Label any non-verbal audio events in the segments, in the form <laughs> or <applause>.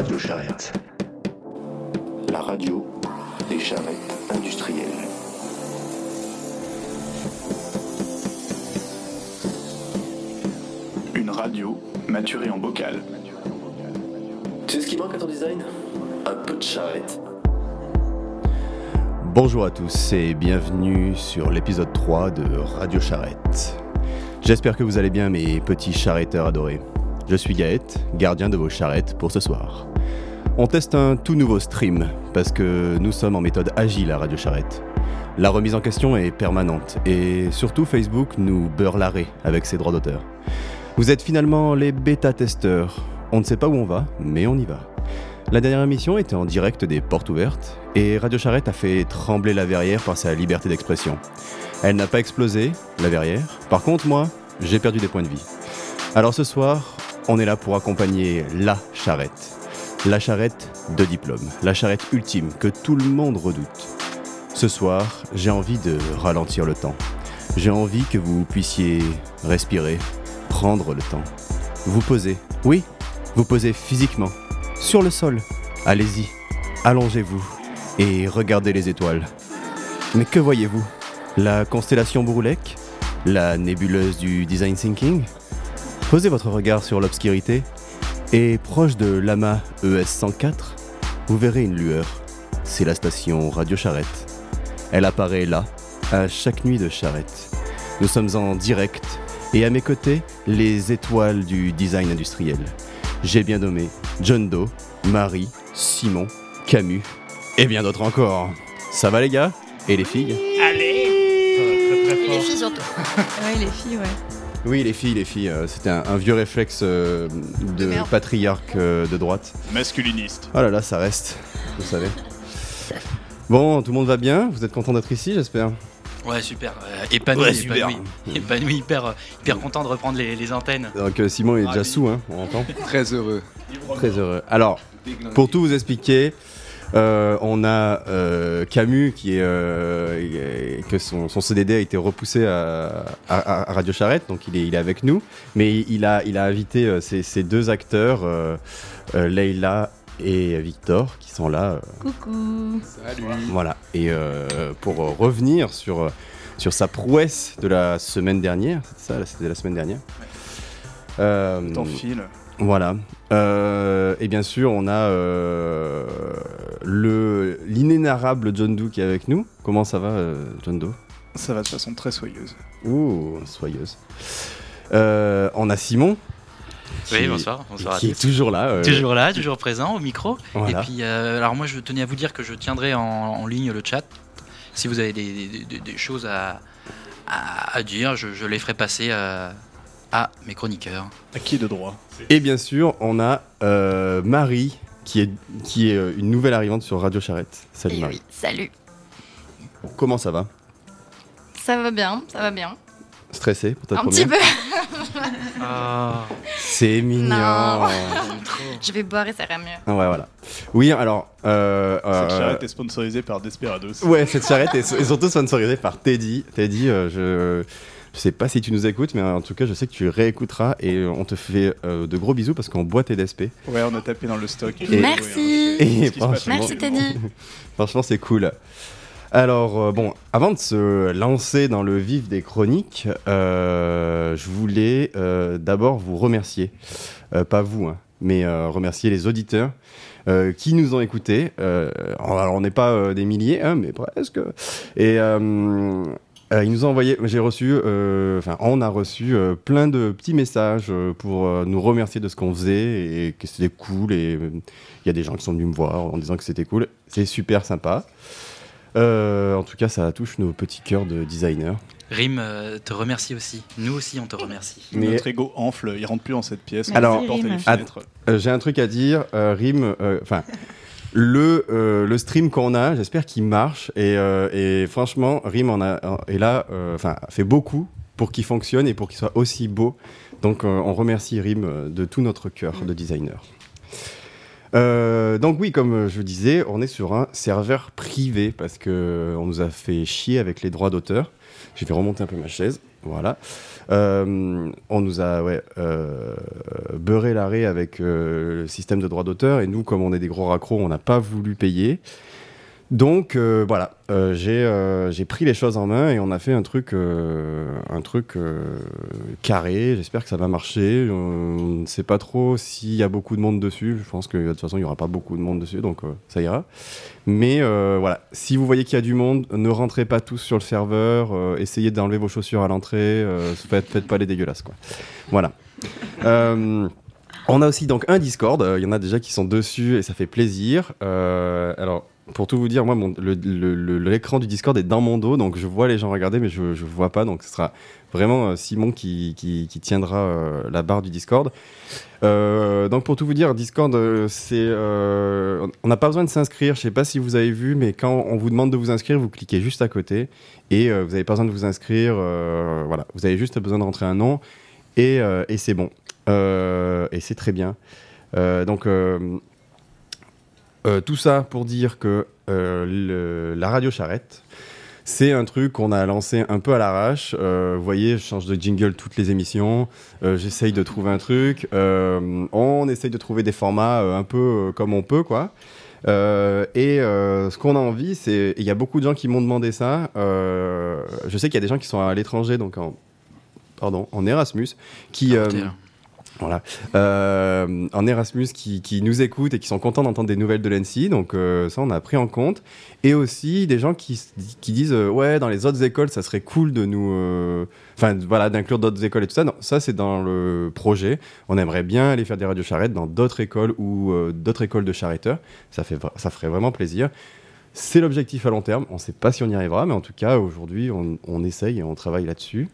Radio Charrette. La radio des charrettes industrielles. Une radio maturée en bocal. Tu sais ce qui manque à ton design? Un peu de charrette. Bonjour à tous et bienvenue sur l'épisode 3 de Radio Charrette. J'espère que vous allez bien mes petits charretteurs adorés. Je suis Gaët, gardien de vos charrettes pour ce soir. On teste un tout nouveau stream parce que nous sommes en méthode agile à Radio Charrette. La remise en question est permanente et surtout Facebook nous beurre l'arrêt avec ses droits d'auteur. Vous êtes finalement les bêta-testeurs. On ne sait pas où on va, mais on y va. La dernière émission était en direct des portes ouvertes et Radio Charrette a fait trembler la verrière par sa liberté d'expression. Elle n'a pas explosé, la verrière. Par contre, moi, j'ai perdu des points de vie. Alors ce soir, on est là pour accompagner la charrette. La charrette de diplôme, la charrette ultime que tout le monde redoute. Ce soir, j'ai envie de ralentir le temps. J'ai envie que vous puissiez respirer, prendre le temps. Vous posez, oui, vous posez physiquement, sur le sol. Allez-y, allongez-vous et regardez les étoiles. Mais que voyez-vous? La constellation Bourlec? La nébuleuse du design thinking? Posez votre regard sur l'obscurité et proche de l'AMA ES 104, vous verrez une lueur. C'est la station Radio Charrette. Elle apparaît là, à chaque nuit de charrette. Nous sommes en direct et à mes côtés, les étoiles du design industriel. J'ai bien nommé John Doe, Marie, Simon, Camus et bien d'autres encore. Ça va les gars? Et les filles? Et les filles surtout. <laughs> Ouais, les filles, ouais. Oui, les filles, les filles. euh, C'était un, un vieux réflexe euh, de merde. patriarque euh, de droite. Masculiniste. Oh là là, ça reste, vous savez. Bon, tout le monde va bien Vous êtes content d'être ici, j'espère? Ouais, super. euh, épanoui, Ouais, super. épanoui. <laughs> Épanoui, hyper, hyper content de reprendre les, les antennes. Donc Simon est déjà Ravi. sous, hein, on entend Très heureux. Très heureux. Alors, pour tout vous expliquer, euh, on a euh, Camus qui est euh, que son, son CDD a été repoussé à, à- à Radio Charrette, donc il est, il est avec nous, mais il a, il a invité euh, ces, ces deux acteurs, euh, euh, Leïla et Victor, qui sont là. euh, Coucou. Salut. voilà. Et euh, pour revenir sur, sur sa prouesse de la semaine dernière, c'était ça, c'était la semaine dernière. Euh, T'en file. voilà. Euh, et bien sûr, on a euh, le l'inénarrable John Doe qui est avec nous. Comment ça va, euh, John Doe? Ça va de façon très soyeuse. Ouh, soyeuse. Euh, on a Simon. qui Oui, est- bonsoir. Bonsoir à Qui tous. est toujours là. euh, Toujours là, toujours présent au micro. Voilà. Et puis, euh, alors moi, je tenais à vous dire que je tiendrai en, en ligne le chat. Si vous avez des, des- des- des choses à, à- à dire, je, je les ferai passer à, à mes chroniqueurs. À qui de droit? Et bien sûr, on a euh, Marie qui est, qui est euh, une nouvelle arrivante sur Radio Charrette. Salut Et Marie. oui, salut. Comment ça va? Ça va bien, ça va bien. Stressé pour ta Un première petit peu. <laughs> Ah, C'est mignon. <laughs> Je vais boire et ça ira mieux. Ah ouais, voilà. Oui, alors. euh, Cette euh, charrette est sponsorisée par Desperados. Ouais, cette charrette est, est surtout sponsorisée par Teddy. Teddy, euh, je. Je sais pas si tu nous écoutes, mais en tout cas, je sais que tu réécouteras et on te fait euh, de gros bisous parce qu'on boit tes DSP. Ouais, on a tapé dans le stock. Merci. Et franchement- Merci Teddy. Franchement, c'est cool. Alors, euh, bon, avant de se lancer dans le vif des chroniques, euh, je voulais euh, d'abord vous remercier. Euh, pas vous, hein, mais euh, remercier les auditeurs euh, qui nous ont écoutés. Euh, alors, on n'est pas euh, des milliers, hein, mais presque. Et euh, ils nous ont envoyé, j'ai reçu, euh, enfin, on a reçu euh, plein de petits messages euh, pour euh, nous remercier de ce qu'on faisait et que c'était cool. Et euh, il y a des gens qui sont venus me voir en disant que c'était cool. C'est super sympa. Euh, en tout cas, ça touche nos petits cœurs de designers. Rim euh, te remercie aussi. Nous aussi, on te remercie. Mais- Notre ego enfle, il rentre plus dans cette pièce. Merci, Alors-. Euh, J'ai un truc à dire, euh, Rim. euh, Enfin, le, euh, le stream qu'on a, j'espère qu'il marche. Et, euh, et franchement, Rim en a, est là, euh, enfin, fait beaucoup pour qu'il fonctionne et pour qu'il soit aussi beau. Donc, on remercie Rim de tout notre cœur de designer. Donc oui, comme je disais, on est sur un serveur privé parce que on nous a fait chier avec les droits d'auteur. Je vais remonter un peu ma chaise. Voilà. Euh, on nous a euh, beurré l'arrêt avec euh, le système de droit d'auteur et nous, comme on est des gros raccros, on n'a pas voulu payer. Donc euh, voilà, euh, j'ai euh, j'ai pris les choses en main et on a fait un truc, un truc carré. J'espère que ça va marcher. On ne sait pas trop s'il y a beaucoup de monde dessus. Je pense que de toute façon il n'y aura pas beaucoup de monde dessus, donc ça ira. Mais voilà, si vous voyez qu'il y a du monde, ne rentrez pas tous sur le serveur. essayez d'enlever vos chaussures à l'entrée. faites, faites pas les dégueulasses quoi. Voilà. On a aussi donc un Discord. Il y en a déjà qui sont dessus et ça fait plaisir. Alors. Pour tout vous dire, moi, l'écran du Discord est dans mon dos, donc je vois les gens regarder, mais je ne vois pas. Donc ce sera vraiment euh, Simon qui, tiendra euh, la barre du Discord. Euh, donc pour tout vous dire, Discord, c'est, on n'a pas besoin de s'inscrire. Je sais pas si vous avez vu, mais quand on vous demande de vous inscrire, vous cliquez juste à côté et vous n'avez pas besoin de vous inscrire. voilà, vous avez juste besoin de rentrer un nom et, et c'est bon. Et c'est très bien. Donc euh, tout ça pour dire que euh, la radio charrette, c'est un truc qu'on a lancé un peu à l'arrache. Euh, vous voyez, je change de jingle toutes les émissions. J'essaye de trouver un truc. On essaye de trouver des formats un peu comme on peut, quoi. Et ce qu'on a envie, c'est. Il y a beaucoup de gens qui m'ont demandé ça. Je sais qu'il y a des gens qui sont à l'étranger, donc en. Pardon, en Erasmus, qui. Voilà. Euh, en Erasmus qui, nous écoutent et qui sont contents d'entendre des nouvelles de l'ENSI. Donc euh, ça, on a pris en compte. Et aussi des gens qui, disent euh, ouais, dans les autres écoles, ça serait cool de nous, euh, enfin voilà, d'inclure d'autres écoles et tout ça. Non, ça c'est dans le projet. On aimerait bien aller faire des radios charrettes dans d'autres écoles ou d'autres écoles de charretteurs. Ça ça ferait vraiment plaisir. C'est l'objectif à long terme. On ne sait pas si on y arrivera, mais en tout cas, aujourd'hui, on, on essaye et on travaille là-dessus.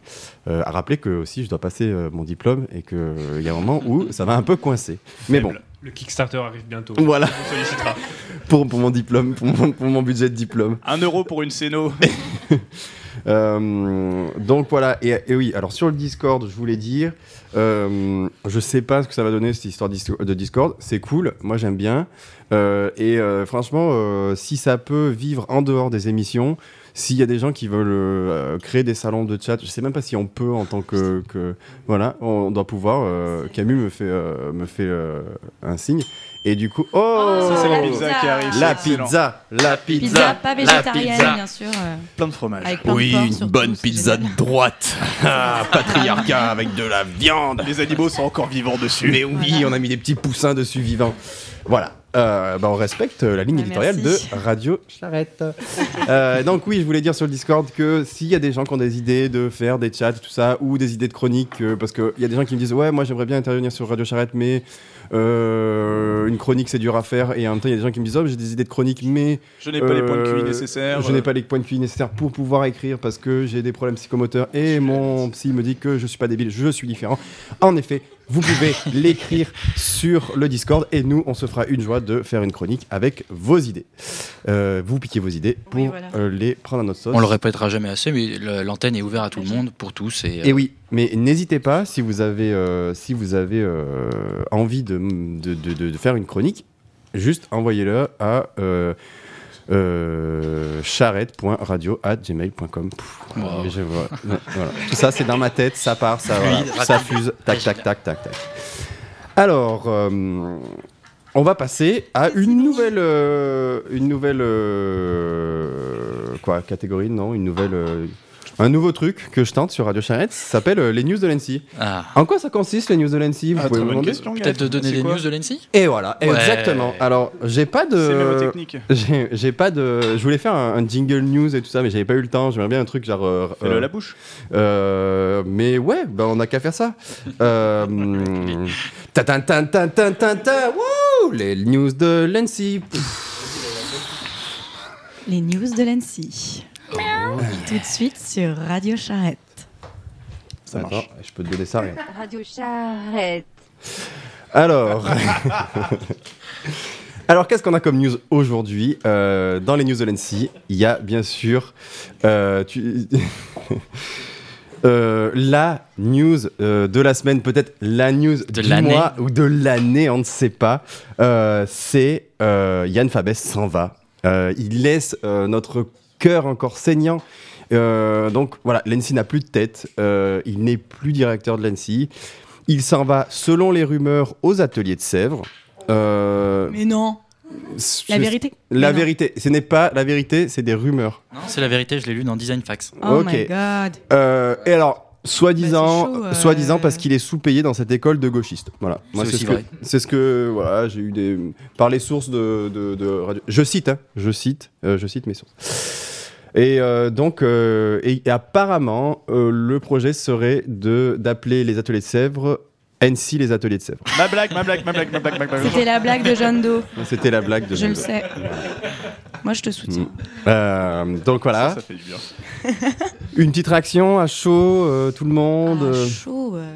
Euh, à rappeler que aussi, je dois passer euh, mon diplôme et qu'il y a un moment où ça va un peu coincer. Mais bon. Le Kickstarter arrive bientôt. Voilà. On sollicitera. <laughs> pour, pour mon diplôme, pour mon, pour mon budget de diplôme. Un euro pour une Céno. <laughs> Euh, donc voilà, et, et oui, alors sur le Discord, je voulais dire, euh, je sais pas ce que ça va donner cette histoire de Discord, c'est cool, moi j'aime bien, Euh, et euh, franchement, euh, si ça peut vivre en dehors des émissions, s'il y a des gens qui veulent euh, créer des salons de chat, je sais même pas si on peut en tant que, que- voilà, on doit pouvoir. euh, Camus me fait euh, me fait euh, un signe, et du coup, oh, Oh, c'est la pizza pizza. qui arrive. la pizza, la pizza, Pizza pas la végétarienne, pizza. bien sûr. euh, Plein de fromage. avec plein Oui, de porc, une surtout, bonne pizza de droite. <laughs> Ah, patriarcat avec de la viande. Les animaux sont encore vivants dessus. Mais oui, on a mis des petits poussins dessus vivants. Voilà. Euh, bah, on respecte la ligne Ah, éditoriale merci. de Radio Charrette. <laughs> Euh, donc oui, je voulais dire sur le Discord que s'il y a des gens qui ont des idées de faire des chats tout ça, ou des idées de chroniques, euh, parce qu'il y a des gens qui me disent ouais, moi j'aimerais bien intervenir sur Radio Charrette, mais euh, une chronique c'est dur à faire, et en même temps il y a des gens qui me disent oh j'ai des idées de chronique, mais Je n'ai pas les points de QI nécessaires. je n'ai pas les points de QI nécessaires pour pouvoir écrire parce que j'ai des problèmes psychomoteurs et mon psy me dit que je suis pas débile, je suis différent. En effet, vous pouvez <laughs> l'écrire sur le Discord et nous, on se fera une joie de faire une chronique avec vos idées. Euh, vous piquez vos idées pour Oui, voilà. euh, les prendre à notre sauce. On le répétera jamais assez, mais l'antenne est ouverte à tout le monde, pour tous. Et, euh, Et oui, mais n'hésitez pas si vous avez, euh, si vous avez euh, envie de, de, de- de- de faire une chronique, juste envoyez-le à euh, charrette.radio@gmail.com. Wow. <laughs> voilà. Tout ça, c'est dans ma tête, ça part, ça, voilà, ça fuse, tac, tac, tac, tac, tac. Alors, euh, on va passer à une nouvelle, euh, une nouvelle, euh, quoi, catégorie, non, une nouvelle. Un nouveau truc que je tente sur Radio Charrette, s'appelle euh, les news de l'ENSI. Ah. En quoi ça consiste les news de l'ENSI Vous Ah, pouvez me demander Peut-être de donner C'est quoi news de l'ENSI Et voilà, Ouais. exactement. Alors, j'ai pas C'est de. mémotechnique. <laughs> J'ai pas de. Je voulais faire un, un jingle news et tout ça, mais j'avais pas eu le temps. J'aimerais bien un truc genre. euh, Fais-le euh, à la bouche. euh, mais ouais, bah on a qu'à faire ça. <laughs> Ta ta ta ta ta ta ta, wouh, les news de l'ENSI. Les news de l'ANSI. Tout de suite sur Radio Charrette. Ça Attends, marche. je peux te donner ça rien. Radio Charrette. Alors. <laughs> Alors, qu'est-ce qu'on a comme news aujourd'hui Euh, Dans les news de l'ENSI, il y a bien sûr euh, tu- <laughs> euh, la news euh, de la semaine, peut-être la news De du l'année. mois ou de l'année, on ne sait pas. Euh, C'est euh, Yann Fabès s'en va. Euh, il laisse euh, notre cœur encore saignant Euh, donc voilà, l'ANSI n'a plus de tête. euh, il n'est plus directeur de l'ANSI. Il s'en va, selon les rumeurs, aux ateliers de Sèvres. Euh, Mais non. La vérité. La Mais non. vérité. Ce n'est pas la vérité, c'est des rumeurs. Non, c'est la vérité, je l'ai lu dans Design Facts. Oh Ok. my god. Euh, et alors, soi-disant, Bah, euh. soi-disant parce qu'il est sous-payé dans cette école de gauchistes. Voilà. C'est c'est aussi ce que, vrai. c'est ce que voilà, j'ai eu des par les sources de, de, de radio. Je cite, hein, je cite, euh, je cite mes sources. Et euh, donc, euh, et, et apparemment, euh, le projet serait de d'appeler les ateliers de Sèvres NC les ateliers de Sèvres. Ma blague, ma blague, ma blague, ma blague, ma blague. C'était la blague de John Doe. C'était la blague de. Je le sais. Moi, je te soutiens. Euh, donc voilà, Ça, ça fait du bien. <laughs> une petite réaction à chaud, euh, tout le monde. Ah, euh, chaud. euh.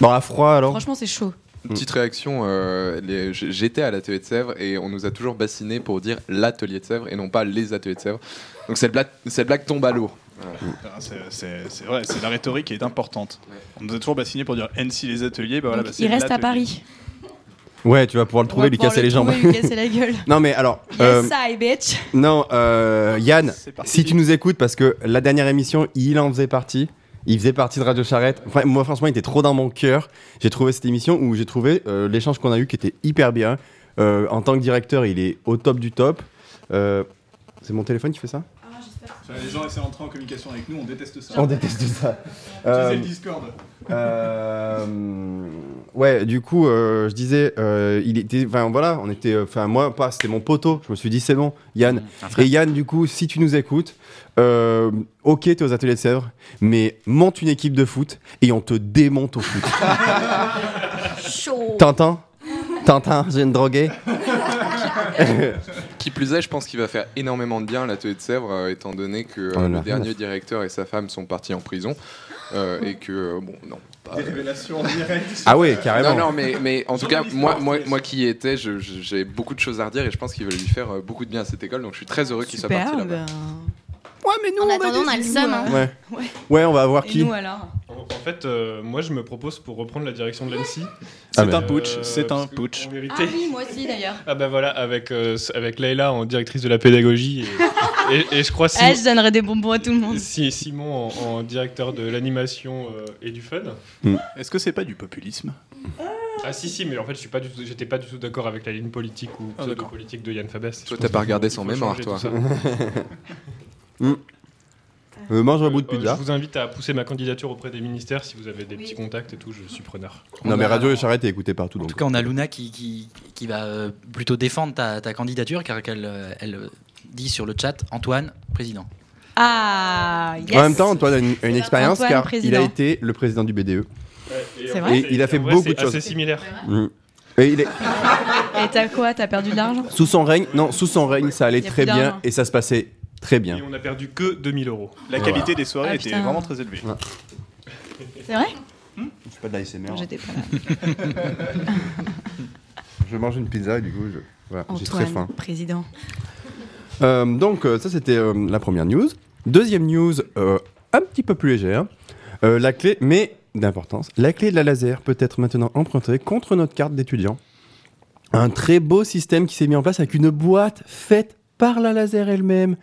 Bon, à froid alors. Franchement, c'est chaud. Une petite réaction, euh, les- j- j'étais à l'atelier de Sèvres et on nous a toujours bassiné pour dire l'atelier de Sèvres et non pas les ateliers de Sèvres. Donc cette blague, cette blague tombe à l'eau. Ah, c'est- C'est c'est vrai, c'est la rhétorique qui est importante. On nous a toujours bassiné pour dire NC les ateliers, bah voilà, Donc, bah, c'est il reste à l'atelier. Paris. Ouais, tu vas pouvoir le On trouver, lui casser le les jambes. lui casser la gueule. <laughs> non mais alors, euh, Yes, I, bitch. non, euh, Yann, si tu nous écoutes, parce que la dernière émission, il en faisait partie. Il faisait partie de Radio Charrette. Enfin, moi, franchement, il était trop dans mon cœur. J'ai trouvé cette émission où j'ai trouvé euh, l'échange qu'on a eu qui était hyper bien. Euh, en tant que directeur, il est au top du top. Euh, c'est mon téléphone qui fait ça? Les gens essaient d'entrer en communication avec nous, on déteste ça. On déteste ça. <laughs> Euh, le Discord. Euh, ouais, du coup, euh, je disais, euh, il était, enfin voilà, on était, enfin moi pas, c'était mon poteau. Je me suis dit c'est bon, Yann. Et Yann, du coup, si tu nous écoutes, euh, ok, t'es aux ateliers de Sèvres, mais monte une équipe de foot et on te démonte au foot. <laughs> Chaud. T'entends T'entends J'ai une droguée. <laughs> Qui plus est, je pense qu'il va faire énormément de bien à l'atelier de Sèvres, euh, étant donné que euh, Oh le dernier directeur et sa femme sont partis en prison. euh, <laughs> et que, euh, bon, non. pas- Des révélations en direct. <laughs> Ah ouais, carrément. Non, non, mais, mais en tout cas, moi, moi, moi qui y étais, j'ai beaucoup de choses à redire et je pense qu'il va lui faire beaucoup de bien à cette école. Donc je suis très heureux qu'il soit parti là-bas. ben, Ouais, mais nous, En on attendant, on a le seum, ouais. hein. Ouais. Ouais. Ouais, on va voir Et qui. nous alors En, fait, euh, moi, je me propose pour reprendre la direction de l'ANSI. Ah C'est un putsch, Euh, c'est un putsch. Ah oui, moi aussi d'ailleurs. Ah bah voilà, avec, euh, avec Leïla en directrice de la pédagogie et, <laughs> et- et je crois Ah, Simon, je donnerais des bonbons à tout le monde. Si- Simon en, en directeur de l'animation euh, et du fun. Est-ce que c'est pas du populisme? Ah si si, mais en fait, je suis pas du tout, j'étais pas du tout d'accord avec la ligne politique ou Ah, d'accord. politique de Yann Fabès. Toi, t'as pas regardé son mémoire, toi. <laughs> Euh, mange un bout de Euh, pizza. je vous invite à pousser ma candidature auprès des ministères si vous avez des petits contacts et tout, je suis preneur. Non, On mais a- Radio Charrette est écouté partout. En Donc. tout cas, on a Luna qui, qui, qui va euh, plutôt défendre ta, ta candidature car qu'elle euh, elle euh, dit sur le chat Antoine, président. Ah, yes. En même temps, Antoine a une, une expérience Antoine, car il a été le président du BDE. C'est vrai Et il a fait vrai, beaucoup c'est de choses. assez similaire. Mm. Et il est, Et t'as quoi? T'as perdu de l'argent? Sous son règne, non, sous son règne, ça allait très bien et ça se passait très bien. Et on a perdu que 2000 euros. La qualité des soirées Ah, était putain. vraiment très élevée. C'est vrai Je suis pas de l'ASMR. J'étais pas là. <laughs> Je mange une pizza et du coup, je- voilà, j'ai très faim. Antoine, président. Euh, donc, euh, ça, c'était euh, la première news. Deuxième news, euh, un petit peu plus légère. Euh, la clé, mais d'importance, la clé de la laser peut être maintenant empruntée contre notre carte d'étudiant. Un très beau système qui s'est mis en place avec une boîte faite par la laser elle-même,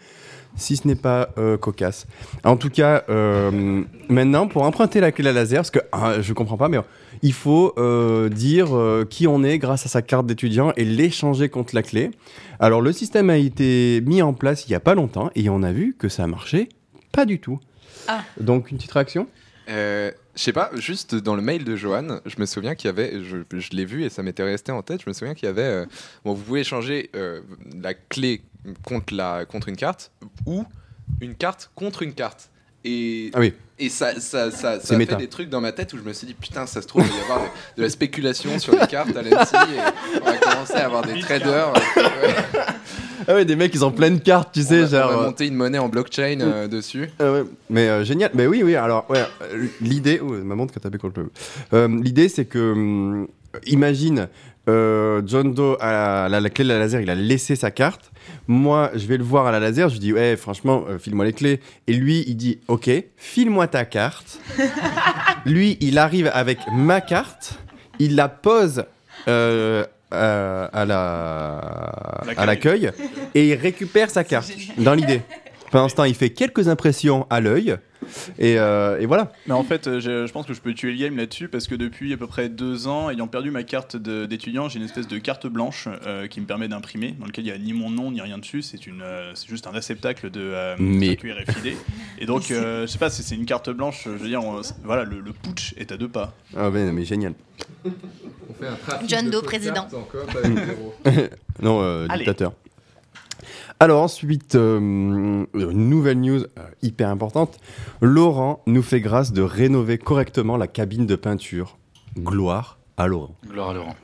si ce n'est pas euh, cocasse. En tout cas, euh, maintenant, pour emprunter la clé de la laser, parce que ah, je comprends pas, mais il faut euh, dire euh, qui on est grâce à sa carte d'étudiant et l'échanger contre la clé. Alors le système a été mis en place il y a pas longtemps et on a vu que ça a marché pas du tout. Ah. Donc une petite réaction? Euh, je sais pas, juste dans le mail de Johan, je me souviens qu'il y avait, je, je l'ai vu et ça m'était resté en tête, je me souviens qu'il y avait, euh, bon, vous pouvez échanger euh, la clé contre, la, contre une carte ou une carte contre une carte. Et, Ah oui. et ça, ça, ça, ça a méta. fait des trucs dans ma tête où je me suis dit, putain, ça se trouve, il va y avoir de, de la spéculation sur les cartes à l'ANSI et on va commencer à avoir des traders. Ah ouais, des mecs ils ont plein de cartes, tu on, sais, va, genre. on va euh, monter une monnaie en blockchain euh, dessus. Ah ouais, mais euh, génial. Mais oui, oui. Alors, ouais, euh, l'idée, oh, ma montre qui a tapé contre le. Euh, l'idée, c'est que, hum, imagine, euh, John Doe à la, la clé de la laser, il a laissé sa carte. Moi, je vais le voir à la laser. Je lui dis, ouais, franchement, euh, file-moi les clés. Et lui, il dit, ok, file-moi ta carte. <laughs> lui, il arrive avec ma carte. Il la pose. euh, à, à la à L'accueil. l'accueil et il récupère sa carte dans l'idée Pendant ce temps, il fait quelques impressions à l'œil. Et, euh, et voilà. Mais en fait, euh, je, je pense que je peux tuer le game là-dessus parce que depuis à peu près deux ans, ayant perdu ma carte de- d'étudiant, j'ai une espèce de carte blanche euh, qui me permet d'imprimer, dans lequel il n'y a ni mon nom ni rien dessus. C'est une, euh, c'est juste un réceptacle de euh, Mais- PQ RFID. Et donc, euh, je sais pas, c'est c'est une carte blanche. Je veux dire, on- voilà, le, le putsch est à deux pas. Ah, ben, mais génial. On fait un John de Doe, président. <laughs> Non, euh, dictateur. Alors ensuite, euh, une nouvelle news euh, hyper importante. Laurent nous fait grâce de rénover correctement la cabine de peinture. Gloire à Laurent. Gloire à Laurent.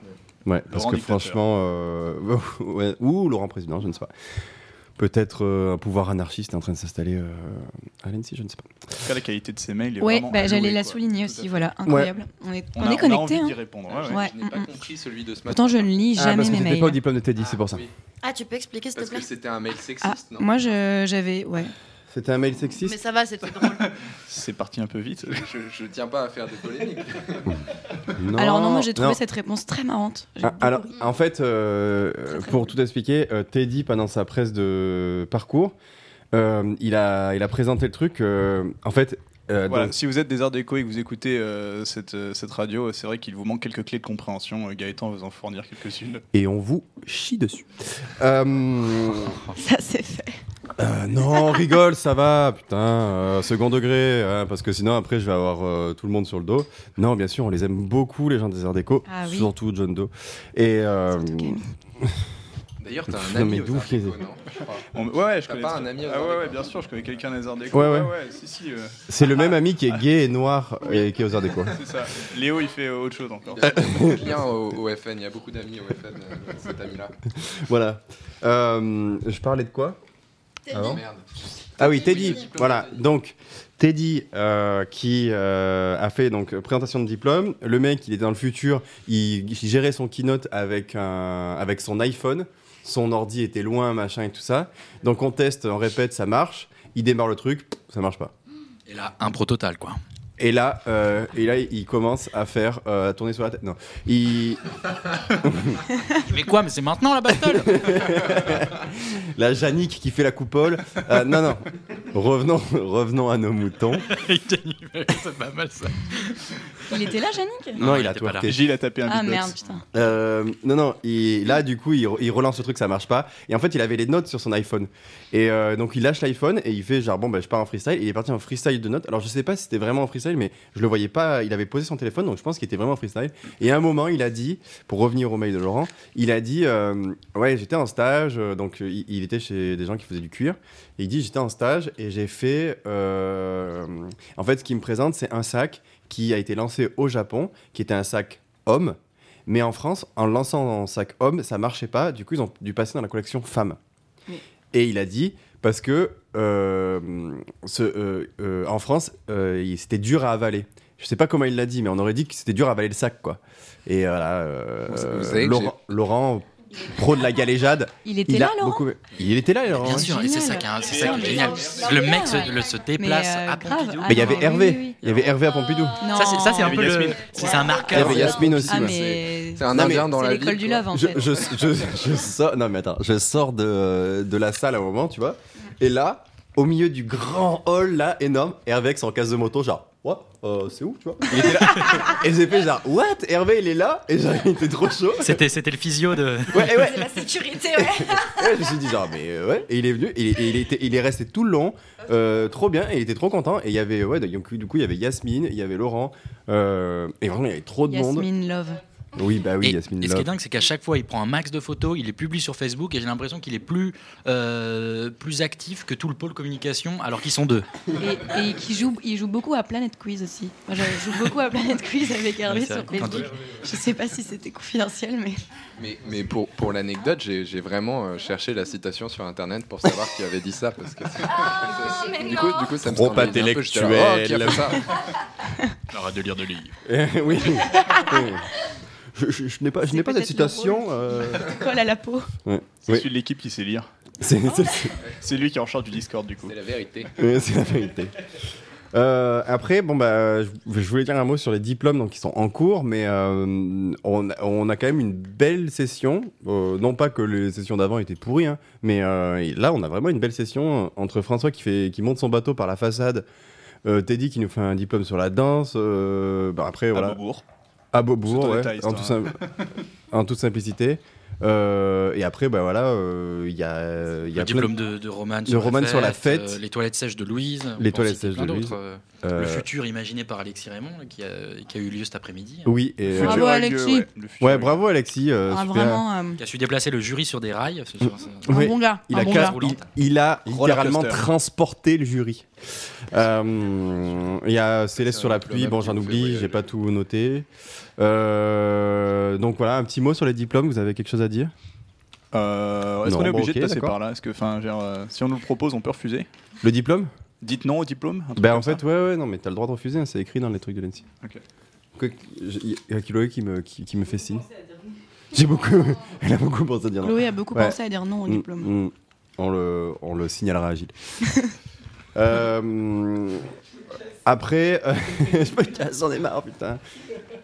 Ouais, parce que franchement, euh, <laughs> ouais, ou Laurent président, je ne sais pas. Peut-être euh, un pouvoir anarchiste est en train de s'installer euh, à l'Annecy, je ne sais pas. En tout cas, la qualité de ces mails est Ouais, vraiment. bah, j'allais la quoi. souligner aussi, voilà, incroyable. On est, on a- est connecté. a envie hein. répondre. ouais, ouais. Ouais. Je n'ai pas compris celui de ce matin. Pourtant, je ne lis Ah, jamais parce que mes mails. pas au diplôme de Teddy, c'est pour ça. oui. Ah, tu peux expliquer s'il te Parce que plaît? c'était un mail Ah, sexiste, non? moi, je- j'avais. Ouais. C'était un mail Mais sexiste ça va, c'était drôle. <laughs> C'est parti un peu vite. je, je tiens pas à faire des polémiques. non, Alors, non, moi, j'ai trouvé non. cette réponse très marrante. Ah, alors, ri. en fait, euh, Très, très pour tout expliquer, euh, Teddy, pendant sa presse de parcours, euh, il, a, il a présenté le truc. euh, en fait, euh, Voilà, donc- si vous êtes des arts déco et que vous écoutez euh, cette, euh, cette radio, c'est vrai qu'il vous manque quelques clés de compréhension. Euh, Gaëtan va vous en fournir quelques-unes. et on vous chie dessus. Euh, <laughs> Ça, c'est fait. Euh, non, rigole, ça va, putain, euh, second degré, hein, parce que sinon après je vais avoir euh, tout le monde sur le dos. Non, bien sûr, on les aime beaucoup, les gens des arts déco, Ah oui. surtout John Doe. Et euh. D'ailleurs, t'as un ami aux Arts Déco, non Je crois. On- ouais, ouais, je T'as connais pas un ami aux Ah arts ouais, bien sûr, je connais quelqu'un des arts déco. Ouais, ouais. si, si. euh, c'est le même ami qui est gay et noir et qui est aux arts déco. c'est ça. Léo, il fait autre chose encore. Il y a beaucoup de liens au, au FN, il y a beaucoup d'amis au FN, euh, cet ami-là. <laughs> Voilà. Euh, je parlais de quoi? Merde. Ah oui, Teddy. Voilà. Donc Teddy euh, qui euh, a fait donc présentation de diplôme. Le mec, il était dans le futur. Il, il gérait son keynote avec un, avec son iPhone. Son ordi était loin, machin et tout ça. Donc on teste, on répète, ça marche. Il démarre le truc, ça marche pas. Et là, un pro total, quoi. Et là, euh, et là, il commence à faire euh, à tourner sur la tête. Non, il Mais quoi Mais c'est maintenant la battle <laughs> la Yannick qui fait la coupole. Euh, non, non. Revenons, revenons à nos moutons. C'est pas mal ça. Il était là, Yannick Non, Non, il il a twerké. Gilles a tapé un Ah merde, putain. Euh, non, non, il- là, du coup, il, il relance le truc, ça marche pas. Et en fait, il avait les notes sur son iPhone. Et euh, donc, il lâche l'iPhone et il fait genre, bon, bah, je pars en freestyle. Il est parti en freestyle de notes. Alors, je sais pas si c'était vraiment en freestyle, mais je le voyais pas. Il avait posé son téléphone, donc je pense qu'il était vraiment en freestyle. Et à un moment, il a dit, pour revenir au mail de Laurent, il a dit, euh, ouais, j'étais en stage, euh, donc euh, il, il était chez des gens qui faisaient du cuir. Et il dit, j'étais en stage et j'ai fait. euh, en fait, ce qu'il me présente, c'est un sac qui a été lancé au Japon, qui était un sac homme. Mais en France, en lançant un sac homme, ça marchait pas. Du coup, ils ont dû passer dans la collection femme. Oui. Et il a dit parce que euh, ce, euh, euh, en France, euh, c'était dur à avaler. Je sais pas comment il l'a dit, mais on aurait dit que c'était dur à avaler le sac, quoi. Et voilà, euh, Laurent, Laurent, pro de la galéjade, Il était il là, Laurent beaucoup. Il était là, Laurent. Bien ouais. sûr, et c'est ça qui est, c'est ça qui est Mais génial. Le mec se, le- se Mais déplace euh, à. Pompidou. Ah Mais il y avait oui, Hervé. oui, oui. Il y avait Hervé à Pompidou. Non. Ça, c'est un y peu le. Yasmine. C'est un Il y marqueur. avait Yasmine aussi. Ah, ouais. mais. C'est un Non, mais indien dans C'est la l'école vie. du love, en je, fait. je, je, je sors, non mais attends, je sors de, de la salle à un moment, tu vois, et là, au milieu du grand hall là, énorme, Hervé avec son casque de moto, genre, what? Euh, C'est où, tu vois? Il était là, et j'ai fait genre, what? Hervé il est là, et genre, il était trop chaud. C'était c'était le physio de. Ouais, et ouais, C'est la sécurité, ouais. ouais, je me suis dit genre, mais euh, ouais, et il est venu, et, il- et il, était, il est resté tout le long, euh, trop bien, et il était trop content, et il y avait, ouais, donc, du coup, il y avait Yasmine, il y avait Laurent, euh, et vraiment, il y avait trop de monde. Yasmine Love. Oui, bah oui, et, Yasmine et ce qui est dingue, c'est qu'à chaque fois, il prend un max de photos, il les publie sur Facebook, et j'ai l'impression qu'il est plus, euh, plus actif que tout le pôle communication, alors qu'ils sont deux. Et, et qui joue, il joue beaucoup à Planet Quiz aussi. Moi, je joue beaucoup à Planet Quiz avec Hervé Ouais, sur Facebook. Je sais pas si c'était confidentiel, mais. Mais, mais pour, pour l'anecdote, j'ai j'ai vraiment euh, cherché la citation sur internet pour savoir qui avait dit ça. Parce que Ah, <laughs> mais du, non. coup, du coup, ça me Trop un peu. Oh, qui a fait ça <laughs> On aura de lire de livres. <laughs> Oui. Je, je- je n'ai pas, je n'ai pas cette citation. euh, Colle à la peau. ouais. C'est Oui. celui de l'équipe qui sait lire. C'est c'est- C'est lui qui est en charge du Discord, du coup. C'est la vérité. Ouais, c'est la vérité. Euh, après, bon bah, je je voulais dire un mot sur les diplômes donc qui sont en cours, mais euh, on, on a quand même une belle session. Euh, non pas que les sessions d'avant étaient pourries, hein, mais euh, là on a vraiment une belle session entre François qui fait qui monte son bateau par la façade, euh, Teddy qui nous fait un diplôme sur la danse. euh, bah, après À voilà, Beaubourg. À Beaubourg, ton ouais, détail, en, ça, tout sim- en toute simplicité. Euh, et après, bah voilà, euh, il y a, il y Le a plein diplôme de, de Roman de sur, Roman la sur la fête, euh, les toilettes sèches de Louise. on Les toilettes sèches de d'autres, Louise. euh, euh, Le futur imaginé par Alexis Raymond, qui, a, qui a eu lieu cet après-midi. hein, Oui, et, Bravo, Alexis. ouais, le bravo Alexis. euh, Ah, vraiment, euh, Qui a su déplacer le jury sur des rails. ce soir, un Oui, bon gars. Il un a, bon gars. il, il a littéralement transporté le jury. Euh, Il y a Céleste sur la pluie, bon j'en oublie, j'ai pas tout noté. Euh, donc voilà, un petit mot sur les diplômes, vous avez quelque chose à dire? Euh, Est-ce qu'on est bon, obligé ok, de passer par là? Est-ce que, enfin, euh, si on nous le propose, on peut refuser? Le diplôme? Dites non au diplôme Ben en fait, ça ouais, ouais, non, mais t'as le droit de refuser, hein, c'est écrit dans les trucs de l'ENSI. Ok. Il y a Chloé qui me, qui, qui me fait signe. J'ai beaucoup, <laughs> elle a beaucoup pensé à dire non. Chloé a beaucoup Ouais. pensé à dire non au Mm, diplôme. mm. On, le, on le signalera à Gilles. <laughs> Euh, après, euh, <laughs> je me casse, j'en ai marre, putain.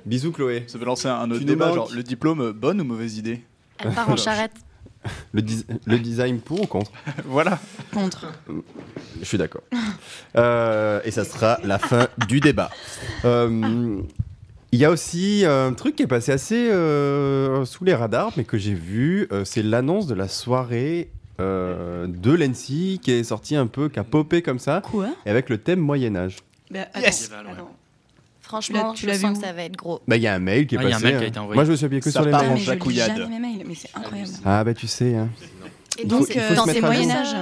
Bisous Chloé. Ça peut lancer un autre débat, genre le diplôme, euh, bonne ou mauvaise idée Elle part en charrette. Le, dis- le design pour ou contre <laughs> Voilà. Contre. Je suis d'accord. Euh, et ça sera la fin du débat. Euh, Il y a aussi un truc qui est passé assez euh, sous les radars, mais que j'ai vu, euh, c'est l'annonce de la soirée euh, de l'ENSI qui est sortie un peu, qui a popé comme ça, Quoi? Et avec le thème Moyen-Âge. Bah, attends, Yes. attends. Franchement, tu je l'as vu sens que ça va être gros. Bah, il y a un mail qui est Ah, il y a un passé. mail qui a hein. été envoyé. Moi, je me suis appuyé que Ça sur les mails. Ah, jacouillade. jamais mes mails, mais c'est incroyable. Ah, bah, tu sais. hein. Et donc, faut- faut dans ces jour. Moyen-Âge.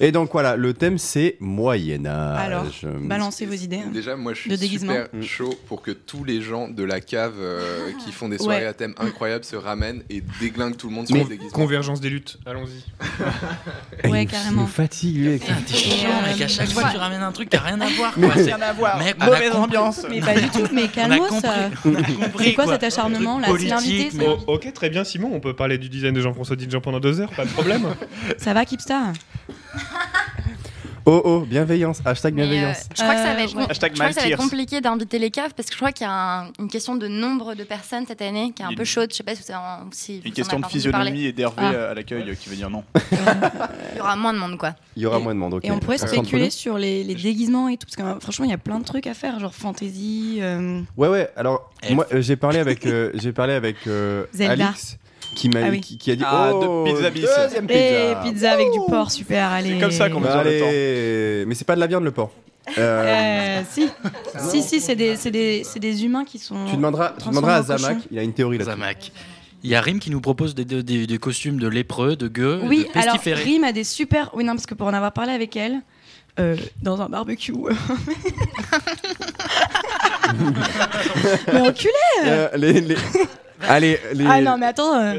Et donc, voilà, le thème, c'est Moyen-Âge. Alors, Balancez vos idées. hein. Déjà, moi, je suis De déguisement. super Mm. chaud pour que tous les gens de la cave euh, <laughs> qui font des soirées Ouais. à thème incroyables se ramènent et déglinguent tout le monde sur Mais le déguisement. convergence des luttes, allons-y. <laughs> Ouais, carrément. me fatigue, ça. Putain, T'es chiant, euh, mec. À chaque fois tu ramènes un truc, t'as rien à voir. Quoi. C'est- Rien à voir. Mec, Mauvaise compris. ambiance. Mais <laughs> pas du tout, mais compris, C'est quoi cet acharnement, là C'est l'invité, Oh, ok, très bien, Simon, on peut parler du design de Jean-François Dijon pendant deux heures, pas de problème. <laughs> Ça va, Kipstar <laughs> Oh, oh, bienveillance. Hashtag Mais, euh, bienveillance. je crois que ça va Euh, être, ouais. Hashtag je crois que ça va être compliqué d'inviter les caves parce que je crois qu'il y a un- une question de nombre de personnes cette année qui est un peu chaude. Je sais pas si, en- Une question de physionomie et d'Hervé Ah. euh, à l'accueil euh, qui veut dire non. <laughs> Il y aura moins de monde quoi. Il y aura et- moins de monde, ok. Et on pourrait Euh, spéculer sur les, les déguisements et tout, parce que euh, franchement, il y a plein de trucs à faire, genre fantasy. euh, Ouais, ouais. Alors, Elf. moi, euh, j'ai parlé avec, euh, j'ai parlé avec euh, Zelda. Alix qui m'a Ah oui. qui, qui a dit Ah, oh, de pizza bis. deuxième pizza. Et pizza avec du porc, super, allez. comme ça qu'on Bah, mesure le allez, mais c'est pas de la viande le porc. Euh, Euh, si, si, si, c'est des, c'est des, c'est des humains qui sont. tu demanderas, tu demanderas à en cochon. Zamak. Il a une théorie là-dessus. Zamak. Il y a Rim qui nous propose des, des- des- des costumes de lépreux, de gueux, Oui, de alors. Rim a des super. Oui, non, parce que pour en avoir parlé avec elle, euh, dans un barbecue. <laughs> <laughs> mais enculé Euh, les, les- Allez, les Ah non, mais attends. euh,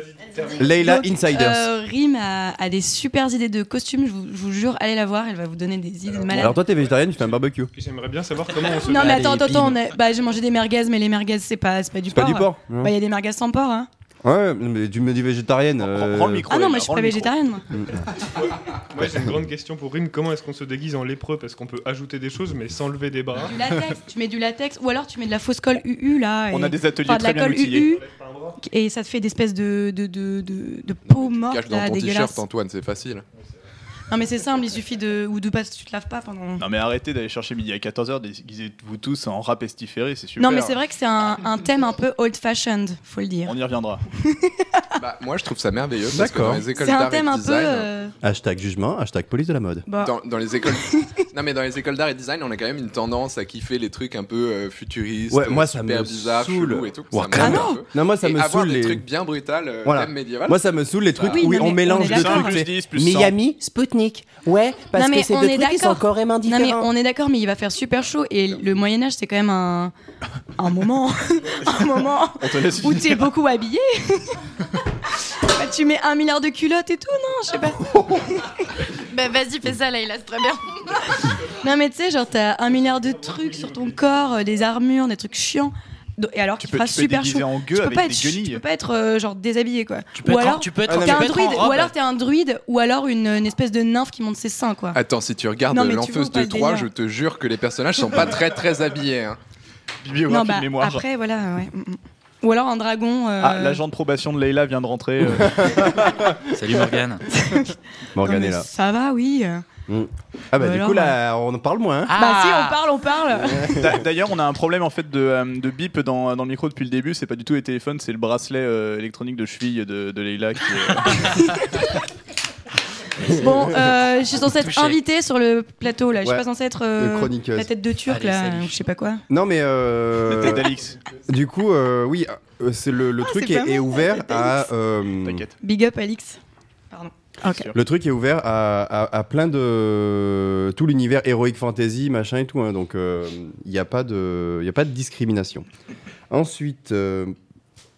Leila Insiders. euh, Rim a, a des super idées de costumes, je vous, je vous jure, allez la voir, elle va vous donner des idées de malade. Alors toi, t'es végétarienne, tu fais un barbecue. J'aimerais bien savoir comment on se non, mais attends, attends, bah, j'ai mangé des merguez, mais les merguez, c'est pas, c'est pas du C'est pas porc. du porc. non Bah, il y a des merguez sans porc, hein. Ouais, mais tu me dis végétarienne. Rends- euh, rends le micro. Ah non, moi je suis pas végétarienne, moi. Moi j'ai une grande question pour Rim, comment est-ce qu'on se déguise en lépreux? Parce qu'on peut ajouter des choses mais sans lever des bras. Du latex, tu mets du latex, ou alors tu mets de la fausse colle UU là. On a des ateliers enfin, de la très bien colle outillés. UU, et ça te fait des espèces de, de, de, de, de peau morte Cache dans là, ton t-shirt, Antoine, c'est facile. Non, mais c'est simple, il suffit de. Ou de pas, tu te laves pas pendant. Non mais arrêtez d'aller chercher midi à 14h, déguisez-vous tous en rap pestiféré, c'est super. Non, mais c'est vrai que c'est un, un thème un peu old-fashioned, faut le dire. On y reviendra. <laughs> <laughs> Bah, moi, je trouve ça merveilleux parce que D'accord. dans les écoles C'est un d'art et thème de un peu. design, euh, Hashtag jugement, hashtag police de la mode. bah, Dans, dans les écoles, <laughs> non mais dans les écoles d'art et de design, on a quand même une tendance à kiffer les trucs un peu euh, futuristes, Ouais, moi, ça super me bizarres, saoule. chelous et tout. Ouais, ça ah non un peu. Non, moi ça et me avoir saoule des les. trucs bien brutales, euh, Voilà. thème médiéval. Moi ça me saoule les trucs Oui, où non, on mais mélange est deux d'accord. trucs. Plus c'est 10, plus 100. Miami, Spoutnik. Ouais, parce Non, mais que c'est on deux est trucs qui sont d'accord. carrément Non, différents. mais on est d'accord, mais il va faire super chaud. Et le Moyen-Âge, c'est quand même un. un moment. <laughs> un moment On te laisse où finir. t'es beaucoup habillé. Bah, tu mets un milliard de culottes et tout, non Je sais pas. <laughs> Bah vas-y, fais ça là, il a c'est très bien. <laughs> Non, mais tu sais, genre, t'as un milliard de trucs sur ton corps, euh, des armures, des trucs chiants. et alors Tu qu'il peux, fera tu peux super déguiser chaud. en Tu gueux peux avec pas des être, tu peux pas être euh, genre déshabillé quoi. Tu peux ou être en- alors tu peux être tu t'es peux un être en druide, ou alors t'es un druide, ou alors une, une espèce de nymphe qui monte ses seins quoi. Attends, si tu regardes Non, mais tu l'enfeuse vois pas de le 3, délire. je te jure que les personnages sont pas très très habillés. hein. Bibliographie non bah de mémoire. après voilà ouais. mm, mm. Ou alors un dragon. euh, Ah, l'agent de probation de Leila vient de rentrer. euh. <laughs> Salut Morgane. <laughs> Morgane est là. Ça va oui. Ah bah Ou du alors, coup là, on en parle moins. hein. Bah si on parle on parle. D'a- D'ailleurs, on a un problème en fait de, euh, de bip dans, dans le micro depuis le début. C'est pas du tout les téléphones, c'est le bracelet euh, électronique de cheville de, de Leila qui euh, <laughs> <laughs> Bon, euh, je suis censée être Touché. invitée sur le plateau là. Je suis Ouais. pas censée être Le euh, chroniqueuse. la tête de turc Allez, là, salut. ou je sais pas quoi. Non mais euh, tête d'Alix. <laughs> du coup, euh, oui, euh, c'est le, le Ah, truc c'est est, pas est mal, ouvert à. euh, T'inquiète. Big up Alix. Pardon. Ok. sûr. Le truc est ouvert à, à- à plein de tout l'univers heroic fantasy machin et tout. hein, donc il n'y a pas de il a pas de discrimination. Ensuite, euh,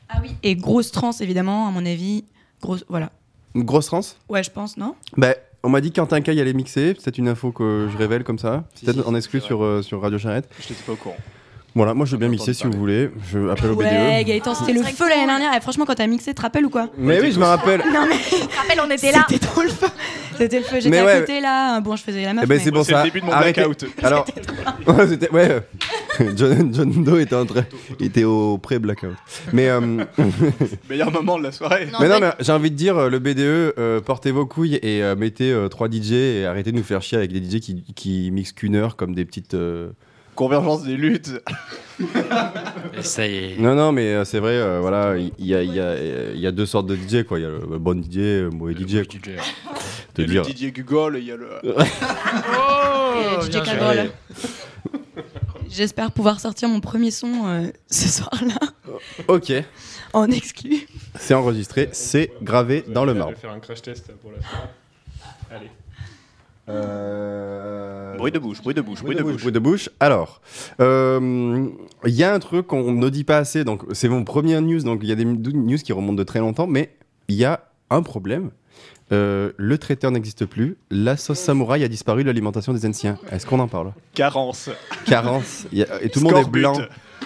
Ah oui. Et grosse trans évidemment à mon avis. Grosse voilà. Grosse trans. Ouais je pense non? Bah, on m'a dit que Quentin Caille allait mixer. C'est une info que je révèle comme ça. Si, Peut-être si, en exclu sur, euh, sur Radio Charrette. Je t'étais pas au courant. Voilà, moi je veux bien mixer si vous voulez. Je appelle au Ouais BDE. Gaëtan c'était le feu l'année dernière. Et franchement quand t'as mixé, tu te rappelles ou quoi Mais oui, je me rappelle. Non mais Je te rappelle, on était là. c'était trop le feu. C'était le feu. J'étais à ouais. côté là. Bon je faisais la meuf. Eh ben, mais- c'est bon C'est le ça. début de mon Arrêtez. blackout. <laughs> Alors, <laughs> ouais, c'était ouais. <laughs> John, John Doe était en train, était au pré blackout. Mais euh, Meilleur moment de la soirée. Non, mais non, mais- mais j'ai envie de dire, euh, le BDE, euh, portez vos couilles et euh, mettez 3 DJ et arrêtez de nous faire chier avec des DJ qui, qui mixent qu'une heure comme des petites. Convergence des luttes. <laughs> Et ça y est. Non, non, mais euh, c'est vrai, euh, voilà, il y, a- il y a, il y a deux sortes de DJ, quoi. Il y a le bon DJ, le mauvais DJ. quoi. Il y a dire. le Didier Gugol, il y a le. Et <laughs> Oh, DJ bien joué. Cabrol. <laughs> J'espère pouvoir sortir mon premier son euh, ce soir-là Ok, en exclu. c'est enregistré, c'est gravé dans le Je marbre. vais faire un crash test pour la soirée. Allez. Euh, Bruit de bouche, bruit de bouche, bruit de bouche. Bruit de bouche. Alors, euh, il y a un truc qu'on ne dit pas assez. Donc, c'est mon premier news. Donc, il y a des news qui remontent de très longtemps, mais il y a un problème. Euh, le traiteur n'existe plus. La sauce samouraï a disparu de l'alimentation des anciens. Est-ce qu'on en parle? Carence. Carence. A- et tout le monde est blanc.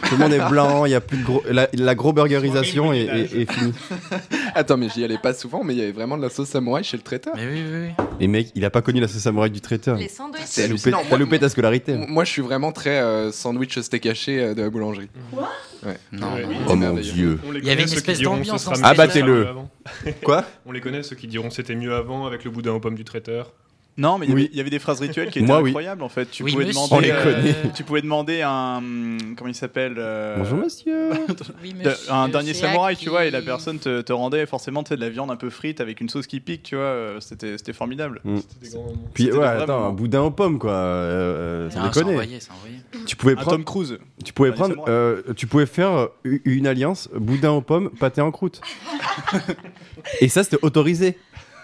Tout le monde est blanc. Il y a plus de gros. La, la gros burgerisation est, est- est finie. <laughs> Attends, mais j'y allais pas souvent, mais il y avait vraiment de la sauce samouraï chez le traiteur. Mais oui, oui, oui. Et mec, il a pas connu la sauce samouraï du traiteur. Les sandwichs. C'est T'as loupé, t'as Moi- loupé ta scolarité. Moi, je suis vraiment très euh, sandwich steak haché euh, de la boulangerie. Non, Ouais. non. Oh mon merveilleux. dieu. Il y avait une espèce d'ambiance Abattez-le. avant. Quoi On les connaît, ceux qui diront c'était mieux avant avec le boudin aux pommes du traiteur. Non, mais il y Oui. avait- il y avait des phrases rituelles qui <laughs> étaient Moi, oui. incroyables en fait. Tu Oui, pouvais monsieur. demander. On les euh. Tu pouvais demander un. Comment il s'appelle euh, Bonjour monsieur. <laughs> Oui, de- monsieur, un dernier samouraï, tu vois, et la personne te, te rendait forcément de la viande un peu frite avec une sauce qui pique, tu vois. euh, C'était c'était formidable. C'était des grands moments. Puis C'était ouais, attends, un boudin aux pommes quoi. euh, ça déconne. envoyé. Tu pouvais Un prendre, Tom Cruise. tu pouvais prendre, euh, tu pouvais faire une alliance boudin aux pommes, pâté en croûte. <laughs> Et ça c'était autorisé.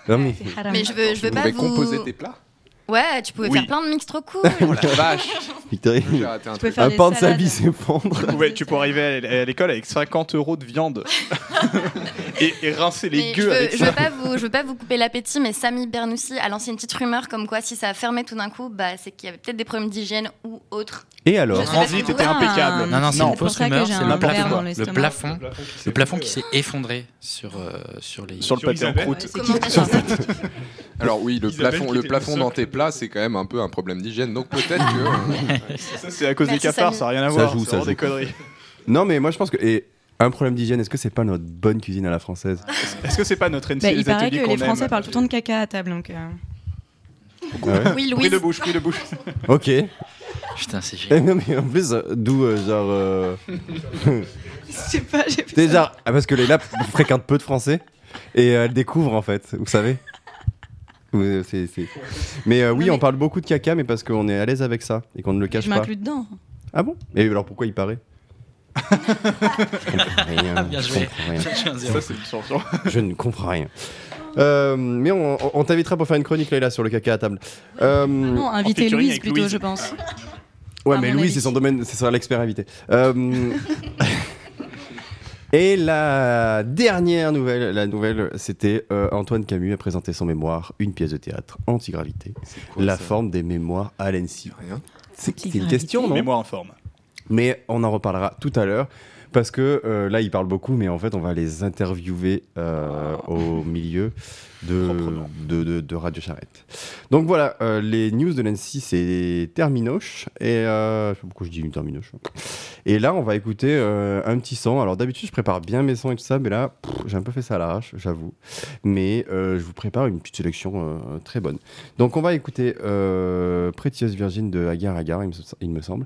Non mais Mais je veux, je veux Tu pas pouvais vous. composer tes plats Ouais, tu pouvais Oui. faire plein de mix trop cool. <laughs> Oh la vache Victorine, J'ai raté un Tu pouvais truc. faire un des pan de salades. sabi s'effondre. Tu pouvais, tu pouvais arriver à à l'école avec 50 euros de viande <laughs> et, et rincer les Mais je gueux veux, avec je ça. veux pas vous, je veux pas vous couper l'appétit, mais Samy Bernoussi a lancé une petite rumeur comme quoi si ça a fermé tout d'un coup, bah c'est qu'il y avait peut-être des problèmes d'hygiène ou autre. Et alors Je sais Transit pas était comment- impeccable. Non, non, c'est Non, une pour fausse ça que rumeur, j'ai c'est un verre Le l'estomac. plafond, Le plafond qui s'est le plafond qui effondré, s'est effondré sur, euh, sur les. Sur le pâté en croûte. Ça <laughs> Alors oui, le Isabelle plafond, le dans tes plats, c'est quand même un peu un problème d'hygiène. Donc peut-être que... <laughs> Ça, c'est à cause Merci, des cafards, ça n'a rien à Ça voir. joue, ça joue. des conneries. <laughs> Non mais moi je pense que et un problème d'hygiène, est-ce que c'est pas notre bonne cuisine à la française? Est-ce que c'est pas notre NC Bah, il les paraît que les Français aime parlent tout le temps de caca à table, donc. euh, Ah ouais? Oui, Louise. de bouche, bruit de bouche. Ok. Putain, c'est Eh, génial. non, mais en plus, euh, d'où euh, genre. euh, Je sais pas, j'ai C'est genre. ah, parce que Léla fréquente peu de Français et euh, elle découvre en fait, vous savez Vous, c'est- c'est- Mais euh, oui, Non, on parle beaucoup de caca, mais parce qu'on est à l'aise avec ça et qu'on ne le cache Je pas. m'inclus dedans. Ah bon? Et alors pourquoi il paraît? Je comprends <laughs> rien. Bien je joué. comprends rien. J'ai un zéro. Ça, c'est une chanson. Je ne comprends rien. Euh, mais on, on- on t'invitera pour faire une chronique Léla sur le caca à table. Euh, Non, inviter featuring Louise avec plutôt, Louise. je pense. Ouais, à mais mon Louis, avis. c'est son domaine, c'est ça l'expert invité. Euh, <laughs> Et la dernière nouvelle, la nouvelle, c'était euh, Antoine Camus a présenté son mémoire, une pièce de théâtre, Antigravité. Quoi, la forme des mémoires à l'ANSI. C'est une question, non? Mémoire en forme. Mais on en reparlera tout à l'heure. Parce que euh, là, ils parlent beaucoup, mais en fait, on va les interviewer euh, au milieu de, de, de, Radio Charrette. Donc voilà, euh, les news de Nancy, c'est Terminoche. Et euh, je sais pourquoi je dis une Terminoche. Hein. Et là, on va écouter euh, un petit son. Alors d'habitude, je prépare bien mes sons et tout ça, mais là, j'ai un peu fait ça à l'arrache, j'avoue. Mais euh, je vous prépare une petite sélection très bonne. Donc on va écouter Prétieuse Virgin de Agar Agar, il me semble.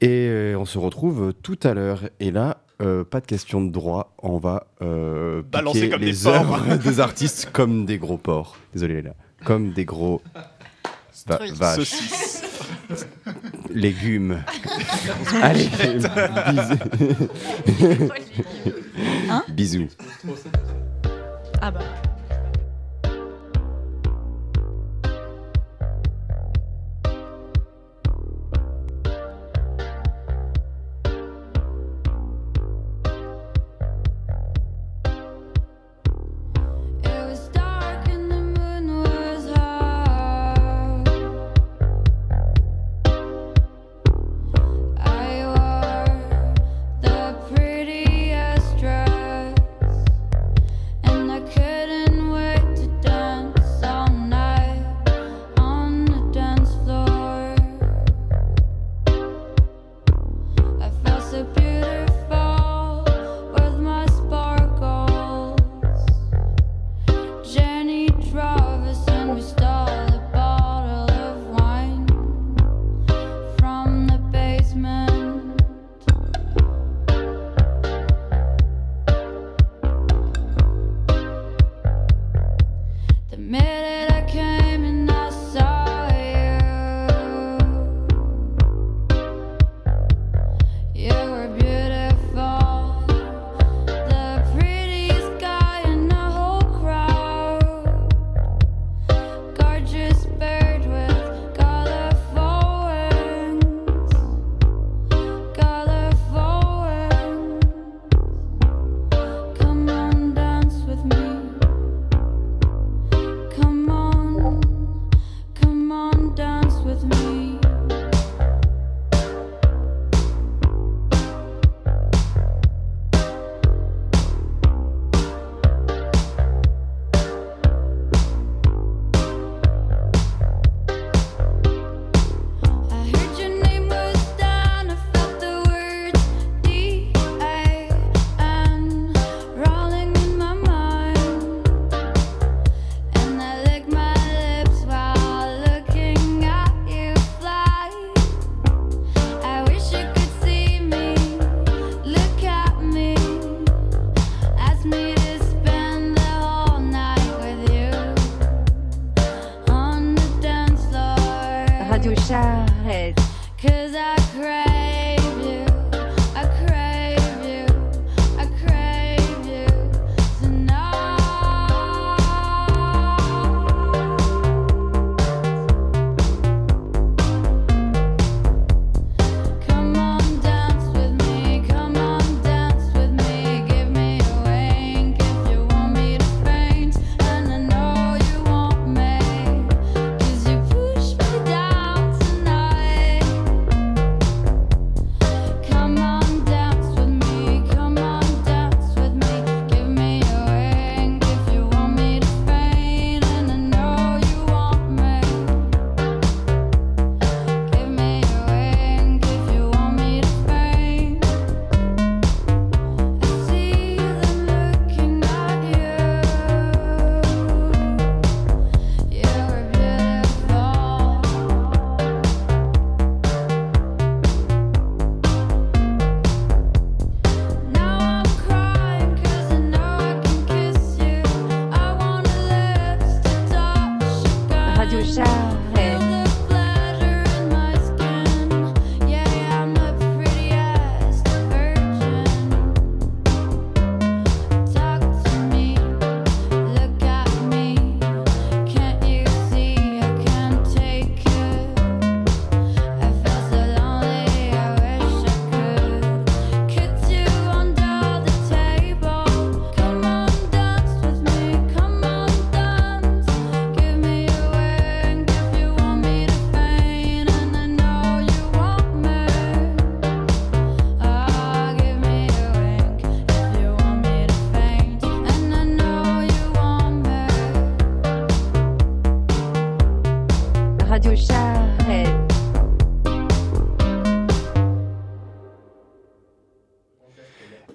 Et on se retrouve tout à l'heure. Et là, euh, pas de question de droit, on va euh, balancer comme des œuvres <laughs> des artistes comme des gros porcs. Désolé là, comme des gros va vaches. Légumes. <laughs> Allez, bisous. Bisous. Ah bah.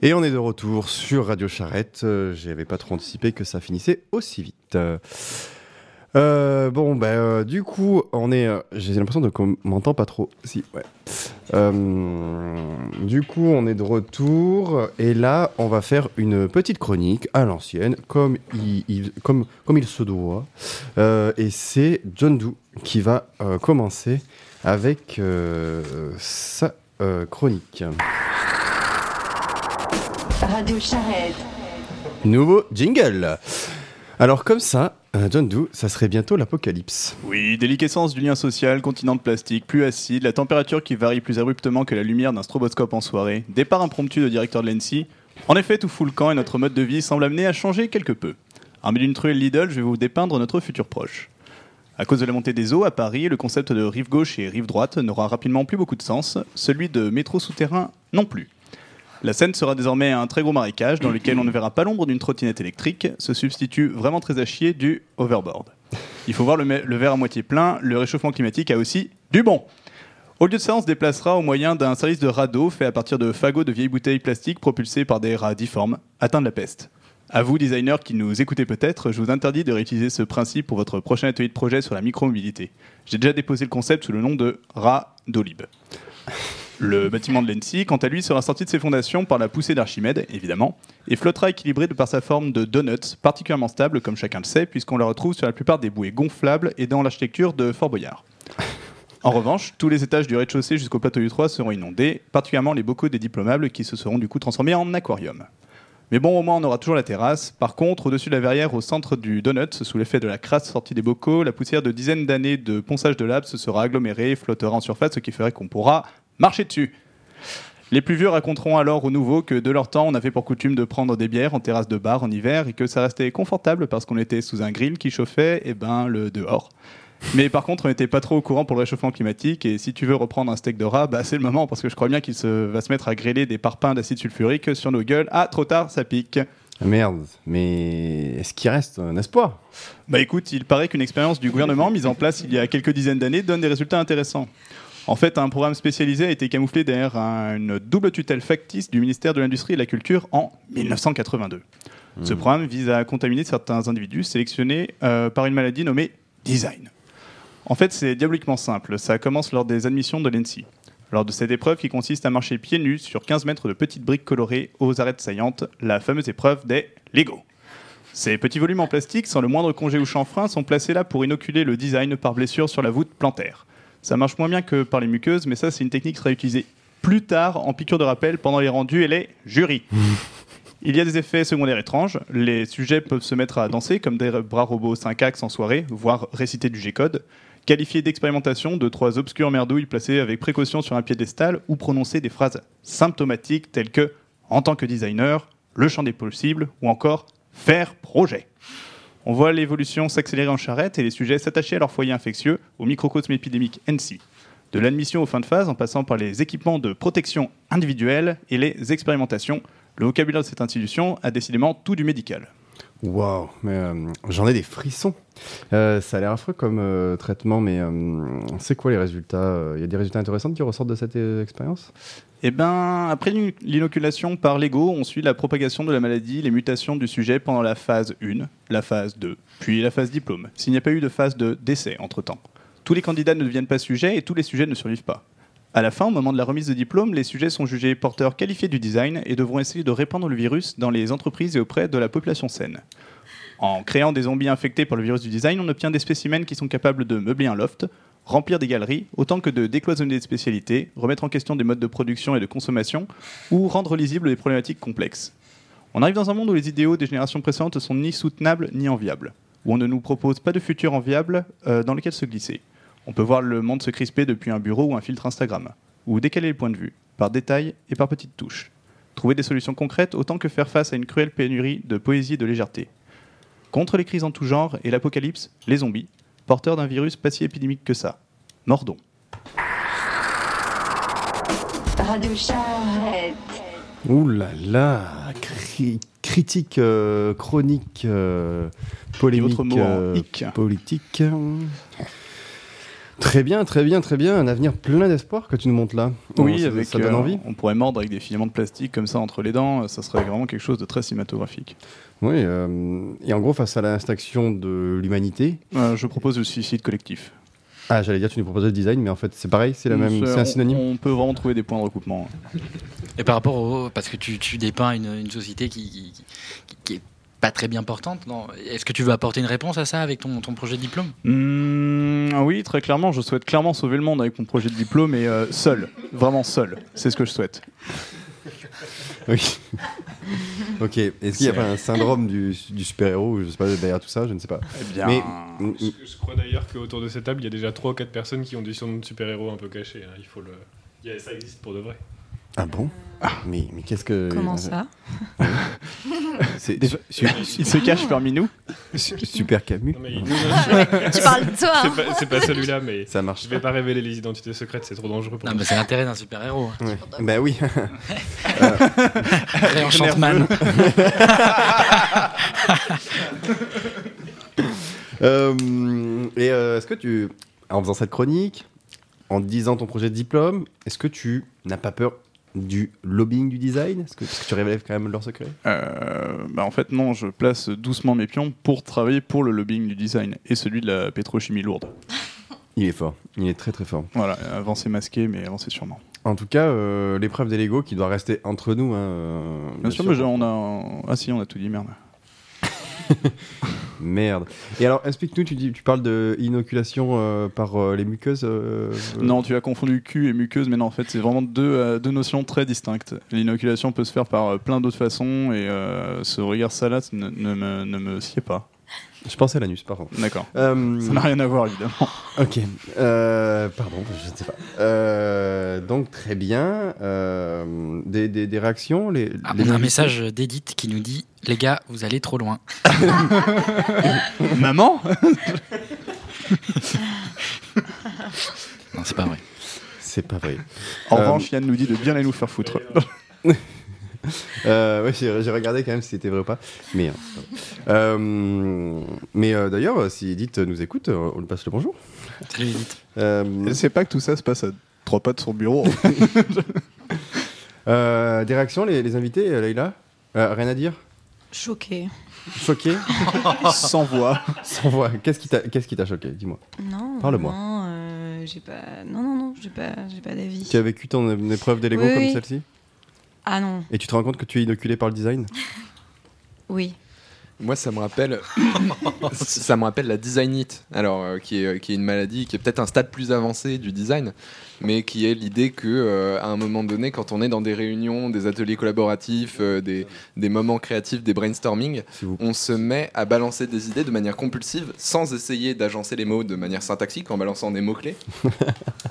Et on est de retour sur Radio Charrette. Euh, J'avais pas trop anticipé que ça finissait aussi vite. Euh, bon, ben, euh, du coup, on est. euh, J'ai l'impression qu'on m'entend pas trop. Si, ouais. Du coup, on est de retour. Et là, on va faire une petite chronique à l'ancienne, comme il, comme, comme il se doit. Et c'est John Doe qui va commencer avec sa chronique. Radio Charrette. Nouveau jingle. Alors comme ça, euh, John Doe, ça serait bientôt l'apocalypse. Oui, déliquescence du lien social, continent de plastique, plus acide, la température qui varie plus abruptement que la lumière d'un stroboscope en soirée, départ impromptu de directeur de l'ENSI. En effet, tout fout le camp et notre mode de vie semble amené à changer quelque peu. Armé d'une truelle Lidl, je vais vous dépeindre notre futur proche. À cause de la montée des eaux à Paris, le concept de rive gauche et rive droite n'aura rapidement plus beaucoup de sens, celui de métro souterrain non plus. La Seine sera désormais un très gros marécage dans lequel on ne verra pas l'ombre d'une trottinette électrique, se substitue vraiment très à chier du overboard. Il faut voir le, le verre à moitié plein, le réchauffement climatique a aussi du bon. Au lieu de ça, on se déplacera au moyen d'un service de radeau fait à partir de fagots de vieilles bouteilles plastiques propulsés par des rats difformes, atteints de la peste. À vous, designers qui nous écoutez peut-être, je vous interdis de réutiliser ce principe pour votre prochain atelier de projet sur la micromobilité. J'ai déjà déposé le concept sous le nom de rat d'Olib. Le bâtiment de l'ENSI, quant à lui, sera sorti de ses fondations par la poussée d'Archimède, évidemment, et flottera équilibré de par sa forme de donut, particulièrement stable, comme chacun le sait, puisqu'on le retrouve sur la plupart des bouées gonflables et dans l'architecture de Fort Boyard. En revanche, tous les étages du rez-de-chaussée jusqu'au plateau du 3 seront inondés, particulièrement les bocaux des diplomables qui se seront du coup transformés en aquarium. Mais bon, au moins on aura toujours la terrasse. Par contre, au-dessus de la verrière, au centre du donut, sous l'effet de la crasse sortie des bocaux, la poussière de dizaines d'années de ponçage de lave se sera agglomérée et flottera en surface, ce qui ferait qu'on pourra marcher dessus. Les plus vieux raconteront alors aux nouveaux que de leur temps, on avait pour coutume de prendre des bières en terrasse de bar en hiver et que ça restait confortable parce qu'on était sous un grill qui chauffait et ben le dehors. Mais par contre, on n'était pas trop au courant pour le réchauffement climatique et si tu veux reprendre un steak de rat, bah c'est le moment parce que je crois bien qu'il se va se mettre à grêler des parpaings d'acide sulfurique sur nos gueules. Ah, trop tard, ça pique. Ah, Merde, mais est-ce qu'il reste un espoir? Bah écoute, il paraît qu'une expérience du gouvernement mise en place il y a quelques dizaines d'années donne des résultats intéressants. En fait, un programme spécialisé a été camouflé derrière un- une double tutelle factice du ministère de l'Industrie et de la Culture en 1982. Ce programme vise à contaminer certains individus sélectionnés euh, par une maladie nommée design. En fait, c'est diaboliquement simple. Ça commence lors des admissions de l'ENSI. Lors de cette épreuve qui consiste à marcher pieds nus sur 15 mètres de petites briques colorées aux arêtes saillantes, la fameuse épreuve des Lego. Ces petits volumes en plastique, sans le moindre congé ou chanfrein, sont placés là pour inoculer le design par blessure sur la voûte plantaire. Ça marche moins bien que par les muqueuses, mais ça, c'est une technique qui sera utilisée plus tard en piqûre de rappel pendant les rendus et les jurys. <laughs> Il y a des effets secondaires étranges. Les sujets peuvent se mettre à danser comme des bras robots 5 axes en soirée, voire réciter du G-code, qualifier d'expérimentation de trois obscures merdouilles placées avec précaution sur un piédestal ou prononcer des phrases symptomatiques telles que en tant que designer, le champ des possibles ou encore faire projet. On voit l'évolution s'accélérer en charrette et les sujets s'attacher à leur foyer infectieux, au microcosme épidémique NC. De l'admission aux fins de phase en passant par les équipements de protection individuelle et les expérimentations, le vocabulaire de cette institution a décidément tout du médical. Waouh, euh, j'en ai des frissons. Euh, ça a l'air affreux comme euh, traitement, mais euh, c'est quoi les résultats Il y a des résultats intéressants qui ressortent de cette expérience? Eh ben, après l'in- l'inoculation par Lego, on suit la propagation de la maladie, les mutations du sujet pendant la phase 1, la phase 2, puis la phase diplôme, s'il n'y a pas eu de phase de décès entre-temps. Tous les candidats ne deviennent pas sujets et tous les sujets ne survivent pas. À la fin, au moment de la remise de diplôme, les sujets sont jugés porteurs qualifiés du design et devront essayer de répandre le virus dans les entreprises et auprès de la population saine. En créant des zombies infectés par le virus du design, on obtient des spécimens qui sont capables de meubler un loft, remplir des galeries, autant que de décloisonner des spécialités, remettre en question des modes de production et de consommation, ou rendre lisibles des problématiques complexes. On arrive dans un monde où les idéaux des générations précédentes sont ni soutenables ni enviables, où on ne nous propose pas de futur enviable euh, dans lequel se glisser. On peut voir le monde se crisper depuis un bureau ou un filtre Instagram, ou décaler le point de vue, par détail et par petites touches. Trouver des solutions concrètes autant que faire face à une cruelle pénurie de poésie et de légèreté. Contre les crises en tout genre et l'apocalypse, les zombies, porteurs d'un virus pas si épidémique que ça. Mordons. Radio Charrette. Ouh là là, cri- critique, euh, chronique, euh, polémique, euh, politique. Très bien, très bien, très bien. Un avenir plein d'espoir que tu nous montres là. Oui, ça, avec, ça donne euh, envie. on pourrait mordre avec des filaments de plastique comme ça entre les dents, euh, ça serait vraiment quelque chose de très cinématographique. Oui, euh, et en gros, face à l'extinction de l'humanité. Euh, je propose le suicide collectif. Ah, j'allais dire, tu nous proposais le design, mais en fait, c'est pareil, c'est la même, C'est- c'est un on- synonyme. On, peut vraiment trouver des points de recoupement. Et par rapport au. Parce que tu, tu dépeins une, une société qui, qui, qui- qui est pas très bien portante, non Est-ce que tu veux apporter une réponse à ça avec ton, ton projet de diplôme? Hmm, oui, très clairement, je souhaite clairement sauver le monde avec mon projet de diplôme et euh, seul, vraiment seul, c'est ce que je souhaite. <laughs> Oui. ok. Est-ce qu'il n'y a pas un syndrome du, du super-héros, je sais pas, derrière tout ça, je ne sais pas. Eh bien, Mais Je, je crois d'ailleurs qu'autour de cette table, il y a déjà 3 ou 4 personnes qui ont des surnoms de super-héros un peu cachés. hein. Il faut le... il y a- ça existe pour de vrai. Ah bon? Mais, mais qu'est-ce que Comment ça? <laughs> C'est Déjà- su- <laughs> il se cache parmi nous. su- super Camus. Non, mais il- <laughs> Tu parles de toi, hein. C'est pas, c'est pas celui-là, mais Ça marche. je vais pas révéler les identités secrètes, c'est trop dangereux pour Non, nous. mais c'est l'intérêt d'un super-héros. Ouais. Bah oui. Enchantement. Euh, et euh, est-ce que tu, en faisant cette chronique, en disant ton projet de diplôme, est-ce que tu n'as pas peur du lobbying du design? Est-ce que, tu révèles quand même leur secret? Euh, bah en fait, non, je place doucement mes pions pour travailler pour le lobbying du design et celui de la pétrochimie lourde. <laughs> Il est fort. Il est très très fort. Voilà, avancer masqué, mais avancer sûrement. En tout cas, euh, l'épreuve des Lego qui doit rester entre nous. hein, euh, Bien sûr, mais j'ai- on a. Ah si, on a tout dit, merde. <laughs> Merde. Et alors, explique-nous, tu, tu parles de inoculation euh, par euh, les muqueuses euh, Non, tu as confondu cul et muqueuse, mais non, en fait, c'est vraiment deux, deux notions très distinctes. L'inoculation peut se faire par plein d'autres façons, et ce regard salade ne me, ne me sied pas. Je pensais à l'anus, pardon. D'accord. Euh, Ça n'a rien à voir, évidemment. Ok. Euh, pardon, je ne sais pas. Euh, donc, très bien. Euh, des, des- des réactions les, Ah, les on a un message d'Edith qui nous dit Les gars, vous allez trop loin. <laughs> Maman Non, c'est pas vrai. C'est pas vrai. En Euh, revanche, Yann nous dit de bien aller nous faire foutre. <laughs> Euh, ouais, j'ai regardé quand même si c'était vrai ou pas. Mais, euh, mais euh, d'ailleurs, si Edith nous écoute, euh, on lui passe le bonjour. Salut Edith. Euh, Elle sait pas que tout ça se passe à trois pas de son bureau. <laughs> euh, des réactions, les, les invités, euh, Leïla Euh, Rien à dire Choqué. Choqué <laughs> Sans voix. Sans voix. Qu'est-ce qui t'a choqué? Dis-moi. Non. Parle-moi. Non, euh, j'ai pas. Non, non, non, j'ai pas, j'ai pas d'avis. Tu as vécu ton euh, épreuve Lego Oui, comme oui. celle-ci? Ah non. Et tu te rends compte que tu es inoculé par le design <laughs> Oui. Moi, ça me rappelle, <laughs> ça me rappelle la designite, alors euh, qui est qui est une maladie qui est peut-être un stade plus avancé du design, mais qui est l'idée que euh, à un moment donné, quand on est dans des réunions, des ateliers collaboratifs, euh, des des moments créatifs, des brainstorming, on se met à balancer des idées de manière compulsive, sans essayer d'agencer les mots de manière syntaxique, en balançant des mots clés, <laughs>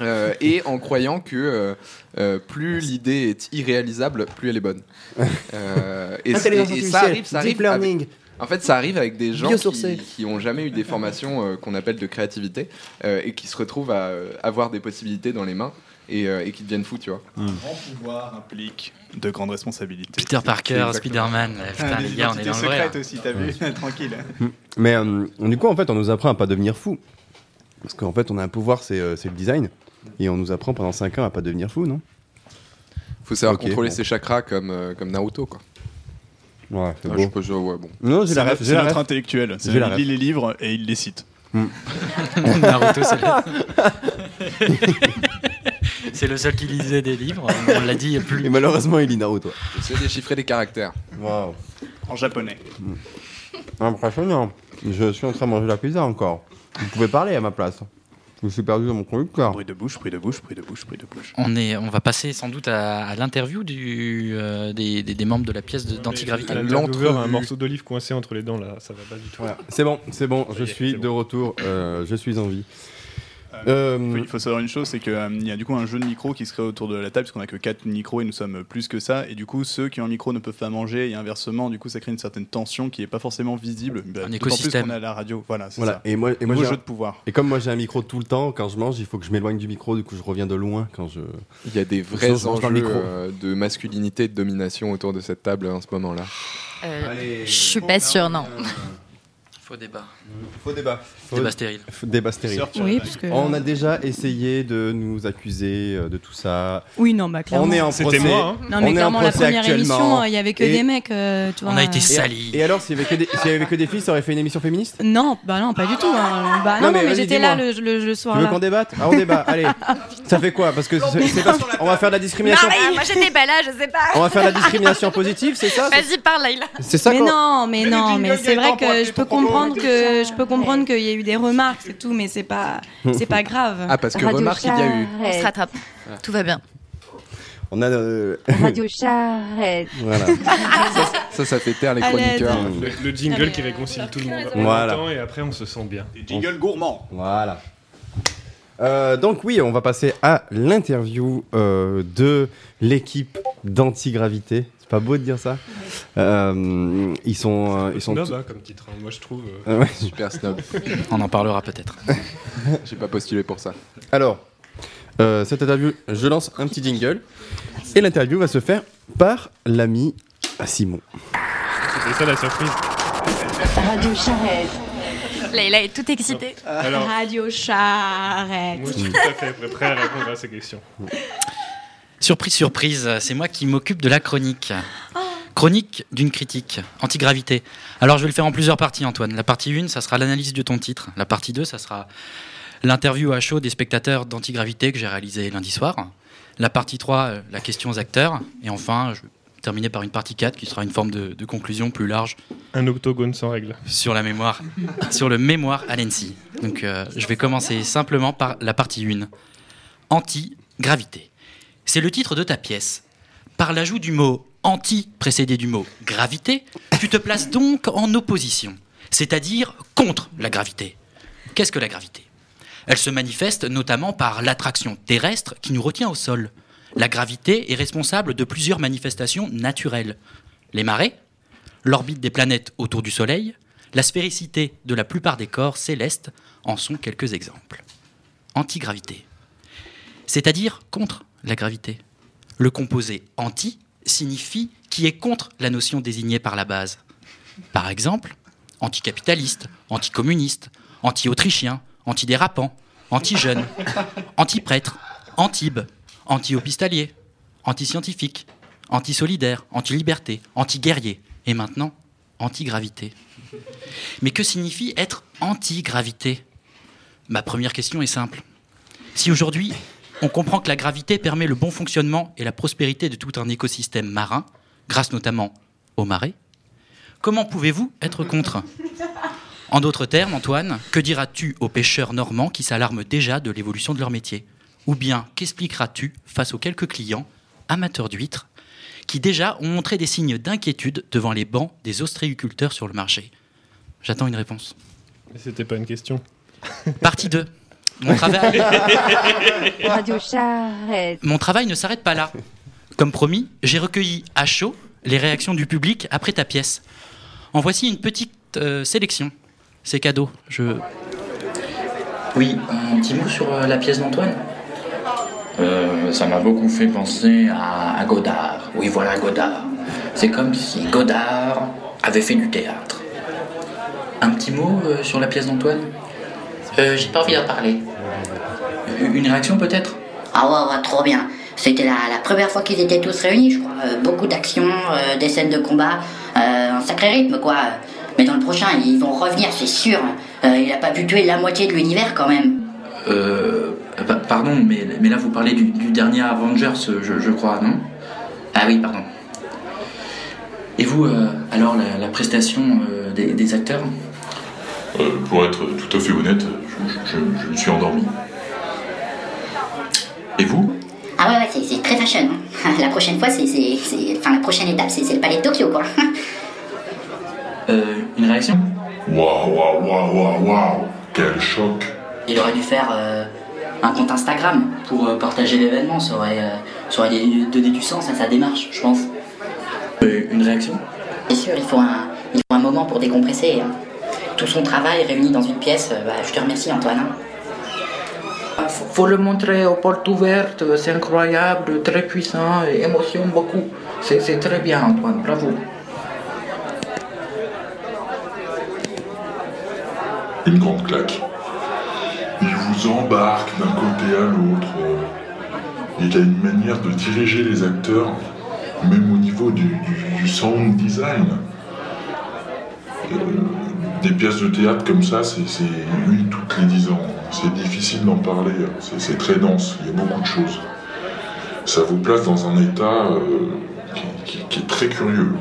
Euh, et en croyant que euh, euh, plus l'idée est irréalisable, plus elle est bonne. <laughs> Euh, et, Intelligence et- et ça arrive, ça deep arrive avec- learning. En fait, ça arrive avec des gens qui, qui ont jamais eu des formations euh, qu'on appelle de créativité euh, et qui se retrouvent à euh, avoir des possibilités dans les mains et, euh, et qui deviennent fous, tu vois. Un grand pouvoir implique de grandes responsabilités. Peter Parker. Spider-Man. Putain, les gars, on est dans le vrai. là. aussi, t'as vu <laughs> Tranquille. Mais euh, du coup, en fait, on nous apprend à pas devenir fou. Parce qu'en fait, on a un pouvoir, c'est euh, c'est le design. Et on nous apprend pendant 5 ans à pas devenir fou, non? Faut savoir contrôler bon. ses chakras comme, euh, comme Naruto, quoi. Ouais, c'est Ah, beau. je peux- je- ouais, bon. Non, j'ai C'est la notre, la intellectuel. La Il lit les livres et il les cite. <laughs> Naruto, c'est le... <laughs> c'est le seul qui lisait des livres. On l'a dit Et plus. malheureusement, il lit Naruto. J'essaie de déchiffrer les caractères. Waouh. En japonais. Impressionnant. Je suis en train de manger la pizza encore. Vous pouvez parler à ma place. Je suis perdu dans mon conducteur. Bruit de bouche, bruit de bouche, bruit de bouche, bruit de bouche. On, est, on va passer sans doute à, à l'interview du, euh, des, des- des membres de la pièce de- d'antigravité. A un morceau d'olive coincé entre les dents là, ça va pas du tout. Voilà. C'est bon, c'est bon, je suis de bon. retour. euh, je suis en vie. Euh, Euh, Il faut savoir une chose, c'est qu'il y a du coup un jeu de micro qui se crée autour de la table, parce qu'on a que 4 micros et nous sommes plus que ça. Et du coup, ceux qui ont un micro ne peuvent pas manger, et inversement, du coup, ça crée une certaine tension qui est pas forcément visible. Bah, plus écosystème. qu'on est à la radio. Voilà, c'est Voilà. ça. Et moi, et moi jeu un- de pouvoir. Et comme moi j'ai un micro tout le temps, quand je mange, il faut que je m'éloigne du micro, du coup je reviens de loin quand je. Il y a des vrais enjeux micro. euh, de masculinité et de domination autour de cette table en ce moment-là. Euh, je suis pas sûre, non. Faux débat. Faux débat. Faux Débat stérile. Faux débat stérile. Oui, parce que. On a déjà essayé de nous accuser euh, de tout ça. Oui, non, bah clairement. On est en C'était procès. moi, hein. Non, mais on clairement, la première émission, il y avait que Et- des mecs, euh, tu vois. On a été euh, salis. Et alors, s'il y avait que des, s'il y avait que des filles, ça aurait fait une émission féministe? Non, bah non, pas du tout. hein. Bah Non, non, mais non, mais j'étais là le, le, le soir Tu veux qu'on débatte? Ah, on débat. Allez. <laughs> Ça fait quoi? Parce que c'est parce on va faire de la discrimination. Moi j'étais pas là, je sais pas. On va faire de la discrimination positive, c'est ça? Vas-y, parle, Laïla. C'est ça mais qu'on- non, mais non, mais c'est vrai que je peux propos. Comprendre que je peux comprendre qu'il y a eu des remarques, c'est tout, mais c'est pas <laughs> c'est pas grave. Ah, parce que Radio remarque, il y a eu. On se rattrape. Tout va bien. On a. euh, Radio Charrette. <laughs> voilà. Ça, ça fait taire les chroniqueurs. Le, le jingle qui réconcilie tout le monde. Voilà. et après, on se sent bien. Des jingles gourmands. Voilà. Euh, donc oui, on va passer à l'interview euh, de l'équipe d'antigravité. C'est pas beau de dire ça. Euh, ils sont, euh, ils sont. Snob, hein, comme titre. hein. Moi, je trouve. euh, ouais. Super snob. On en parlera peut-être. <laughs> J'ai pas postulé pour ça. Alors, euh, cette interview, je lance un petit jingle et l'interview va se faire par l'ami Simon. C'était ça la surprise. Radio Charrette. Laïla est toute excitée. Alors, Radio Charrette. moi, je suis tout à fait prêt- prêt à répondre à ces questions. Surprise, surprise, c'est moi qui m'occupe de la chronique. Chronique d'une critique, antigravité. Alors je vais le faire en plusieurs parties, Antoine. La partie 1, ça sera l'analyse de ton titre. La partie 2, ça sera l'interview à chaud des spectateurs d'antigravité que j'ai réalisé lundi soir. La partie 3, euh, la question aux acteurs. Et enfin, je vais terminer par une partie 4 qui sera une forme de, de conclusion plus large Un octogone sans règle. sur la mémoire, <laughs> sur le mémoire à l'ENSI. Donc euh, je vais commencer simplement par la partie 1. Anti-gravité. C'est le titre de ta pièce. Par l'ajout du mot anti précédé du mot gravité, tu te places donc en opposition, c'est-à-dire contre la gravité. Qu'est-ce que la gravité? Elle se manifeste notamment par l'attraction terrestre qui nous retient au sol. La gravité est responsable de plusieurs manifestations naturelles. Les marées, l'orbite des planètes autour du Soleil, la spéricité de la plupart des corps célestes en sont quelques exemples. Antigravité, c'est-à-dire contre la gravité. Le composé anti signifie qui est contre la notion désignée par la base. Par exemple, anticapitaliste, anticommuniste, anti-autrichien, antidérapant, anti-jeune, anti-prêtre, antibes, anti-hopistalier, anti-scientifique, anti-solidaire, anti-liberté, anti-guerrier et maintenant anti-gravité. Mais que signifie être anti-gravité? Ma première question est simple. Si aujourd'hui, on comprend que la gravité permet le bon fonctionnement et la prospérité de tout un écosystème marin, grâce notamment aux marées, comment pouvez-vous être contre? En d'autres termes, Antoine, que diras-tu aux pêcheurs normands qui s'alarment déjà de l'évolution de leur métier? Ou bien qu'expliqueras-tu face aux quelques clients, amateurs d'huîtres, qui déjà ont montré des signes d'inquiétude devant les bancs des ostréiculteurs sur le marché? J'attends une réponse. Mais C'était pas une question. Partie 2. Mon travail, <laughs> Radio Charrette. mon travail ne s'arrête pas là. Comme promis, j'ai recueilli à chaud les réactions du public après ta pièce. En voici une petite euh, sélection. C'est cadeau. Je. Oui, un petit mot sur euh, la pièce d'Antoine Euh, ça m'a beaucoup fait penser à, à Godard. Oui, voilà Godard. C'est comme si Godard avait fait du théâtre. Un petit mot euh, sur la pièce d'Antoine? Euh, J'ai pas envie d'en parler. Une réaction peut-être? Ah ouais, ouais, trop bien. C'était la, la première fois qu'ils étaient tous réunis, je crois. Euh, beaucoup d'action, euh, des scènes de combat, euh, un sacré rythme, quoi. Mais dans le prochain, ils vont revenir, c'est sûr. Euh, il a pas pu tuer la moitié de l'univers, quand même. Euh. pa- Pardon, mais, mais là vous parlez du, du dernier Avengers, je, je crois, non? Ah oui, pardon. Et vous, euh, alors, la, la prestation euh, des, des acteurs? Euh, pour être tout à fait honnête, je, me suis endormi. Et vous? Ah ouais, ouais, c'est- c'est très fashion. hein. <laughs> La prochaine fois, c'est... c'est- c'est- Enfin, la prochaine étape, c'est c'est le palais de Tokyo, quoi. <laughs> Euh, Une réaction? Waouh, waouh, waouh, waouh, waouh Quel choc Il aurait dû faire euh, un compte Instagram pour euh, partager l'événement. Ça aurait, euh, ça aurait donné du sens à sa démarche, je pense. Euh, Une réaction? C'est sûr, il faut un, il faut un moment pour décompresser. hein. Tout son travail réuni dans une pièce, euh, bah, je te remercie Antoine. hein. Faut, le montrer aux portes ouvertes, c'est incroyable, très puissant, et émotion beaucoup. C'est très bien Antoine, bravo. une grande claque. Il vous embarque d'un côté à l'autre. Il a une manière de diriger les acteurs, même au niveau du, du- du sound design. Euh, des pièces de théâtre comme ça, c'est une toutes les dix ans. C'est difficile d'en parler, c'est c'est très dense, il y a beaucoup de choses. Ça vous place dans un état euh, qui, qui- qui est très curieux.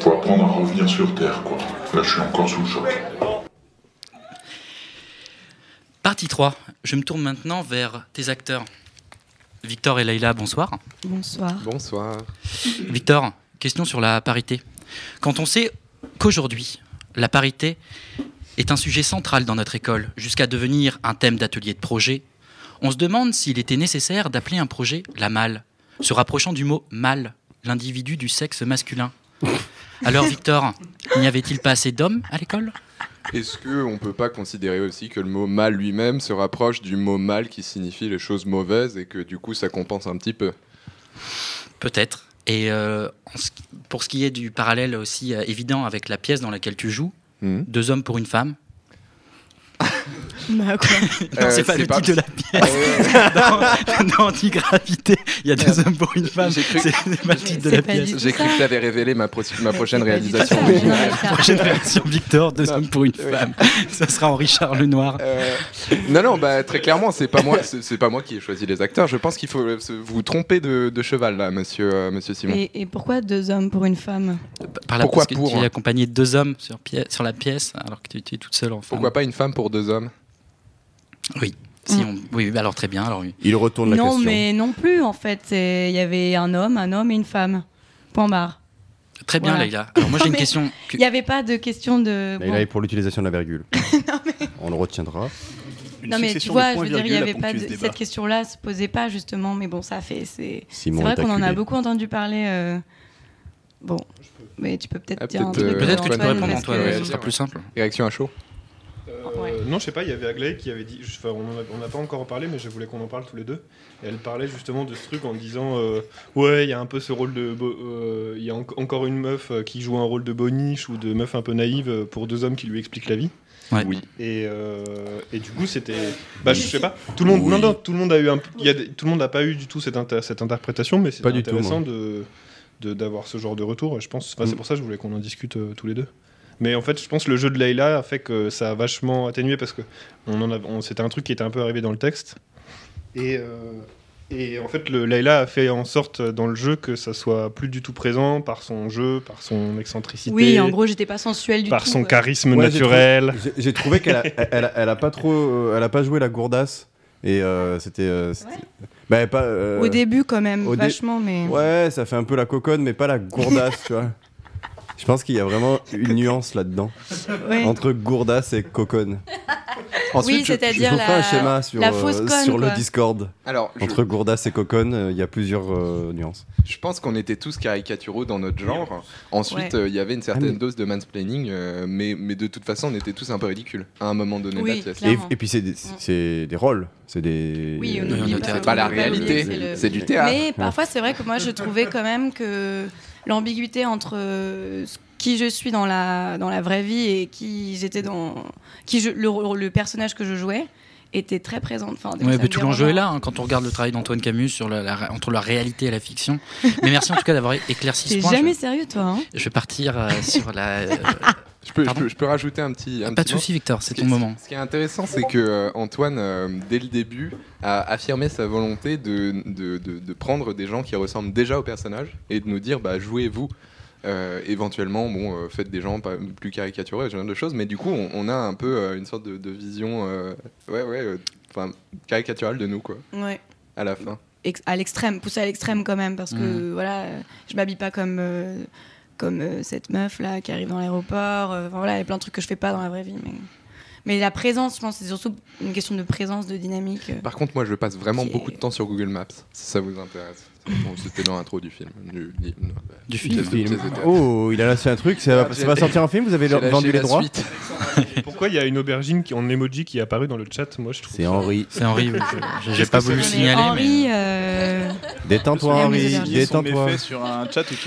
Faut apprendre à revenir sur Terre, quoi. Là, je suis encore sous le choc. Partie 3. Je me tourne maintenant vers tes acteurs. Victor et Leïla, bonsoir. Bonsoir. Bonsoir. Victor, question sur la parité. Quand on sait qu'aujourd'hui, la parité est un sujet central dans notre école, jusqu'à devenir un thème d'atelier de projet, on se demande s'il était nécessaire d'appeler un projet la malle, se rapprochant du mot mâle, l'individu du sexe masculin. Alors Victor, n'y avait-il pas assez d'hommes à l'école? Est-ce qu'on peut pas considérer aussi que le mot mal lui-même se rapproche du mot mal qui signifie les choses mauvaises et que du coup ça compense un petit peu? Peut-être. Et euh, pour ce qui est du parallèle aussi euh, évident avec la pièce dans laquelle tu joues, Mhm. deux hommes pour une femme. Bah quoi <laughs> Non, Euh, c'est pas le pas- titre de la pièce. <laughs> dans, dans Antigravité, il y a deux hommes pour une femme. C'est c'est pas le titre de la pièce. J'ai cru que tu avais révélé ma, pro- ma prochaine réalisation. <laughs> Prochaine version Victor, deux hommes pour une femme. Ça sera en Richard Lenoir. Euh, non, non, bah, très clairement, c'est pas moi, c'est pas moi qui ai choisi les acteurs. Je pense qu'il faut euh, vous tromper de, de cheval là, monsieur, euh, monsieur Simon. Et, et pourquoi deux hommes pour une femme? Par là, Pourquoi parce que pour, tu es accompagné de deux hommes sur, pièce, sur la pièce, alors que tu, tu es toute seule en femme. Pourquoi pas une femme pour deux hommes? Oui. Si on... oui, alors très bien. Alors oui. Il retourne la Non, question. mais non plus en fait. Il y avait un homme, un homme et une femme. Point barre. Très bien, Voilà. Leïla. Alors moi j'ai <laughs> Non, une mais question. Il n'y avait pas de question de. Il bon. est pour l'utilisation de la virgule. <laughs> On le retiendra. Une non mais tu vois, je veux dire, il y virgules a avait pas de, ce cette question-là se posait pas justement, mais bon, ça fait c'est. Vrai qu'on en a beaucoup entendu parler. euh, Bon, mais tu peux peut-être Ah, dire un peut-être, truc. euh, Peut-être que tu peux répondre Antoine, ce sera plus simple. Réaction à chaud Euh, Non, je sais pas, il y avait Aglaé qui avait dit, enfin, on n'a pas encore parlé, mais je voulais qu'on en parle tous les deux. Et elle parlait justement de ce truc en disant euh, Ouais, il y a un peu ce rôle de. bo- euh, Il y a en- encore une meuf qui joue un rôle de boniche ou de meuf un peu naïve pour deux hommes qui lui expliquent la vie. Ouais. Oui. Et, euh, et du coup, c'était. Bah, je sais pas. Tout le monde, non, non, tout le monde a eu un. Il y a tout le monde n'a pas eu du tout cette, inter- cette interprétation, mais c'est Pas du tout, intéressant de de- d'avoir ce genre de retour. Et je pense. enfin, C'est pour ça que je voulais qu'on en discute euh, tous les deux. Mais en fait, je pense que le jeu de Layla a fait que ça a vachement atténué parce que on en a, on- c'était un truc qui était un peu arrivé dans le texte. Et, euh, et en fait, le Layla a fait en sorte dans le jeu que ça soit plus du tout présent par son jeu, par son excentricité. Oui, en gros, j'étais pas sensuelle du par tout. son euh. charisme Ouais, j'ai naturel. trouvé- j'ai- trouvé qu'elle a, <laughs> elle a, elle a pas trop, euh, elle a pas joué la gourdasse et euh, c'était, euh, c'était- bah, pas. euh, Au début, quand même, dé- vachement, mais. Ouais, ça fait un peu la coconne, mais pas la gourdasse, <laughs> tu vois. Je pense qu'il y a vraiment une nuance là-dedans Ouais. entre gourdasse et coconne. Oui, je- c'est-à-dire ferai un la- schéma sur, la fausse euh, conne, sur le. Discord. Alors, je- entre gourdasse et coconne, euh, il y a plusieurs euh, nuances. Je pense qu'on était tous caricaturaux dans notre genre. Ensuite, Ouais. euh, il y avait une certaine Ah, mais- dose de mansplaining, euh, mais, mais de toute façon, on était tous un peu ridicules à un moment donné Oui, la. Et, puis c'est des, c'est des rôles, c'est des. Oui, on Oui, pas- Pas la réalité, le- c'est du théâtre. Mais parfois, c'est vrai que moi, je trouvais quand même que l'ambiguïté entre euh, qui je suis dans la, dans la vraie vie et qui j'étais dans. Qui je, le, le personnage que je jouais était très présente. Enfin, Ouais, mais tout l'enjeu est là hein, quand on regarde le travail d'Antoine Camus sur la, la- entre la réalité et la fiction. Mais merci en tout cas d'avoir éclairci ce point. jamais Je, sérieux, toi. Hein? Je vais partir euh, sur la. euh, Je peux, je, Pardon peux, je peux rajouter un petit. un pas de petit souci, Victor, c'est Ce ton moment. Ce qui est intéressant, c'est que euh, Antoine, euh, dès le début, a affirmé sa volonté de, de, de- de prendre des gens qui ressemblent déjà au personnage et de nous dire, bah, jouez-vous. Euh, éventuellement, bon, euh, faites des gens pas, plus caricaturés, ce genre de choses, mais du coup, on, on a un peu euh, une sorte de, de vision, euh, ouais, ouais, euh, enfin, caricaturale de nous, quoi, ouais. à la fin. Ex- à l'extrême, poussé à l'extrême quand même, parce que Mhm. voilà, euh, je m'habille pas comme, euh, comme euh, cette meuf là qui arrive dans l'aéroport. euh, Enfin voilà, il y a plein de trucs que je fais pas dans la vraie vie. Mais, mais la présence, je pense, c'est surtout une question de présence, de dynamique. euh. Par contre, moi, je passe vraiment est- beaucoup de temps sur Google Maps, si ça vous intéresse. C'était dans l'intro du film. Du, du- non, bah, Du pièce film. Oh, il a lâché un truc, ça va, Ah, ça va j'ai- sortir en film, vous avez vendu les la droits. <laughs> Pourquoi il y a une aubergine qui, en emoji qui est apparue dans le chat Moi, je trouve. C'est Henri. C'est Henri, j'ai pas que voulu signaler. Henri, mais- euh, Détends-toi, Henri. Il a détends-toi.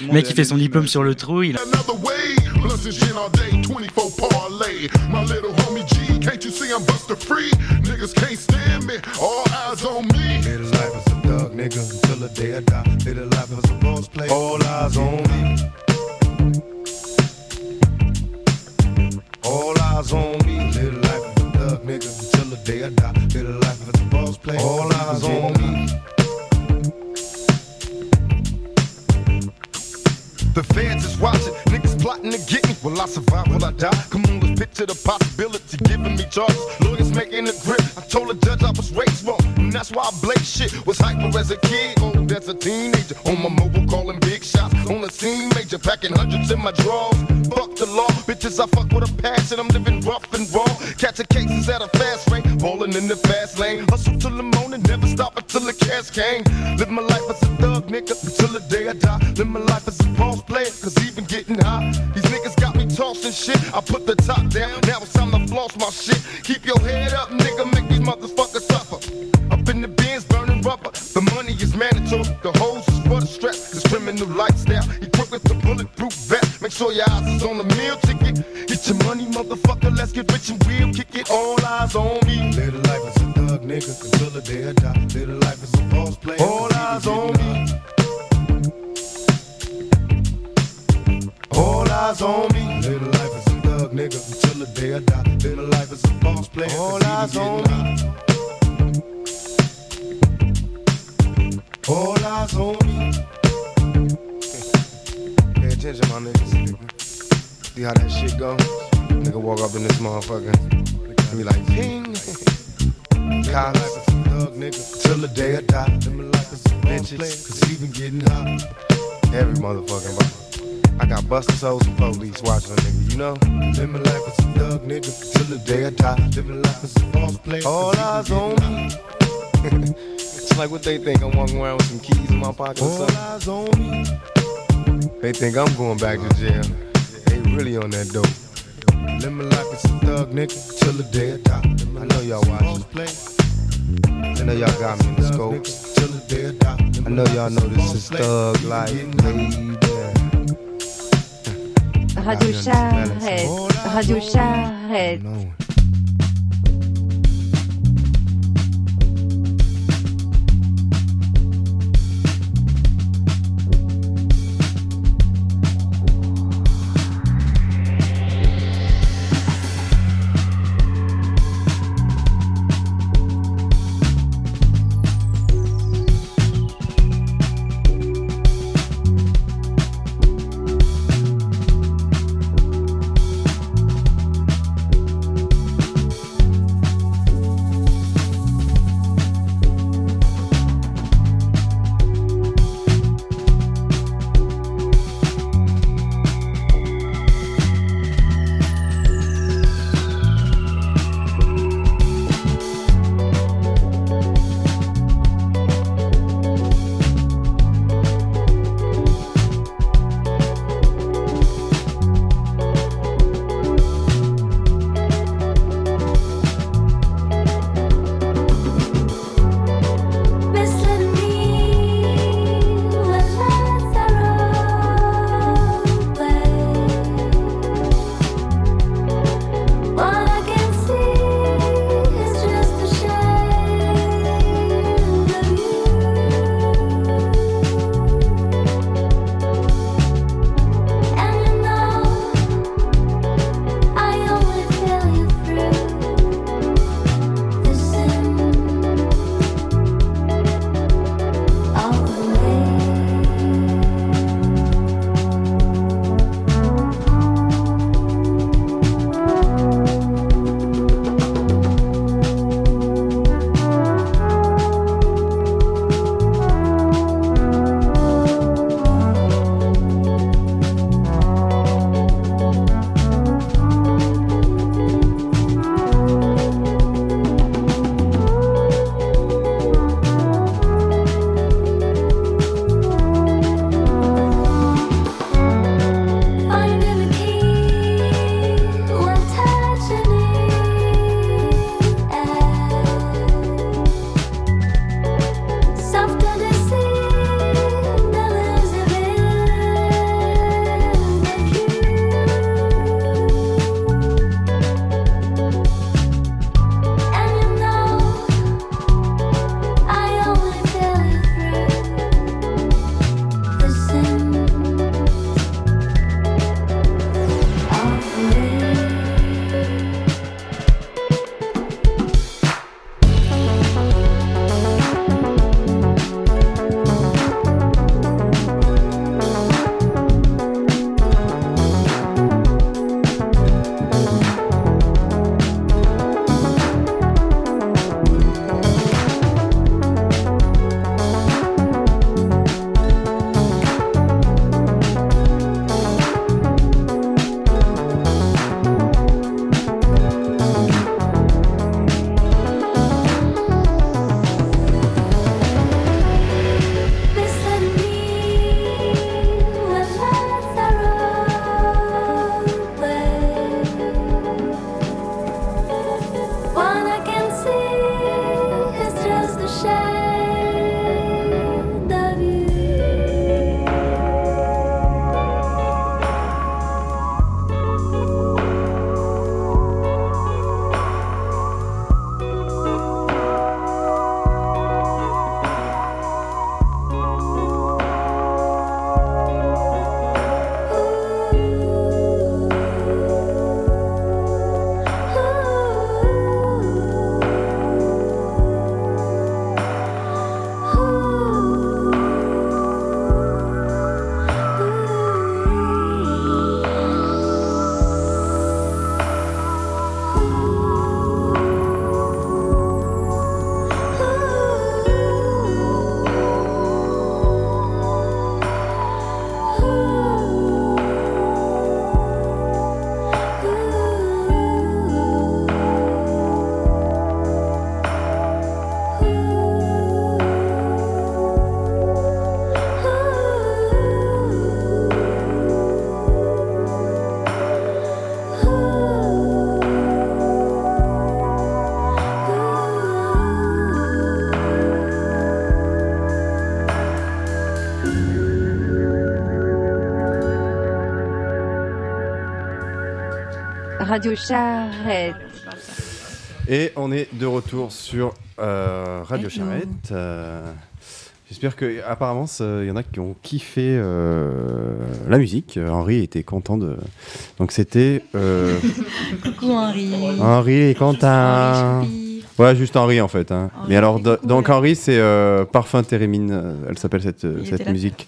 un mec qui fait son diplôme sur le trou, il I'm buster free? Niggas can't stand me, all eyes on me. A life as a thug, nigga, until the day I die. A life as a boss player. All eyes on me. All eyes on me. A life as a thug, nigga, until the day I die. A life as a boss player. All eyes on me. The feds is watching, plotting to get me. Will I survive? Will I die? Come on, let's picture the possibility. Giving me charges, lawyers making a grip. I told the judge I was raised wrong, and that's why I blaze shit. Was hyper as a kid, old as a teenager. On my mobile, calling big shots. On the scene, major, packing hundreds in my drawers. Fuck the law, bitches, I fuck with a passion. I'm living rough and raw. Catching cases at a fast rate, balling in the fast lane. Hustle till the morning, never stop until the cash came. Live my life as a thug, nigga, until the day I die. Live my life as a boss player, cause even getting high. These niggas got me tossing shit. I put the top down, now it's time to floss my shit. Keep your head up, nigga, make these motherfuckers suffer. Up in the bins, burning rubber. The money is mandatory, the hose is for the strap. This criminal lifestyle, equipped with the bulletproof vest. Make sure your eyes is on the meal ticket. Get your money, motherfucker, let's get rich and we'll kick it. All eyes on me. Little life is a thug, nigga, until the day I die. Little life is a boss player. All eyes on me. All eyes on me. Live a life as a thug, nigga, until the day I die. Live a life as a boss player. All eyes on me. All eyes on me. Pay attention, my niggas. See how that shit go? Nigga walk up in this motherfucker. and Be like, ping. Thug, nigga, till the day I die. Live a life as a boss player. Cause even getting high. Every motherfucking body. I got busted souls and police watching a nigga, you know? Live my life as a thug, nigga, till the day I die. Live a life as a boss player. All eyes on me. <laughs> it's like what they think. I'm walking around with some keys in my pocket or All something. eyes on me. They think I'm going back to jail. They really on that dope. Live my life as a thug, nigga, till the day I die. I know y'all watching. I know y'all got me in the scope. Till the day I die. I know y'all know this is thug life, baby. Radio Charrette, Radio Charrette. Radio Charrette. Et on est de retour sur euh, Radio. Charrette. Euh, J'espère que, apparemment, il y en a qui ont kiffé euh, la musique. Henri était content de. Donc c'était. <laughs> Coucou Henri. Henri est content. Ouais, juste Henri en fait. hein. Mais alors, do- donc Henri, c'est Parfum Térémine. Elle s'appelle cette, cette musique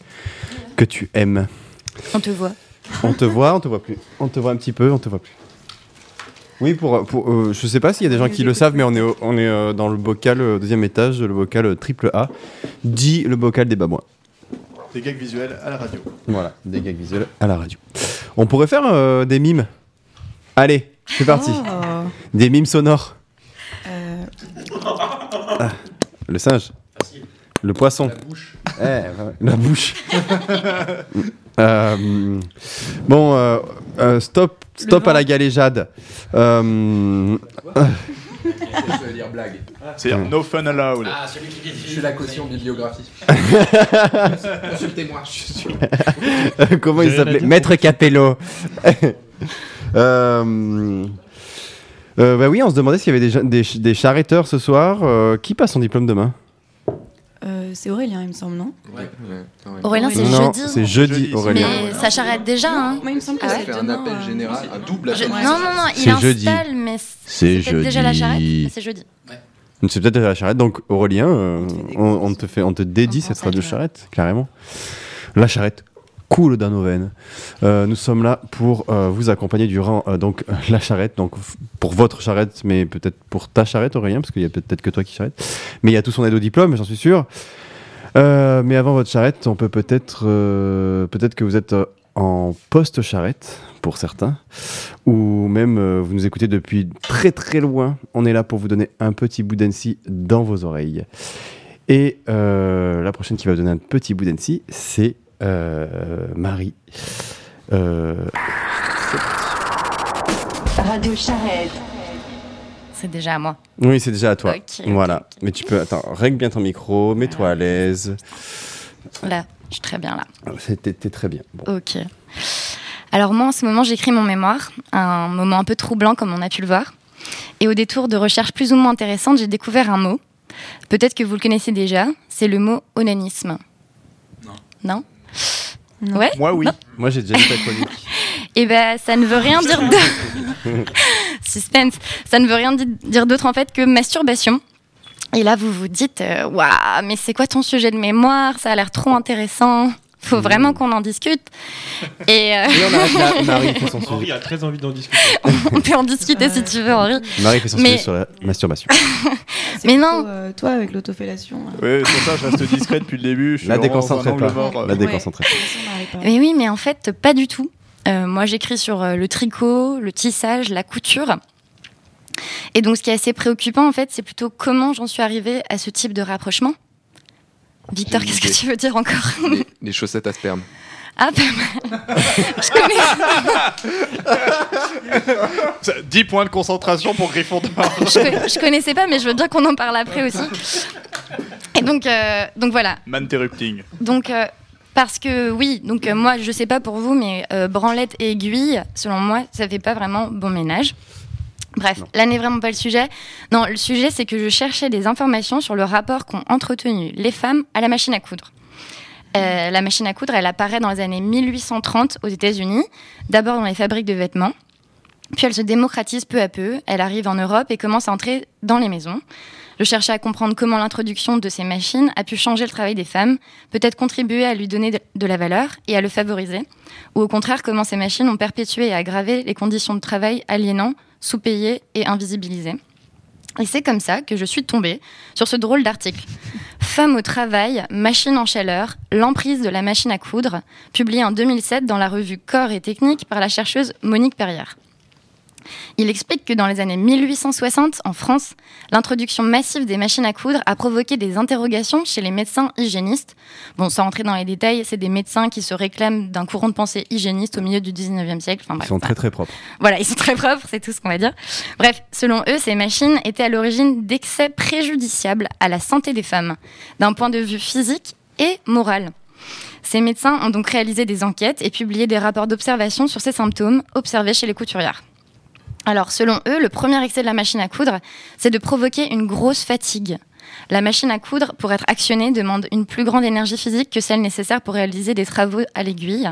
que tu aimes. On te voit. On te voit, on te voit plus. On te voit un petit peu, on te voit plus. Oui, pour, pour euh, je sais pas s'il y a des gens qui le savent, mais on est, au- on est euh, dans le bocal euh, au deuxième étage, le bocal triple A, dit le bocal des babouins. Des gags visuels à la radio. Voilà, des gags visuels à la radio. On pourrait faire euh, des mimes. Allez, c'est parti. Oh. Des mimes sonores. Euh, Ah, le singe. Le poisson. La bouche. la bouche. <laughs> Euh, bon, euh, euh, stop, stop à la galéjade. Euh, Je veux dire blague. C'est-à-dire no fun allowed. Ah, celui qui Je suis la caution bibliographie. Consultez-moi. <laughs> Je suis. Comment il s'appelait. Maître Capello. <laughs> euh, euh, bah oui, on se demandait s'il y avait des, des, des charretteurs ce soir. Euh, qui passe son diplôme demain? Euh, c'est Aurélien, il me semble, non Aurélien, c'est Non, jeudi. c'est jeudi, Aurélien. Mais ça charrette déjà. Hein. Moi, il me semble que Ah c'est ouais fait un appel euh, général, un double Je- appel Non, général. non, non, il C'est jeudi. installe, mais C'est déjà la charrette. C'est jeudi. C'est peut-être la charrette. Donc Aurélien, euh, on, on te fait, on te dédie cette radio charrette, carrément. La charrette nos veines. Euh, nous sommes là pour euh, vous accompagner durant euh, donc la charrette, donc pour votre charrette, mais peut-être pour ta charrette Aurélien, parce qu'il y a peut-être que toi qui charrette. Mais il y a tout son aide au diplôme, j'en suis sûr. Euh, mais avant votre charrette, on peut peut-être, euh, peut-être que vous êtes euh, en post-charrette pour certains, ou même euh, vous nous écoutez depuis très très loin. On est là pour vous donner un petit bout d'NC dans vos oreilles. Et euh, la prochaine qui va vous donner un petit bout d'NC, c'est euh, Marie. Euh, Radio Charrette. C'est déjà à moi. oui, c'est déjà à toi. Voilà. Mais tu peux, attends, règle bien ton micro, mets-toi à l'aise. Là, je suis très bien là. C'était t'es très bien. Bon. Ok. Alors moi, en ce moment, j'écris mon mémoire, un moment un peu troublant comme on a pu le voir. Et au détour de recherches plus ou moins intéressantes, j'ai découvert un mot. Peut-être que vous le connaissez déjà, c'est le mot onanisme. Non. Non? Ouais Moi, oui. Non Moi, j'ai déjà fait ta chronique. <laughs> Eh ben, ça ne veut rien dire de... <laughs> Suspense. Ça ne veut rien di- dire d'autre en fait que masturbation. Et là, vous vous dites, euh, waouh, mais c'est quoi ton sujet de mémoire? Ça a l'air trop intéressant. Faut vraiment qu'on en discute. Et euh, on. Marie fait son <laughs> Henri a très envie d'en discuter. <laughs> on peut en discuter si tu veux, Henri. Marie fait son Mais- sujet sur la masturbation. <laughs> Mais plutôt, non. euh, toi, avec l'autofellation. euh, Oui, c'est pour ça, je reste discret depuis le début. Je La angle pas. mort. La pas. Mais oui, mais en fait, pas du tout. Euh, moi, j'écris sur euh, le tricot, le tissage, la couture. Et donc, ce qui est assez préoccupant, en fait, c'est plutôt comment j'en suis arrivée à ce type de rapprochement. Victor, qu'est-ce que tu veux dire encore Les, les chaussettes à sperme. Ah, pas mal. Je connais. Ça, 10 points de concentration pour Gryffondor. je, je connaissais pas, mais je veux bien qu'on en parle après aussi. Et donc, euh, donc voilà. Manterrupting. Donc, euh, parce que oui, donc euh, moi, je sais pas pour vous, mais euh, branlette et aiguille, selon moi, ça fait pas vraiment bon ménage. Bref, là n'est vraiment pas le sujet. Non, le sujet, c'est que je cherchais des informations sur le rapport qu'ont entretenu les femmes à la machine à coudre. Euh, la machine à coudre, elle apparaît dans les années 1830 aux États-Unis, d'abord dans les fabriques de vêtements. Puis elle se démocratise peu à peu, elle arrive en Europe et commence à entrer dans les maisons. Je cherchais à comprendre comment l'introduction de ces machines a pu changer le travail des femmes, peut-être contribuer à lui donner de- la valeur et à le favoriser, ou au contraire comment ces machines ont perpétué et aggravé les conditions de travail aliénant, sous-payées et invisibilisées. Et c'est comme ça que je suis tombée sur ce drôle d'article. Femme au travail, machine en chaleur, l'emprise de la machine à coudre, publié en 2007 dans la revue Corps et Technique par la chercheuse Monique Perrière. Il explique que dans les années 1860, en France, l'introduction massive des machines à coudre a provoqué des interrogations chez les médecins hygiénistes. Bon, sans rentrer dans les détails, c'est des médecins qui se réclament d'un courant de pensée hygiéniste au milieu du 19e siècle. Enfin, Ils sont très très propres. voilà, ils sont très propres, c'est tout ce qu'on va dire. Bref, selon eux, ces machines étaient à l'origine d'excès préjudiciables à la santé des femmes, d'un point de vue physique et moral. Ces médecins ont donc réalisé des enquêtes et publié des rapports d'observation sur ces symptômes observés chez les couturières. Alors, selon eux, le premier excès de la machine à coudre, c'est de provoquer une grosse fatigue. La machine à coudre, pour être actionnée, demande une plus grande énergie physique que celle nécessaire pour réaliser des travaux à l'aiguille.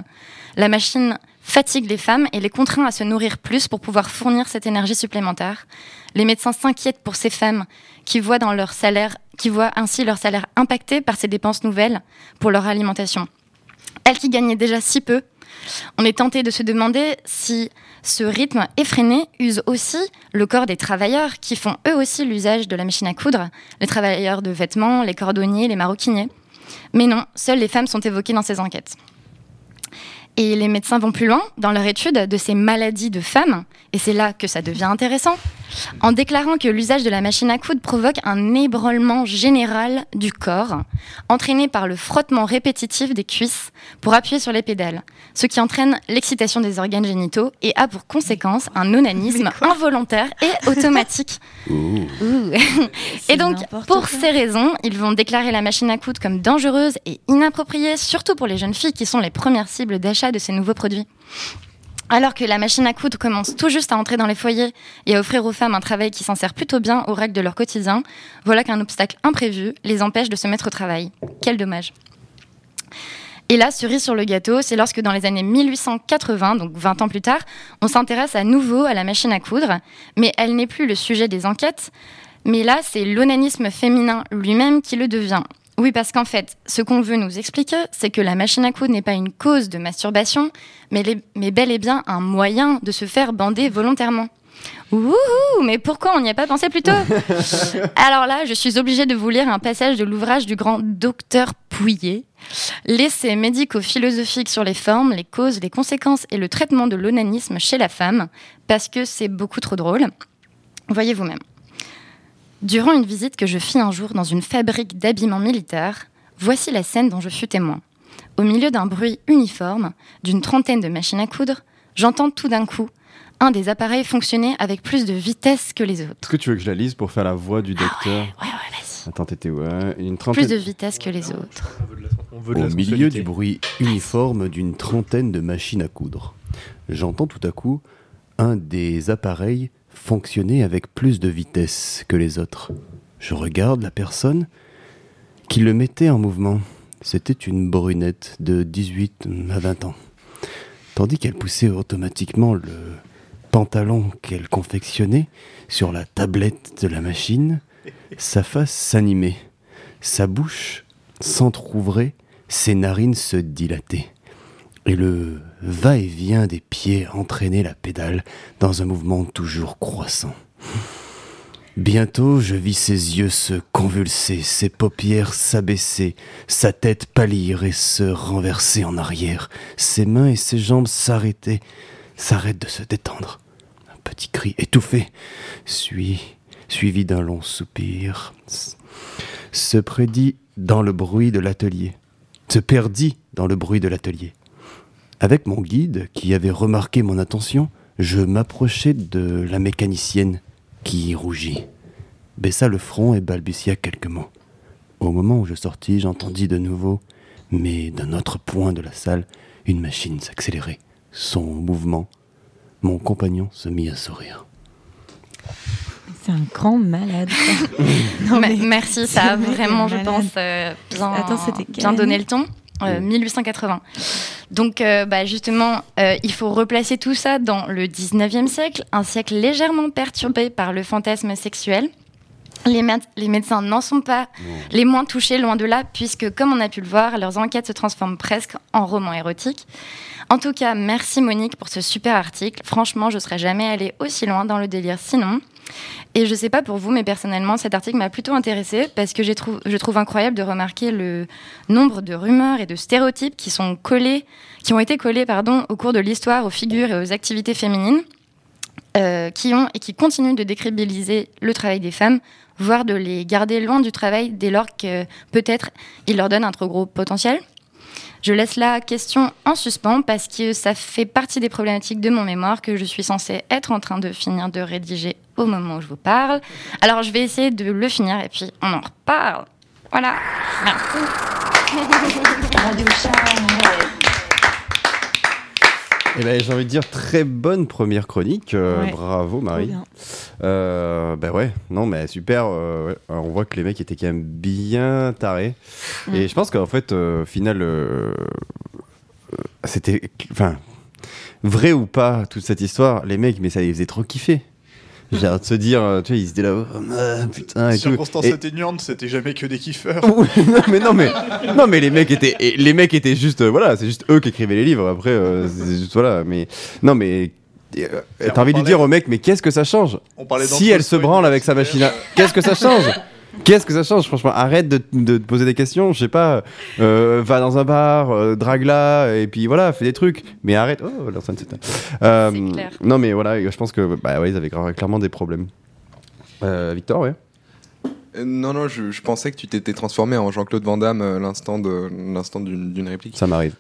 La machine fatigue les femmes et les contraint à se nourrir plus pour pouvoir fournir cette énergie supplémentaire. Les médecins s'inquiètent pour ces femmes qui voient, dans leur salaire, qui voient ainsi leur salaire impacté par ces dépenses nouvelles pour leur alimentation. Elles qui gagnaient déjà si peu, on est tenté de se demander si ce rythme effréné use aussi le corps des travailleurs qui font eux aussi l'usage de la machine à coudre, les travailleurs de vêtements, les cordonniers, les maroquiniers. Mais non, seules les femmes sont évoquées dans ces enquêtes. Et les médecins vont plus loin dans leur étude de ces maladies de femmes, et c'est là que ça devient intéressant, en déclarant que l'usage de la machine à coudre provoque un ébranlement général du corps, entraîné par le frottement répétitif des cuisses pour appuyer sur les pédales, ce qui entraîne l'excitation des organes génitaux et a pour conséquence un onanisme involontaire et automatique. <laughs> Ouh. et donc, pour ces raisons, ils vont déclarer la machine à coudre comme dangereuse et inappropriée, surtout pour les jeunes filles qui sont les premières cibles d'achat de ces nouveaux produits. Alors que la machine à coudre commence tout juste à entrer dans les foyers et à offrir aux femmes un travail qui s'en sert plutôt bien aux règles de leur quotidien, voilà qu'un obstacle imprévu les empêche de se mettre au travail. Quel dommage. Et là, cerise sur le gâteau, c'est lorsque dans les années 1880, donc 20 ans plus tard, on s'intéresse à nouveau à la machine à coudre, mais elle n'est plus le sujet des enquêtes, mais là, c'est l'onanisme féminin lui-même qui le devient. Oui, parce qu'en fait, ce qu'on veut nous expliquer, c'est que la machine à coudre n'est pas une cause de masturbation, mais, les- mais bel et bien un moyen de se faire bander volontairement. Ouh, mais pourquoi on n'y a pas pensé plus tôt <laughs> Alors là, je suis obligée de vous lire un passage de l'ouvrage du grand docteur Pouillet, L'essai médico-philosophique sur les formes, les causes, les conséquences et le traitement de l'onanisme chez la femme, parce que c'est beaucoup trop drôle. Voyez vous-même. Durant une visite que je fis un jour dans une fabrique d'habillement militaire, voici la scène dont je fus témoin. Au milieu d'un bruit uniforme, d'une trentaine de machines à coudre, j'entends tout d'un coup un des appareils fonctionner avec plus de vitesse que les autres. Est-ce que tu veux que je la lise pour faire la voix du docteur Ouais, ouais, vas-y. Attends, t'étais où hein? Une trentaine. Plus de vitesse que les autres. veut de la Au milieu du bruit uniforme d'une trentaine de machines à coudre, j'entends tout à coup un des appareils fonctionner avec plus de vitesse que les autres. Je regarde la personne qui le mettait en mouvement. C'était une brunette de 18 à 20 ans. Tandis qu'elle poussait automatiquement le pantalon qu'elle confectionnait sur la tablette de la machine, sa face s'animait, sa bouche s'entr'ouvrait, ses narines se dilataient, et le va-et-vient des pieds entraînait la pédale dans un mouvement toujours croissant. Bientôt, je vis ses yeux se convulser, ses paupières s'abaisser, sa tête pâlir et se renverser en arrière, ses mains et ses jambes s'arrêter, s'arrêtent de se détendre. Un petit cri étouffé, suivi d'un long soupir, se prédit dans le bruit de l'atelier, se perdit dans le bruit de l'atelier. Avec mon guide, qui avait remarqué mon attention, je m'approchai de la mécanicienne, qui rougit, baissa le front et balbutia quelques mots. Au moment où je sortis, j'entendis de nouveau, mais d'un autre point de la salle, une machine s'accélérer. Son mouvement, mon compagnon se mit à sourire. C'est un grand malade. <laughs> Me- Merci, ça a vraiment, je pense, euh, bien, Attends, c'était quelle bien donné le ton. Euh, 1880. Donc, euh, bah, justement, euh, il faut replacer tout ça dans le 19e siècle, un siècle légèrement perturbé par le fantasme sexuel. Les, méde- les médecins n'en sont pas les moins touchés, loin de là, puisque, comme on a pu le voir, leurs enquêtes se transforment presque en romans érotiques. En tout cas, merci Monique pour ce super article. Franchement, je serais jamais allée aussi loin dans le délire sinon. Et je sais pas pour vous, mais personnellement, cet article m'a plutôt intéressée parce que je trouve incroyable de remarquer le nombre de rumeurs et de stéréotypes qui sont collés, qui ont été collés, pardon, au cours de l'histoire aux figures et aux activités féminines, euh, qui ont et qui continuent de décrédibiliser le travail des femmes, voire de les garder loin du travail dès lors que peut-être ils leur donnent un trop gros potentiel. Je laisse la question en suspens parce que ça fait partie des problématiques de mon mémoire que je suis censée être en train de finir de rédiger au moment où je vous parle. Alors je vais essayer de le finir et puis on en reparle. Voilà. Merci. Radio. Eh ben, j'ai envie de dire très bonne première chronique. euh, Ouais. Bravo Marie. bien. Euh, ben ouais, non mais super. euh, ouais. Alors, on voit que les mecs étaient quand même bien tarés. Mm. Et je pense qu'en fait, euh, au final, c'était, enfin, vrai ou pas toute cette histoire, les mecs, mais ça les faisait trop kiffer. J'ai hâte de se dire, euh, tu vois, ils étaient là, oh, ah, putain et tout. Circonstances Et- atténuantes, c'était jamais que des kiffeurs. <laughs> Non, mais non mais non mais les mecs étaient les mecs étaient juste euh, voilà c'est juste eux qui écrivaient les livres après euh, c'est juste voilà mais non mais euh, t'as envie de dire au mec mais qu'est-ce que ça change On si elle se branle avec sa machine à... qu'est-ce que ça change Qu'est-ce que ça change Franchement, arrête de, de te poser des questions. Je sais pas, euh, va dans un bar, euh, drague là, et puis voilà, fais des trucs. Mais arrête. Oh, l'enceinte s'éteint. Euh, clair. non, mais voilà, je pense que bah ouais, ils avaient clairement des problèmes. Euh, Victor, ouais. Euh, Non, non, je, je pensais que tu t'étais transformé en Jean-Claude Van Damme euh, l'instant de l'instant d'une d'une réplique. Ça m'arrive.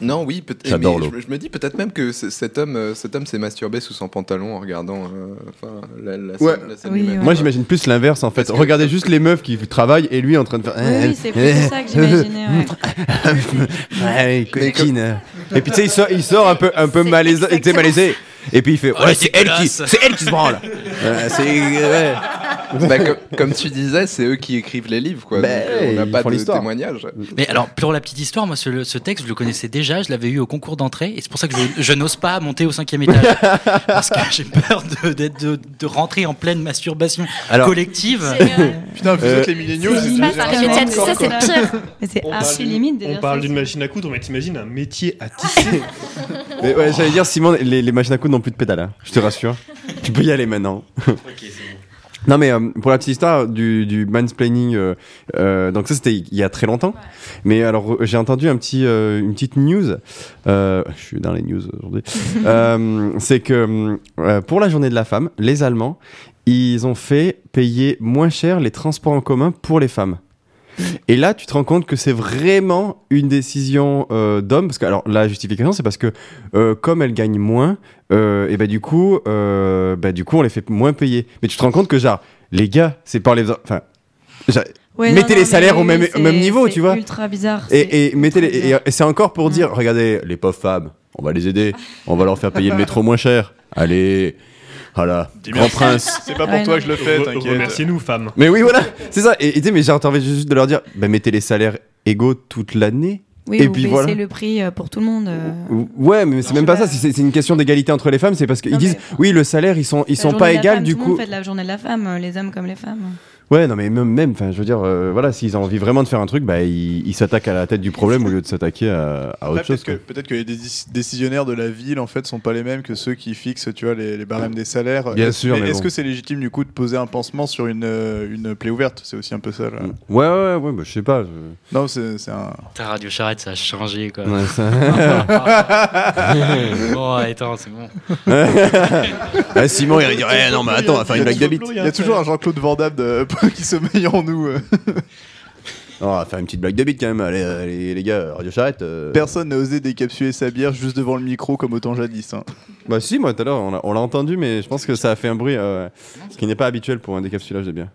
Non, oui, peut- J'adore mais l'eau. Je, je me dis peut-être même que cet homme, euh, cet homme s'est masturbé sous son pantalon en regardant euh, la, la scène, Ouais. la scène Oui. Moi, j'imagine plus l'inverse en fait. Parce que- Regardez <laughs> juste les meufs qui travaillent et lui en train de faire. Oui, oui, c'est plutôt ça que j'imaginais, ouais, <laughs> coquine. Et puis tu sais, il sort, il sort un peu, un peu malaisé, malaisé. Et puis il fait, ouais, c'est elle qui, elle qui se branle. <laughs> Euh, c'est, ouais. Bah, comme, comme tu disais, c'est eux qui écrivent les livres, quoi. Bah, donc, euh, on n'a pas de témoignage. Mais alors, pour la petite histoire, moi, ce, ce texte, je le connaissais déjà, je l'avais eu au concours d'entrée, et c'est pour ça que je, je n'ose pas monter au cinquième étage. <laughs> parce que j'ai peur de, d'être- de, de rentrer en pleine masturbation Alors- collective. <laughs> Putain, vous Euh, êtes les milléniaux, c'est c'est ça, c'est pire. <laughs> Mais c'est On archi parle d'une- limite On parle d'une machine à coudre, mais t'imagines un métier à tisser. Mais ouais, j'allais dire, Simon, les, les machines à coudre n'ont plus de pédales. hein, je te rassure. tu peux y aller maintenant. Non mais euh, pour la petite histoire du, du mansplaining, euh, euh, donc ça c'était il y a très longtemps. Mais alors j'ai entendu un petit, euh, une petite news. euh, je suis dans les news aujourd'hui. <laughs> Euh, c'est que pour la journée de la femme, les Allemands, ils ont fait payer moins cher les transports en commun pour les femmes. Et là, tu te rends compte que c'est vraiment une décision euh, d'homme, parce que alors la justification, c'est parce que euh, comme elles gagnent moins, euh, et ben du coup, bah, du coup, on les fait moins payer. Mais tu te rends compte que genre, les gars, c'est par les, enfin, genre, Ouais, mettez non, les salaires au même, c'est- niveau, c'est tu vois. ultra bizarre. c'est Et, et mettez les, et c'est encore pour dire, regardez, les pauvres femmes, on va les aider, on va leur faire payer le métro moins cher. Allez, voilà, Dis grand prince. <laughs> C'est pas pour toi que je le fais, t'inquiète. Remerciez-nous, femmes. Mais oui, voilà, c'est ça. Et et tu sais, mais j'ai envie juste de leur dire, bah, mettez les salaires égaux toute l'année. Oui, et vous puis voilà. le prix euh, pour tout le monde. euh. Ouais, mais c'est même pas ça. C'est une question d'égalité entre les femmes. C'est parce qu'ils disent, mais- oui, le salaire, ils sont, ils La sont pas femme, du tout le coup. monde fait de la journée de la femme, euh, les hommes comme les femmes. Ouais, non, mais même, même, enfin, je veux dire, euh, voilà, s'ils ont envie vraiment de faire un truc, bah, ils ils s'attaquent à la tête du problème au lieu de s'attaquer à, à autre chose. peut-être que, peut-être que les décis- décisionnaires de la ville en fait sont pas les mêmes que ceux qui fixent tu vois les, les barèmes des salaires. Bien sûr, mais Est-ce bon. que c'est légitime du coup de poser un pansement sur une, euh, une plaie ouverte? C'est aussi un peu ça. Là. Ouais, ouais, ouais, bah, je sais pas. je- Non, c'est un. Ta radio charrette, ça a changé, quoi. Ouais, ça- <laughs> bon, attends, c'est bon. <laughs> Ah, Simon, il va dire, eh, non, mais attends, on va faire une blague de bite. Il y a toujours un Jean-Claude Van Damme de- <laughs> qui sommeille en nous. euh. Non, <laughs> on va faire une petite blague de bite quand même. Allez, allez, les gars, Radio Charrette. euh, Personne n'a osé décapsuler sa bière juste devant le micro comme autant jadis. hein. Bah, si, moi, tout à l'heure, on l'a- on l'a entendu, mais je pense que ça a fait un bruit, euh, ce qui n'est pas habituel pour un décapsulage de bière.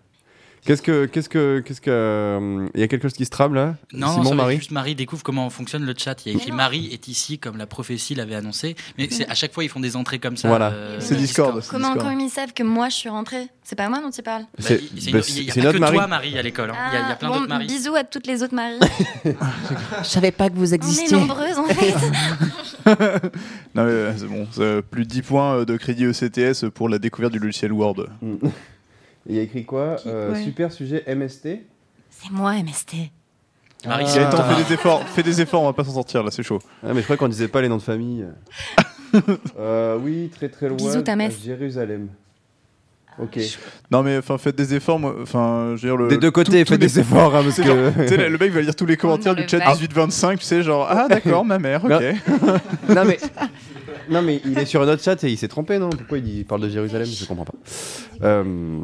Qu'est-ce que. Qu'est-ce que. Qu'est-ce que. euh, Il y a quelque chose qui se trame là? Non, Simon, ça Marie? juste Marie découvre comment fonctionne le chat. Il y a écrit Marie est ici comme la prophétie l'avait annoncé. Mais c'est à chaque fois ils font des entrées comme ça. Voilà. euh, C'est Discord. Comment, Discord. comment ils savent que moi je suis rentrée? C'est pas moi dont tu parles. Bah, C'est il- c'est bah, une- il y a pas que Marie. toi Marie à l'école. hein. Il y a- il y, a plein Ah, bon, d'autres Marie. Bisous à toutes les autres Maries. <laughs> Je savais pas que vous On est existiez. nombreuses en fait. <laughs> Non, mais euh, c'est bon. euh, plus de 10 points euh, de crédit ECTS pour la découverte du logiciel Word. Il y a écrit quoi Euh, ouais. Super sujet MST C'est moi MST. Marie, Ah. Gaëtan, toi. fais des efforts, fais des efforts, on va pas s'en sortir là, c'est chaud. Ah, mais je crois qu'on disait pas les noms de famille. <laughs> Euh, oui, très très loin. Bisous, ta à messe. Jérusalem. Ok. Non mais enfin faites des efforts, moi, enfin je veux dire le. Des deux côtés, faites des efforts, hein, parce C'est que. tu sais, le mec va lire tous les commentaires du le chat bac. 18-25, tu sais, genre ah d'accord, ma mère, ok. Non. <laughs> non mais. Non mais il est sur un autre chat et il s'est trompé, non? Pourquoi il, dit- il parle de Jérusalem? Je comprends pas. Euh,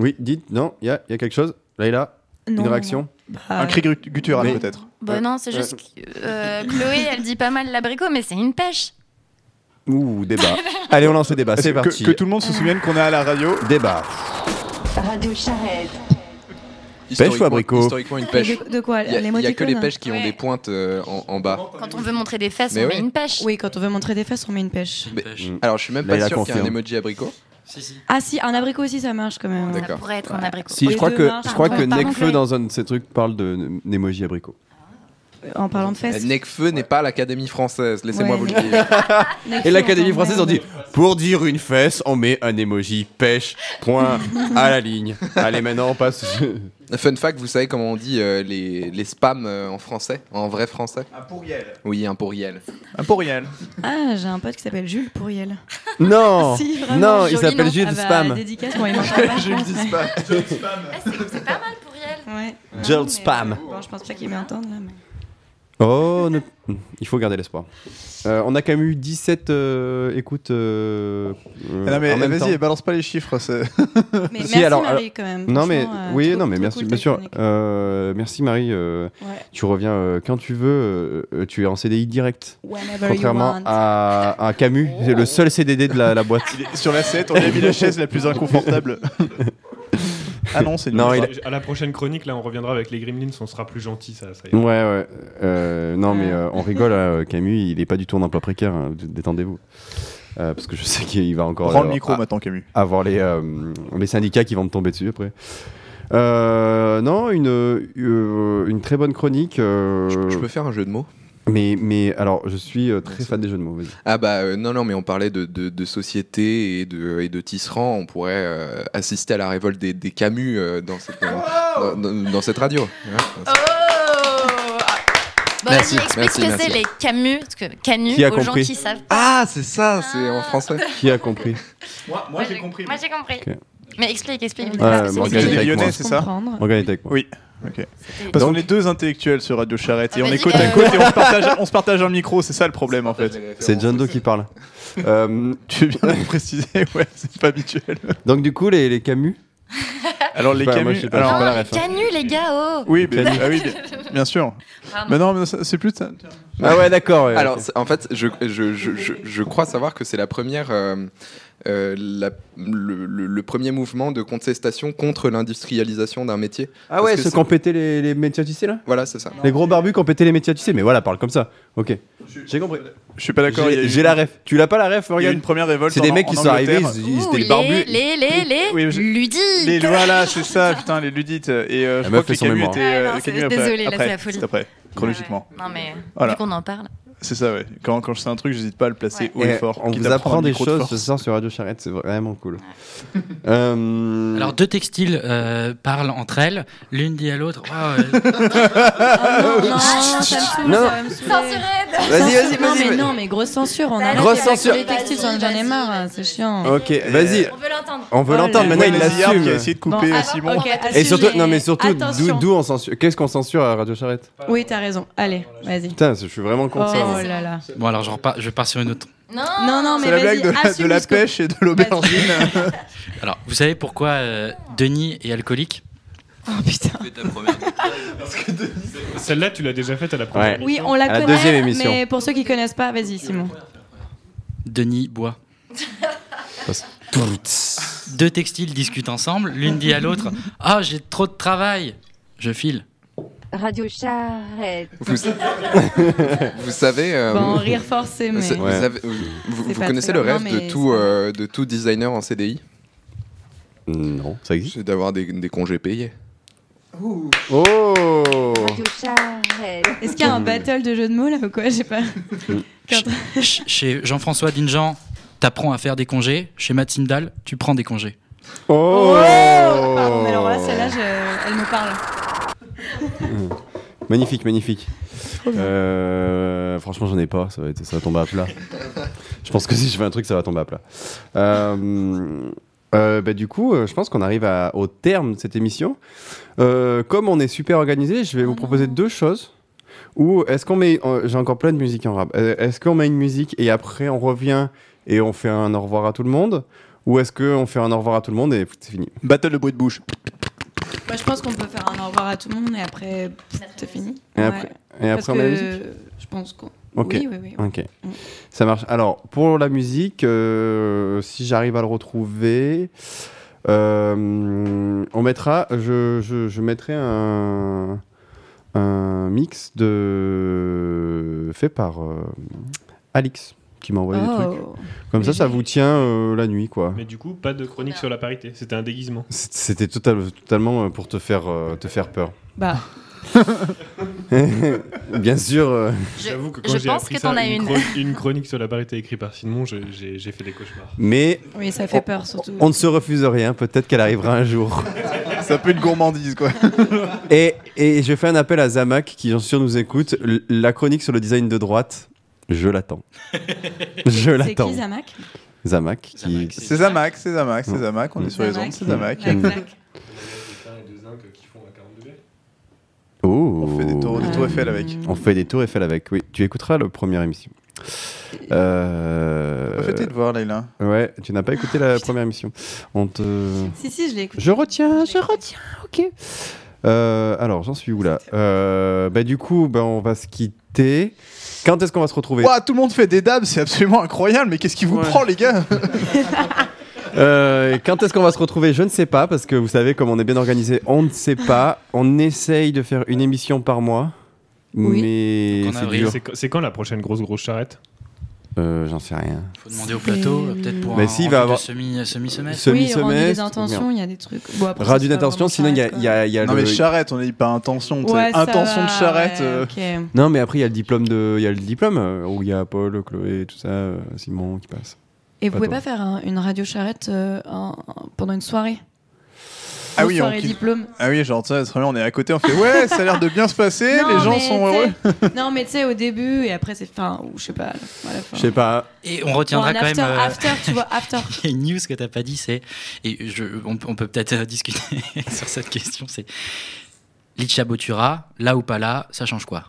Oui, dites, non, il y a, il y a quelque chose Laïla Non, Une réaction bah, Un cri guttural Mais- peut-être. Bah Ouais. non, c'est juste que euh, Chloé, elle dit pas mal l'abricot, mais c'est une pêche. Ouh, débat. <laughs> Allez, on lance le débat, c'est parti. que tout le monde se souvienne qu'on est à la radio. Débat. Radio Charrette. historiquement- abricot Historiquement, une pêche. De- de quoi Il y a, que les pêches qui ont des pointes euh, en, en bas. Quand on veut montrer des fesses, Mais on oui. met une pêche. Oui, quand on veut montrer des fesses, on met une pêche. Mais- alors, je suis même pas sûr qu'il y a un emoji abricot. Ah si, un abricot aussi, ça marche quand même. Ça pourrait être un abricot. Si, je crois que, je crois que Pardon, Necfeu, Clay. dans un de ses trucs, parle de Nemoji abricot. En parlant de fesses. Necfeu n'est pas l'Académie française, laissez-moi Ouais. vous le dire. <laughs> Et l'Académie française, on dit pour dire une fesse, on met un emoji pêche, point, à la ligne. <laughs> Allez, maintenant, on passe. Fun fact, vous savez comment on dit euh, les, les spams euh, en français, en vrai français? Un pourriel. Oui, un pourriel. Un pourriel. Ah, j'ai un pote qui s'appelle Jules Pourriel. Non <laughs> Si, vraiment. Non, il s'appelle. Jules Ah bah, Spam. Dédicace, il Jules mais- spam. C'est pas mal pour elle. Ouais. Jules Spam. euh, Bon, je pense pas qu'il m'entende là. Mais... Oh, ne- il faut garder l'espoir. Euh, on a quand même eu 17 euh, écoutes euh, euh, Ah non, mais même vas-y, balance pas les chiffres. c'est- Mais <laughs> Si, merci alors, Marie quand même. Non mais euh, oui, trop- non mais merci, cool, bien sûr. Euh, merci Marie. euh, Ouais. Tu reviens euh, quand tu veux. euh, euh, tu es en CDI direct. Whenever Contrairement à, à Camus, c'est le seul CDD de la, la boîte. Sur la 7, on a mis la chaise la plus inconfortable. <laughs> ah non, c'est Non, il À la prochaine chronique, là, on reviendra avec les Gremlins, on sera plus gentil, ça, ça. Ouais, ouais. Euh, non, mais euh, on rigole, hein, Camus, il est pas du tout en emploi précaire, hein, détendez-vous. Euh, parce que je sais qu'il va encore. Prends le euh, micro maintenant, Camus. Avoir les, euh, les syndicats qui vont me tomber dessus après. Euh, non, une, euh, une très bonne chronique. euh, Je peux faire un jeu de mots? Mais, mais alors, je suis euh, très fan des jeux de mots. vas-y. Ah bah euh, non non mais on parlait de, de, de société et de, et de tisserand, on pourrait euh, assister à la révolte des, des Camus euh, dans, cette, euh, dans, dans- dans cette radio. Ouais, Oh Bon, Merci, vas-y, explique merci, ce que merci. c'est les camus, parce que a aux gens compris qui savent. Ah c'est ça, c'est en français. Qui a compris Moi, moi j'ai compris. Moi j'ai compris. Mais explique, explique. Ouais. Morgane est avec moi. Oui. Ok. Parce qu'on est deux intellectuels sur Radio Charrette et Ah, on est côte à côte et on se partage, on se partage un micro, c'est ça le problème en fait. C'est John Doe qui parle. <laughs> Euh, Tu veux bien nous préciser Ouais, c'est pas habituel. donc, du coup, les, les Camus. <laughs> Alors les Bah, moi, Camus. je sais pas, alors- Non, les hein. canus, les gars, oh Oui, mais- Camus. ah oui, bien, bien sûr. Pardon. Mais non, c'est plus ça. Ah ouais, d'accord. ouais, Alors en fait je, je, je, je, je crois savoir que c'est la première euh, euh, la- le, le- le premier mouvement de contestation contre l'industrialisation d'un métier. Ah Parce ouais, ceux c'est- qui ont pété les, les métiers à tisser là Voilà c'est ça. Les gros barbus qui ont pété les métiers à tisser, mais voilà, parle comme ça. Ok. J'ai compris. Je suis pas d'accord. J'ai la ref. Tu l'as pas la ref, Il y a eu Morgane une première révolte. C'est des mecs qui sont arrivés, ils, étaient les, barbus. les, les, les, Oui, je- ludites Les voilà, <laughs> c'est ça, putain, les ludites. Et euh, je crois que les fait son Camus étaient. Euh, les désolée, là, c'est la folie. C'est après, chronologiquement. Non mais vu qu'on en parle. C'est ça, ouais. Quand, quand je sais un truc, j'hésite pas à le placer Ouais. haut et Et fort. on vous apprend des choses ce soir sur Radio Charrette, c'est vraiment cool. Euh, Alors deux textiles euh, parlent entre elles, l'une dit à l'autre. Waouh, euh, <laughs> Ah non, non, ça me. Vas-y, vas-y, Non, vas-y. non, mais grosse censure. On a Grosse censure. Les textiles, j'en ai marre, hein, c'est chiant. Ok, vas-y. On veut l'entendre. On veut Oh l'entendre, maintenant il Ziyard qui a l'assume. essayé de couper Bon, euh, Simon. Et surtout, non mais surtout, d'où on censure? Qu'est-ce qu'on censure à Radio Charrette? Oui, t'as raison. Allez, vas-y. Putain, je suis vraiment Oh content. Là là. Bon alors je repars, je pars sur une autre. Non, Non, non, mais C'est la blague de la, de la pêche et de l'aubergine. <laughs> Alors vous savez pourquoi euh, Denis est alcoolique Oh putain. Celle-là, tu l'as déjà faite à la première. Ouais. Oui, on la À la connaît, deuxième émission. mais pour ceux qui connaissent pas, vas-y, Simon. Denis boit. Deux textiles discutent ensemble, l'une dit à l'autre Ah j'ai trop de travail, je file. Radio Charrette. Vous, <laughs> vous savez. euh, Bon, rire forcé, mais. vous, Ouais. avez- vous- connaissez le rêve de tout, euh, de tout designer en CDI Non, ça existe. C'est d'avoir des, des congés payés. Oh Radio Charrette. Est-ce qu'il y a un battle de jeux de mots là ou quoi? J'ai pas. <laughs> Ch- ch- Chez Jean-François Dinjan, t'apprends à faire des congés. Chez Matt Sindal, tu prends des congés. Oh Pardon, mais alors là, celle-là, je- elle me parle. <laughs> Magnifique, magnifique. Euh, franchement, j'en ai pas, ça va, être, ça va tomber à plat. je pense que si je fais un truc, ça va tomber à plat. Euh, euh, bah, du coup, euh, je pense qu'on arrive à- au terme de cette émission. Euh, comme on est super organisé, je vais vous proposer deux choses. Ou est-ce qu'on met. J'ai encore plein de musique en rap. Est-ce qu'on met une musique et après on revient et on fait un au revoir à tout le monde? Ou est-ce qu'on fait un au revoir à tout le monde et c'est fini? Battle de bruit de bouche. Bah, je pense qu'on peut faire un au revoir à tout le monde et après, c'est fini. Et Ouais. après, et Parce après on met la que musique Je pense qu'on. Ok. Oui, oui, oui. oui. Ok. Ça marche. Alors, pour la musique, euh, si j'arrive à le retrouver, Euh, on mettra, je, je, je mettrai un, un mix de fait par euh, Alix qui m'a envoyé Oh. des trucs. Comme ça, ça vous tient euh, la nuit, quoi. Mais du coup, pas de chronique sur la parité. C'était un déguisement. C'était total- totalement euh, pour te faire, euh, te faire peur. Bah. <laughs> Bien sûr. euh, J'avoue que je quand j'ai pense appris que ça, t'en as une, une. chro- une chronique sur la parité écrite par Simon, j'ai- fait des cauchemars. Mais Oui, ça fait on- peur, surtout. On ne se refuse rien. Peut-être qu'elle arrivera un jour. <laughs> Ça peut être gourmandise, quoi. Et, et je fais un appel à Zamak qui, j'en suis sûr, nous écoute. La chronique sur le design de droite, je l'attends. je C'est l'attends. qui Zamak? Zamak. qui- C'est Zamac, c'est Zamac, c'est. Zamac, on est sur les ondes, c'est Zamac. <laughs> Oh. On fait des tours, des tours Eiffel avec. On fait des tours Eiffel avec, oui. Tu écouteras la première émission. Euh... Refais-tes de voir, Leïla. Ouais, tu n'as pas écouté la première émission. On te... Si, si, je l'ai écouté. Je retiens, je retiens, ok. Euh, alors, j'en suis où là? Euh, bah, Du coup, bah, on va se quitter. Quand est-ce qu'on va se retrouver Ouah, tout le monde fait des dabs, c'est absolument incroyable, mais qu'est-ce qui vous prend, les gars <laughs> Euh, quand est-ce qu'on va se retrouver Je ne sais pas, parce que vous savez, comme on est bien organisé, on ne sait pas. On essaye de faire une émission par mois. Mais Donc en c'est avril. dur. C'est quand- C'est quand la prochaine grosse grosse charrette? Euh, J'en sais rien. Faut demander au plateau, euh, peut-être pour Mais un si, il va avoir- semi, semi-semestre. Semi- Oui, rendu des semestre, intentions, il y a des trucs. Bon, après, pas sinon il y a, il y a- il y a Non, le... mais charrette, on a dit pas intention. Ouais, intention va, de charrette. ouais, euh. Non, mais après, il y a le diplôme, de... il y a le diplôme euh, où il y a Paul, Chloé, tout ça, euh, Simon qui passe. Et vous pouvez toi. pas faire un- une radio charrette euh, en- en- pendant une soirée? Ah oui, on soirée kiffe. diplôme. Ah oui, genre, ça, on est à côté, on fait ouais, ça a l'air de bien se passer, <laughs> Non, les gens sont heureux. non, mais tu sais, au <laughs> début et après, c'est fin, ou je sais pas. Je sais pas. Et on retiendra Bon, quand after, même. euh, after, tu vois, after. Il y a une news que t'as pas dit, c'est et je, on, on peut peut-être euh, discuter <laughs> sur cette question. C'est Licha Botura, là ou pas là, ça change quoi?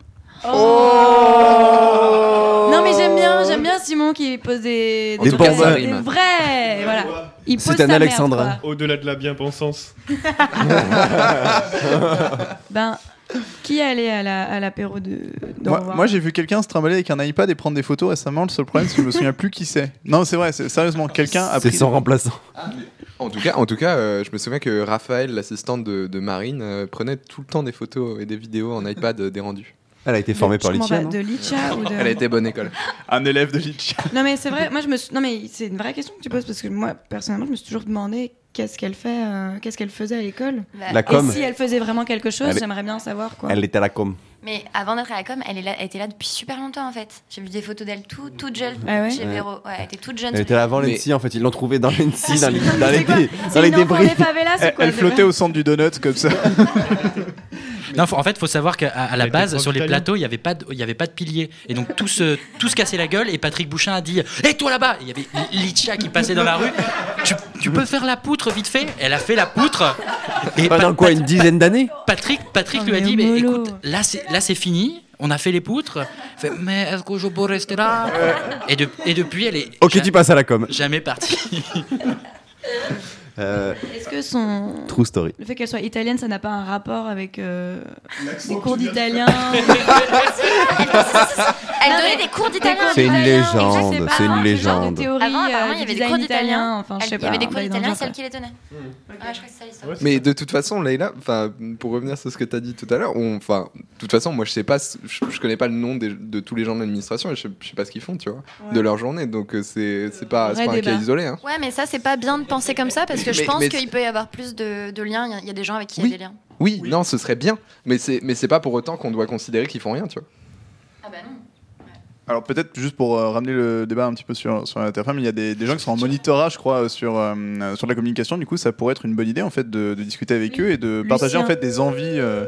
Non, mais j'aime bien, j'aime bien Simon qui pose des, Des des vrais. Voilà. Il pose C'est un alexandrin. Au-delà de la bien-pensance. <laughs> Ben, qui est allé à la- à l'apéro de. Moi, j'ai vu quelqu'un se trimballer avec un iPad et prendre des photos récemment. Le seul problème, c'est que je me souviens plus qui c'est. Non, c'est vrai, c'est- sérieusement, quelqu'un a C'est pris. son remplaçant. En tout cas, en tout cas euh, je me souviens que Raphaël, l'assistante de, de Marine, euh, prenait tout le temps des photos et des vidéos en iPad euh, des rendus. Elle a été formée par Litia, pas, non de Licha <laughs> ou de. Elle a été bonne école. Un élève de Litchi. Non mais c'est vrai, moi je me suis... non mais c'est une vraie question que tu poses parce que moi personnellement je me suis toujours demandé qu'est-ce qu'elle fait, euh, qu'est-ce qu'elle faisait à l'école. La Et com. si elle faisait vraiment quelque chose, Elle j'aimerais bien savoir quoi. Elle était à la com. Mais avant d'être à la com, elle, est là, elle était là depuis super longtemps en fait. J'ai vu des photos d'elle tout, toute jeune Ah ouais chez. Véro. Ouais, elle était toute jeune. Elle était là avant Mais- l'ENSI, en fait. Ils l'ont trouvée dans <laughs> l'ENSI, dans les, dans les, quoi dans les débris. favelas Elle, quoi elle c'est flottait au centre du donut comme ça. <laughs> Non, faut- en fait, il faut savoir qu'à à la base, sur les plateaux, il n'y avait, pas de- il y avait pas de pilier. Et donc, tous, se- tous se cassaient la gueule. Et Patrick Bouchin a dit Hé, toi là-bas Il y avait Licha qui passait dans la rue. Tu, tu peux faire la poutre vite fait? Elle a fait la poutre. Et Pendant quoi, Pat- une dizaine d'années? Patrick, Patrick Oh, lui a mais dit mais écoute, là c'est là c'est fini, on a fait les poutres. Fait, mais est-ce que je peux rester là? Et, de- et depuis elle est Ok, tu passes à la com. jamais partie. <laughs> Euh, Est-ce que son True story. le fait qu'elle soit italienne, ça n'a pas un rapport avec euh, des cours d'italien <laughs> Elle donnait des cours d'italien. C'est une légende, c'est une légende. théorie, Avant, apparemment, euh, il y avait des cours d'italien. italien, enfin je sais pas. Il y avait des cours d'italien, c'est elle qui les tenait. Ouais, je crois que c'est ça l'histoire. Mais de toute façon, Leïla, enfin, pour revenir sur ce que tu as dit tout à l'heure, enfin, de toute façon, moi, je sais pas, je, connais pas le nom des- de tous les gens de l'administration et je, sais- pas ce qu'ils font, tu vois, de leur journée. Donc euh, c'est c'est pas, un cas isolé. Hein. Ouais, mais ça, c'est pas bien de penser comme ça parce que je Mais- pense qu'il peut y avoir plus de, de liens. Il y a- il y, a des gens avec qui il Oui. y a des liens. Oui, non, ce serait bien, mais c'est mais c'est pas pour autant qu'on doit considérer qu'ils font rien, tu vois. Ah bah non. Alors peut-être juste pour euh, ramener le débat un petit peu sur, sur la Terre-Femme, il y a des, des gens qui sont en monitorat, je crois, euh, sur, euh, sur la communication. Du coup, ça pourrait être une bonne idée en fait de, de discuter avec eux et de partager en fait des envies. euh,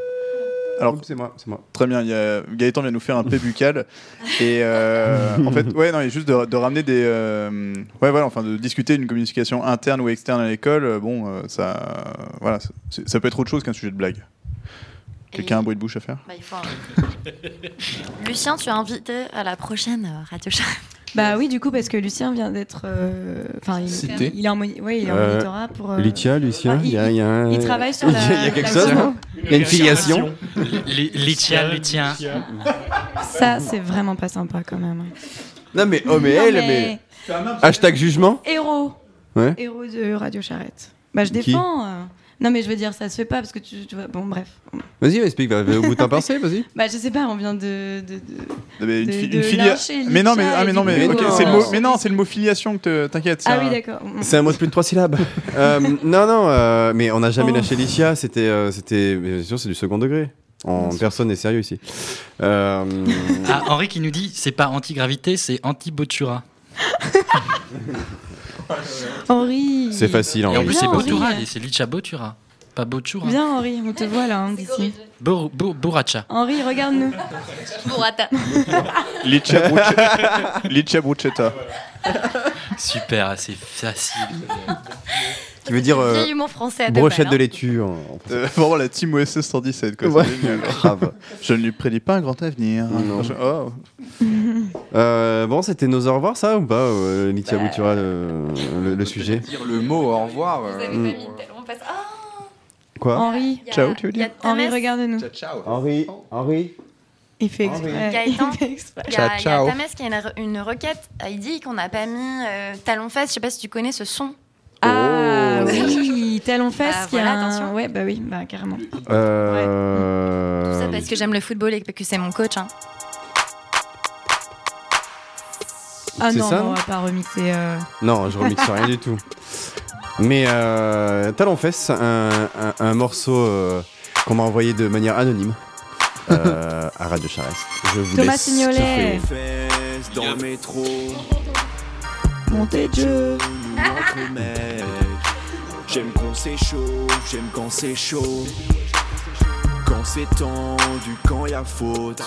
Alors c'est moi, c'est moi. Très bien, il y a, Gaëtan vient nous faire un P buccal <laughs> et euh, en fait, ouais, non, il y a juste de, de ramener des, euh, ouais, voilà, enfin, de discuter d'une communication interne ou externe à l'école. euh, Bon, euh, ça, voilà, ça, peut être autre chose qu'un sujet de blague. Quelqu'un a un bruit de bouche à faire? Bah, il faut un- <laughs> Lucien, tu es invité à la prochaine radio show. Bah oui, du coup, parce que Lucien vient d'être. euh, Enfin, il, est en, ouais, il est en Euh, monitorat pour. euh, Litia, Lucien, enfin, il y a, il y a un- il travaille sur la- il y a quelque chose Cosmo. Il y a une filiation Li- Litia, Lucien. Ça, c'est vraiment pas sympa quand même. Non mais, oh mais Non, elle, mais- mais... Hashtag jugement Héros. Ouais. Héros de Radio Charrette. Bah, je Qui défends. euh. Non, mais je veux dire, ça se fait pas parce que tu, tu vois. Bon, bref. Vas-y, explique, va au bout ta pensée, vas-y. Bah, je sais pas, on vient de. de, de- Mais une, de- fi- de une filia- lyncher Mais non, mais, ah, mais non, mais, euh, c'est le mot, mais non, c'est le mot filiation que te- t'inquiète. Ah un- oui, d'accord. C'est un mot de plus de trois syllabes. <laughs> Euh, non, non, euh, mais on n'a jamais Oh. lâché Licia. C'était, euh, c'était, mais bien sûr, c'est du second degré. En personne n'est sérieux ici. Euh, Ah, Henri qui nous dit c'est pas anti-gravité, c'est anti-Botura. <laughs> <laughs> Henri. C'est facile, Et en Henri. plus, c'est Henri. Botura, c'est Licha Botura. Pas Botura. Viens, Henri, on te voit là, hein, d'ici. Bo- Bo- Boracha. Henri, regarde-nous. Bruschetta. <laughs> Licia bruschetta. Super, c'est facile. <laughs> Qui veut dire euh, français à deux brochette balles, de hein. laitue. en- en- Euh, <laughs> Vraiment la team OSS 117, quoi. Ouais, c'est génial. <laughs> grave. Je ne lui prédis pas un grand avenir. Non. Je- oh. <laughs> Euh, bon, c'était nos au revoir, ça ou pas, euh, Nitia Bah. Boutura, le, le- le sujet Dire le mot au revoir. euh, Vous avez pas mis tellement passe- Ah Quoi Henri. A- Ciao, tu veux dire Henri, regarde-nous. Ciao, ciao. Henri, Henri. Il fait exprès. Gaëtan. Il fait exprès. Il y a, Ciao, il y a ciao. Tamès qui a une, re- une requête. Il dit qu'on n'a pas mis euh, talon fesse. Je sais pas si tu connais ce son. Ah Oh. oui, <laughs> talon fesse Bah, qui a voilà, un- attention. Ouais, bah oui, bah carrément. Euh... Tout ça parce que j'aime le football et que c'est mon coach. hein. Ah C'est non, ça, on va pas remixer. euh. Non, je remixe rien du tout. Mais euh, Talon Fesse, un, un- un morceau euh, qu'on m'a envoyé de manière anonyme euh, à Radio Charest. Je vous Thomas laisse Signolet. kiffer. fesses dans le métro. De J'aime quand c'est chaud, j'aime quand c'est chaud. Quand c'est tendu, quand y a faute.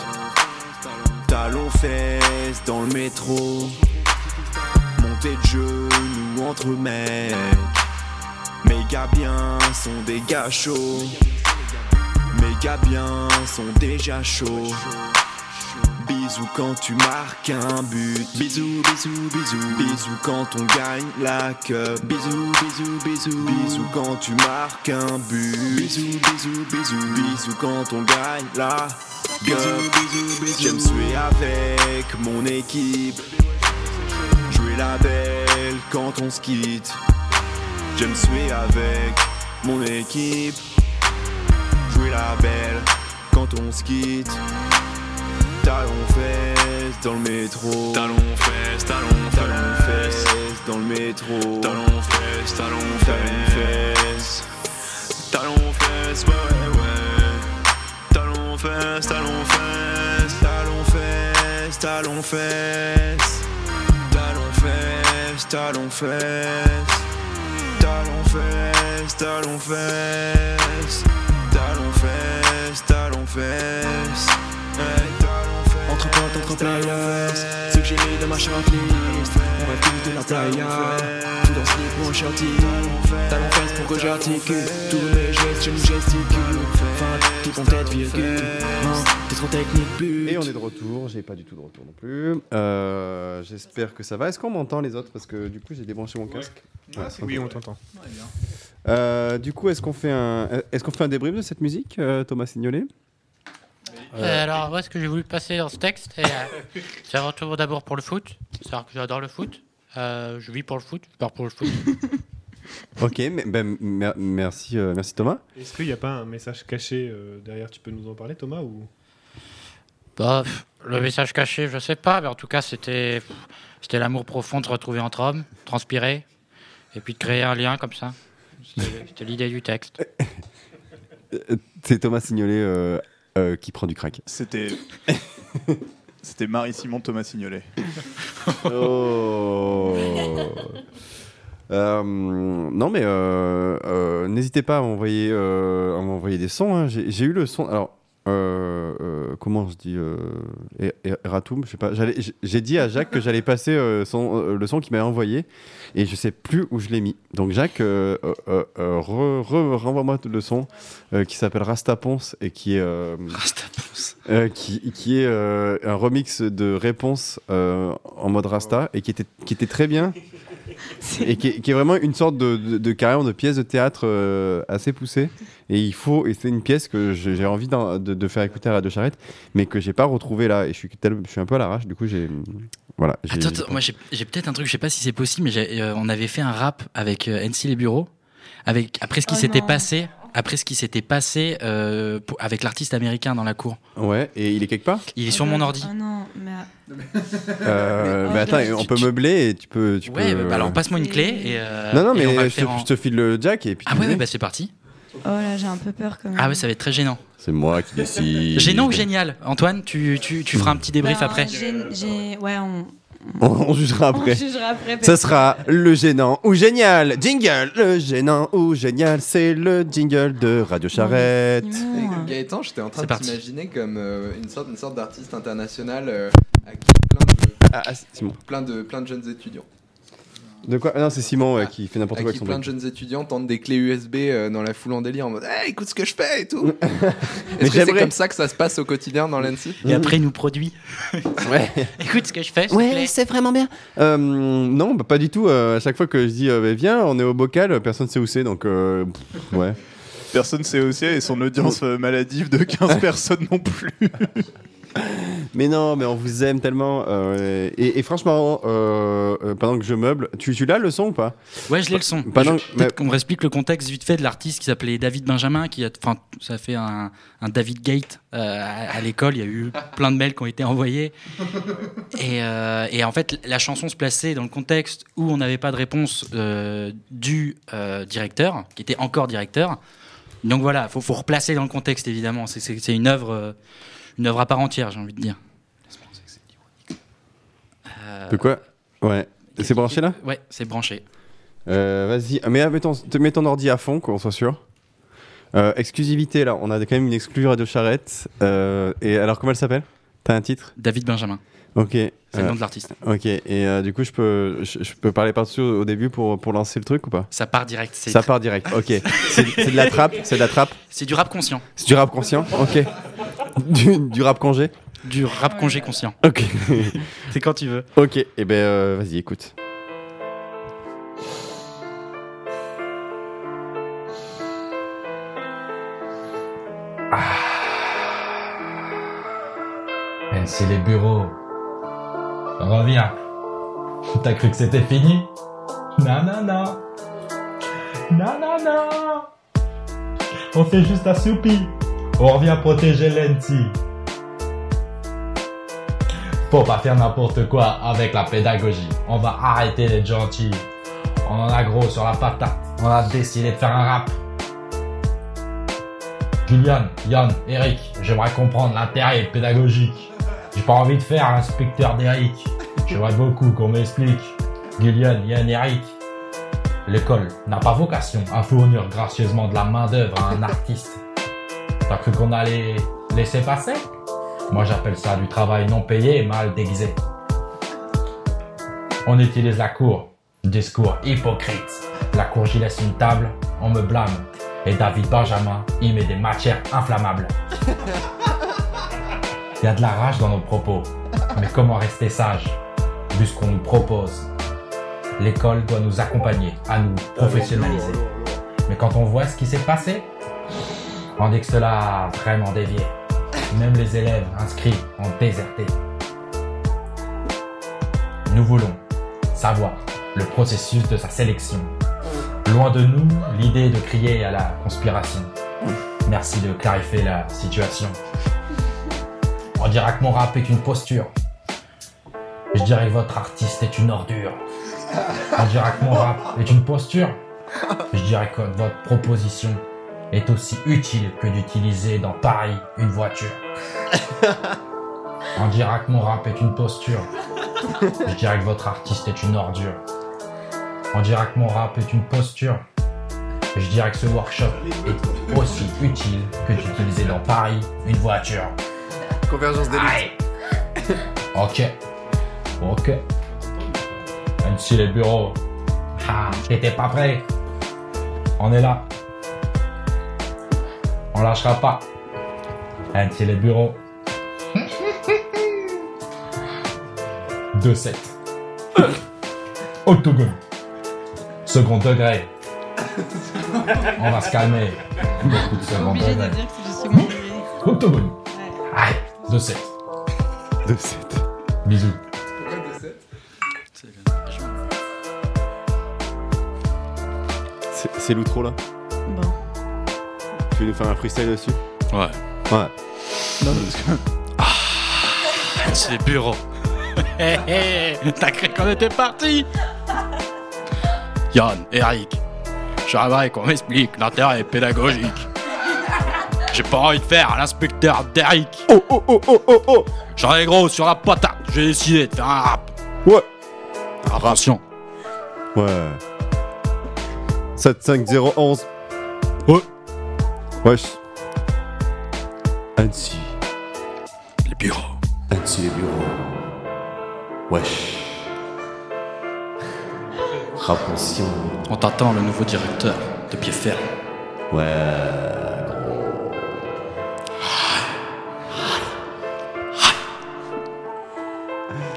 Talons fesses dans le métro. Montée de genoux entre mecs. Gars bien sont des gars chauds. Gars bien sont déjà chauds. Bisous quand tu marques un but. Bisous, bisous, bisous. Bisous quand on gagne la cup. Bisous, bisous, bisous. Bisous quand tu marques un but. Bisous, bisous, bisous. Bisous quand on gagne la cup. Bisous. J'aime suer avec mon équipe. Jouer la belle quand on se quitte. J'aime suer avec mon équipe. Jouer la belle quand on se quitte. Talons fesses dans le métro. Talons fesses, talons, fesses dans le métro. Talons fesses, talons, fesses. Talons fesses, ouais, ouais, ouais. Talons fesses, talons fesses. Talons fesses, talons fesses. Talons fesses, talons fesses. Talons fesses, talons fesses. Talons fesses, talons fesses. Hey, talons fesses. Entre potes, entre players. Ceux que j'ai mis dans ma shortlist. On rêve tous de la playa. Tout dans slip ou en shorty. Talons fesses pour que j'articule. Tous mes gestes, je me gesticule. Fin qui font tête virgule. T'es trop technique, but. Et on est de retour, j'ai pas du tout de retour non plus. Euh, J'espère que ça va. Est-ce qu'on m'entend les autres? Parce que du coup j'ai débranché mon casque. Ouais, oui, on t'entend. Euh, du coup, est-ce qu'on fait un, est-ce qu'on fait un débrief de cette musique, euh, Thomas Signolet? Euh, alors, moi, ce que j'ai voulu passer dans ce texte, c'est euh, c'est un retour d'abord pour le foot. C'est-à-dire que j'adore le foot. Euh, je vis pour le foot, je pars pour le foot. <laughs> Ok, mais- ben, mer- merci, euh, merci Thomas. Est-ce qu'il n'y a pas un message caché euh, derrière? Tu peux nous en parler, Thomas ou... Bah, pff, le message caché, je sais pas, mais en tout cas, c'était pff, c'était l'amour profond de se retrouver entre hommes, transpirer, et puis de créer un lien comme ça. C'était c'était l'idée du texte. Euh, <laughs> C'est Thomas Signolet euh, euh, qui prend du crack. C'était. <laughs> C'était Marie-Simon Thomas Signolet. Oh. <laughs> Euh, non mais euh, euh, n'hésitez pas à m'envoyer à m'envoyer des sons. hein. J'ai j'ai eu le son. Alors euh, euh, comment je dis euh, Er- Er- Eratum, je sais pas. J'ai dit à Jacques que j'allais passer euh, son- le son qu'il m'avait envoyé et je sais plus où je l'ai mis. Donc Jacques, re- re- renvoie-moi le son qui s'appelle Rastaponce et qui est qui, qui est un remix de Réponse en mode Rasta et qui était, qui était très bien et qui est, qui est vraiment une sorte de, de, de carrément de pièce de théâtre euh, assez poussée. Et il faut et c'est une pièce que j'ai envie de, de faire écouter à Radio Charrette mais que j'ai pas retrouvé là. Et je suis, tel- je suis un peu à l'arrache. Du coup j'ai voilà Attends, attends, moi j'ai peut-être un truc, je sais pas si c'est possible, mais euh, on avait fait un rap avec euh, NC Les Bureaux. avec après ce qui Oh s'était passé, après ce qui s'était passé euh, pour- avec l'artiste américain dans la cour. Ouais, et il est quelque part? Il est sur mon ordi. Ah non, mais. Euh, mais attends, on peut meubler et tu peux. Tu Ouais, peux... bah alors passe-moi une clé et. euh, non, non, et on va mais je te, faire en- je te file le jack et puis. Ah tu ouais, ouais, bah c'est parti. Oh là, j'ai un peu peur quand même. Ah ouais, ça va être très gênant. C'est moi qui décide. Gênant ou génial? Antoine, tu, tu, tu feras un petit débrief Ben, après. j'ai- j'ai- Ouais, on. On, on jugera après. On jugera après, Ça peut-être. sera le gênant ou génial. Jingle, le gênant ou génial, c'est le jingle de Radio Charrette. Et comme Gaëtan, j'étais en train de t'imaginer comme euh, une sorte, une sorte d'artiste international euh, à qui plein de, Ah, plein de, plein de jeunes étudiants. De quoi Ah Non, c'est Simon ouais, qui fait n'importe quoi qui avec son plein de jeunes étudiants tentent des clés USB euh, dans la foule en délire en mode hey, écoute ce que je fais et tout. <laughs> Mais Est-ce que c'est comme ça que ça se passe au quotidien dans l'ANSI Et après, il nous produit. <laughs> Ouais. <laughs> Écoute ce que je fais, Ouais, c'est vraiment bien. Euh, non, bah, pas du tout. euh, à chaque fois que je dis euh, bah, viens, on est au bocal, personne sait où c'est, donc euh, pff, ouais. Personne sait aussi et son audience euh, maladive de 15 personnes non plus. Mais non, mais on vous aime tellement. euh, et, et franchement, euh, euh, pendant que je meuble, tu, tu l'as le son ou pas? Ouais, je l'ai le son. Pendant, Je- Peut-être qu'on réexplique le contexte vite fait de l'artiste qui s'appelait David Benjamin, qui a, enfin, ça a fait un, un David Gate euh, à, à l'école. Il y a eu plein de mails qui ont été envoyés. Et, et en fait, la chanson se plaçait dans le contexte où on n'avait pas de réponse du directeur, qui était encore directeur. Donc voilà, faut, faut replacer dans le contexte évidemment. C'est- une œuvre, une œuvre à part entière, j'ai envie de dire. Euh, De quoi Ouais. C'est branché là Ouais, c'est branché. Euh, Vas-y, mais ah, mets ton, mets ton ordi à fond, qu'on soit sûr. Euh, exclusivité, là, on a quand même une exclue Radio Charrette. Euh, et alors, comment elle s'appelle? T'as un titre? David Benjamin. Ok. C'est le nom de l'artiste. Ok, et euh, du coup, je peux, je, je peux parler par-dessus au, au début pour, pour lancer le truc ou pas? Ça part direct. c'est- Ça part direct, ok. C'est c'est de la trappe C'est de la trappe C'est du rap conscient. C'est du rap conscient Ok. Du, du rap congé Du rap congé conscient. Ok. <laughs> C'est quand tu veux. Ok, et ben euh, vas-y, écoute. c'est les bureaux. Reviens. <laughs> T'as cru que c'était fini? Non, non, non. Non, non, non. On fait juste un soupi. On revient protéger l'ENTI. Faut pas faire n'importe quoi avec la pédagogie. On va arrêter d'être gentil. On en a gros sur la patate. On a décidé de faire un rap. Gillian, Yann, Eric, j'aimerais comprendre l'intérêt pédagogique. J'ai pas envie de faire inspecteur d'Eric. J'aimerais beaucoup qu'on m'explique. Gillian, Yann, Eric. L'école n'a pas vocation à fournir gracieusement de la main-d'œuvre à un artiste. T'as cru qu'on allait laisser passer Moi j'appelle ça du travail non payé et mal déguisé. On utilise la cour. Discours hypocrite. La cour j'y laisse une table, on me blâme. Et David Benjamin, il met des matières inflammables. Il y a de la rage dans nos propos. Mais comment rester sage Vu ce qu'on nous propose? L'école doit nous accompagner, à nous professionnaliser. Mais quand on voit ce qui s'est passé, on dit que cela a vraiment dévié. Même les élèves inscrits ont déserté. Nous voulons savoir le processus de sa sélection. Loin de nous l'idée de crier à la conspiration. Merci de clarifier la situation. On dira que mon rap est une posture. Je dirais que votre artiste est une ordure. On dira que mon rap est une posture. Je dirais que votre proposition est aussi utile que d'utiliser dans Paris une voiture. <laughs> On dira que mon rap est une posture. Je dirais que votre artiste est une ordure. On dira que mon rap est une posture. Je dirais que ce workshop est aussi utile que d'utiliser dans Paris une voiture. Convergence des Aïe. Ok. Ok. Même si les bureaux. Ah, t'étais pas prêt. On est là. On lâchera pas. Même si les bureaux. 2-7. Octogone. Second degré. <laughs> On va se calmer. Beaucoup de second Obligé de degré. dire que c'est du second degré. Octogone. Allez, 2-7. 2-7. Bisous. C'est c'est l'outro là? Tu veux nous faire un freestyle dessus Ouais. Ouais. Non, parce que. C'est les bureaux. <laughs> Hé hé, T'as cru qu'on était parti Yann, Eric, j'aimerais qu'on m'explique l'intérêt pédagogique. J'ai pas envie de faire l'inspecteur d'Eric. Oh oh oh oh oh oh J'en ai gros sur la patate, j'ai décidé de faire un rap. Ouais. Attention. Ouais. 75011. Ouais. Wesh. Annecy. Les bureaux. Annecy les bureaux. Wesh. Rap. On t'attend le nouveau directeur de pied ferme. Ouais.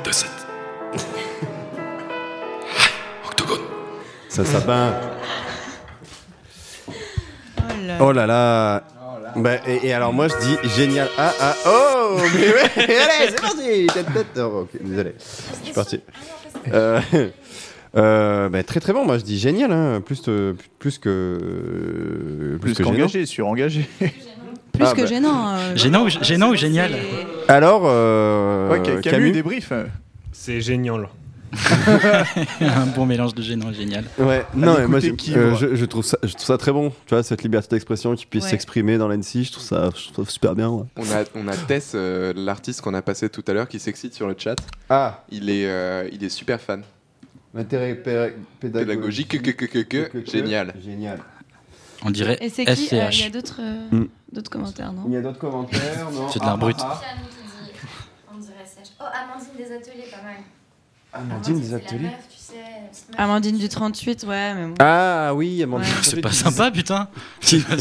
De 7. Ça sapin. Oh là. Oh là là. Bah, et, et alors moi je dis génial. Ah ah oh mais ouais, <laughs> allez c'est parti. Tête, tête. Oh, ok, désolé. Je suis parti. Euh, euh, bah, très très bon. Moi je dis génial. Hein. Plus euh, plus que Plus que qu'engagé, surengagé. <laughs> Plus Ah, que bah. gênant. euh, Gênant, ou- gênant ou génial Alors euh, Ouais, Ca- Camus, débrief. C'est génial. <laughs> Un bon mélange de gênant génial. Ouais, non, mais moi euh, je, je trouve ça, je trouve ça très bon. Tu vois, cette liberté d'expression qui puisse Ouais. s'exprimer dans l'NC, je trouve ça, je trouve ça super bien. ouais. On a, on a Tess, euh, l'artiste qu'on a passé tout à l'heure, qui s'excite sur le chat. Ah, Il est, euh, il est super fan. intérêt Pédagogique, que, que, que, que, que, génial. Génial. On dirait Et c'est qui euh, Il y a SCH. d'autres euh, Mm. commentaires, non Il y a d'autres commentaires, non C'est de l'art brut. Ah, On dirait sèche. Oh, Amandine des ateliers, pas mal. Ah. Amandine des ateliers. tu sais. Amandine du 38, ouais, mais bon. Ah oui, Amandine. Ouais. C'est pas sympa, putain. <laughs> Non, mais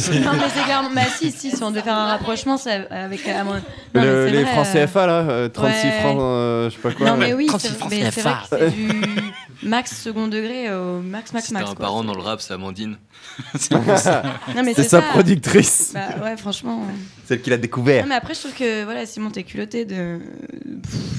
c'est clairement. Bah, si, si, si on devait faire un rapprochement, c'est avec Amandine. Le- c'est les vrai, francs euh, CFA là, euh, 36 ouais. francs, euh, je sais pas quoi. Non, mais oui, 36 c'est francs CFA. que c'est du max second degré au max, max, Si t'as max. un quoi. parent dans le rap, c'est Amandine. <laughs> C'est c'est sa ça. productrice, Bah ouais, franchement. celle qui l'a découvert. Non, mais après, je trouve que voilà, Simon, t'es culotté de,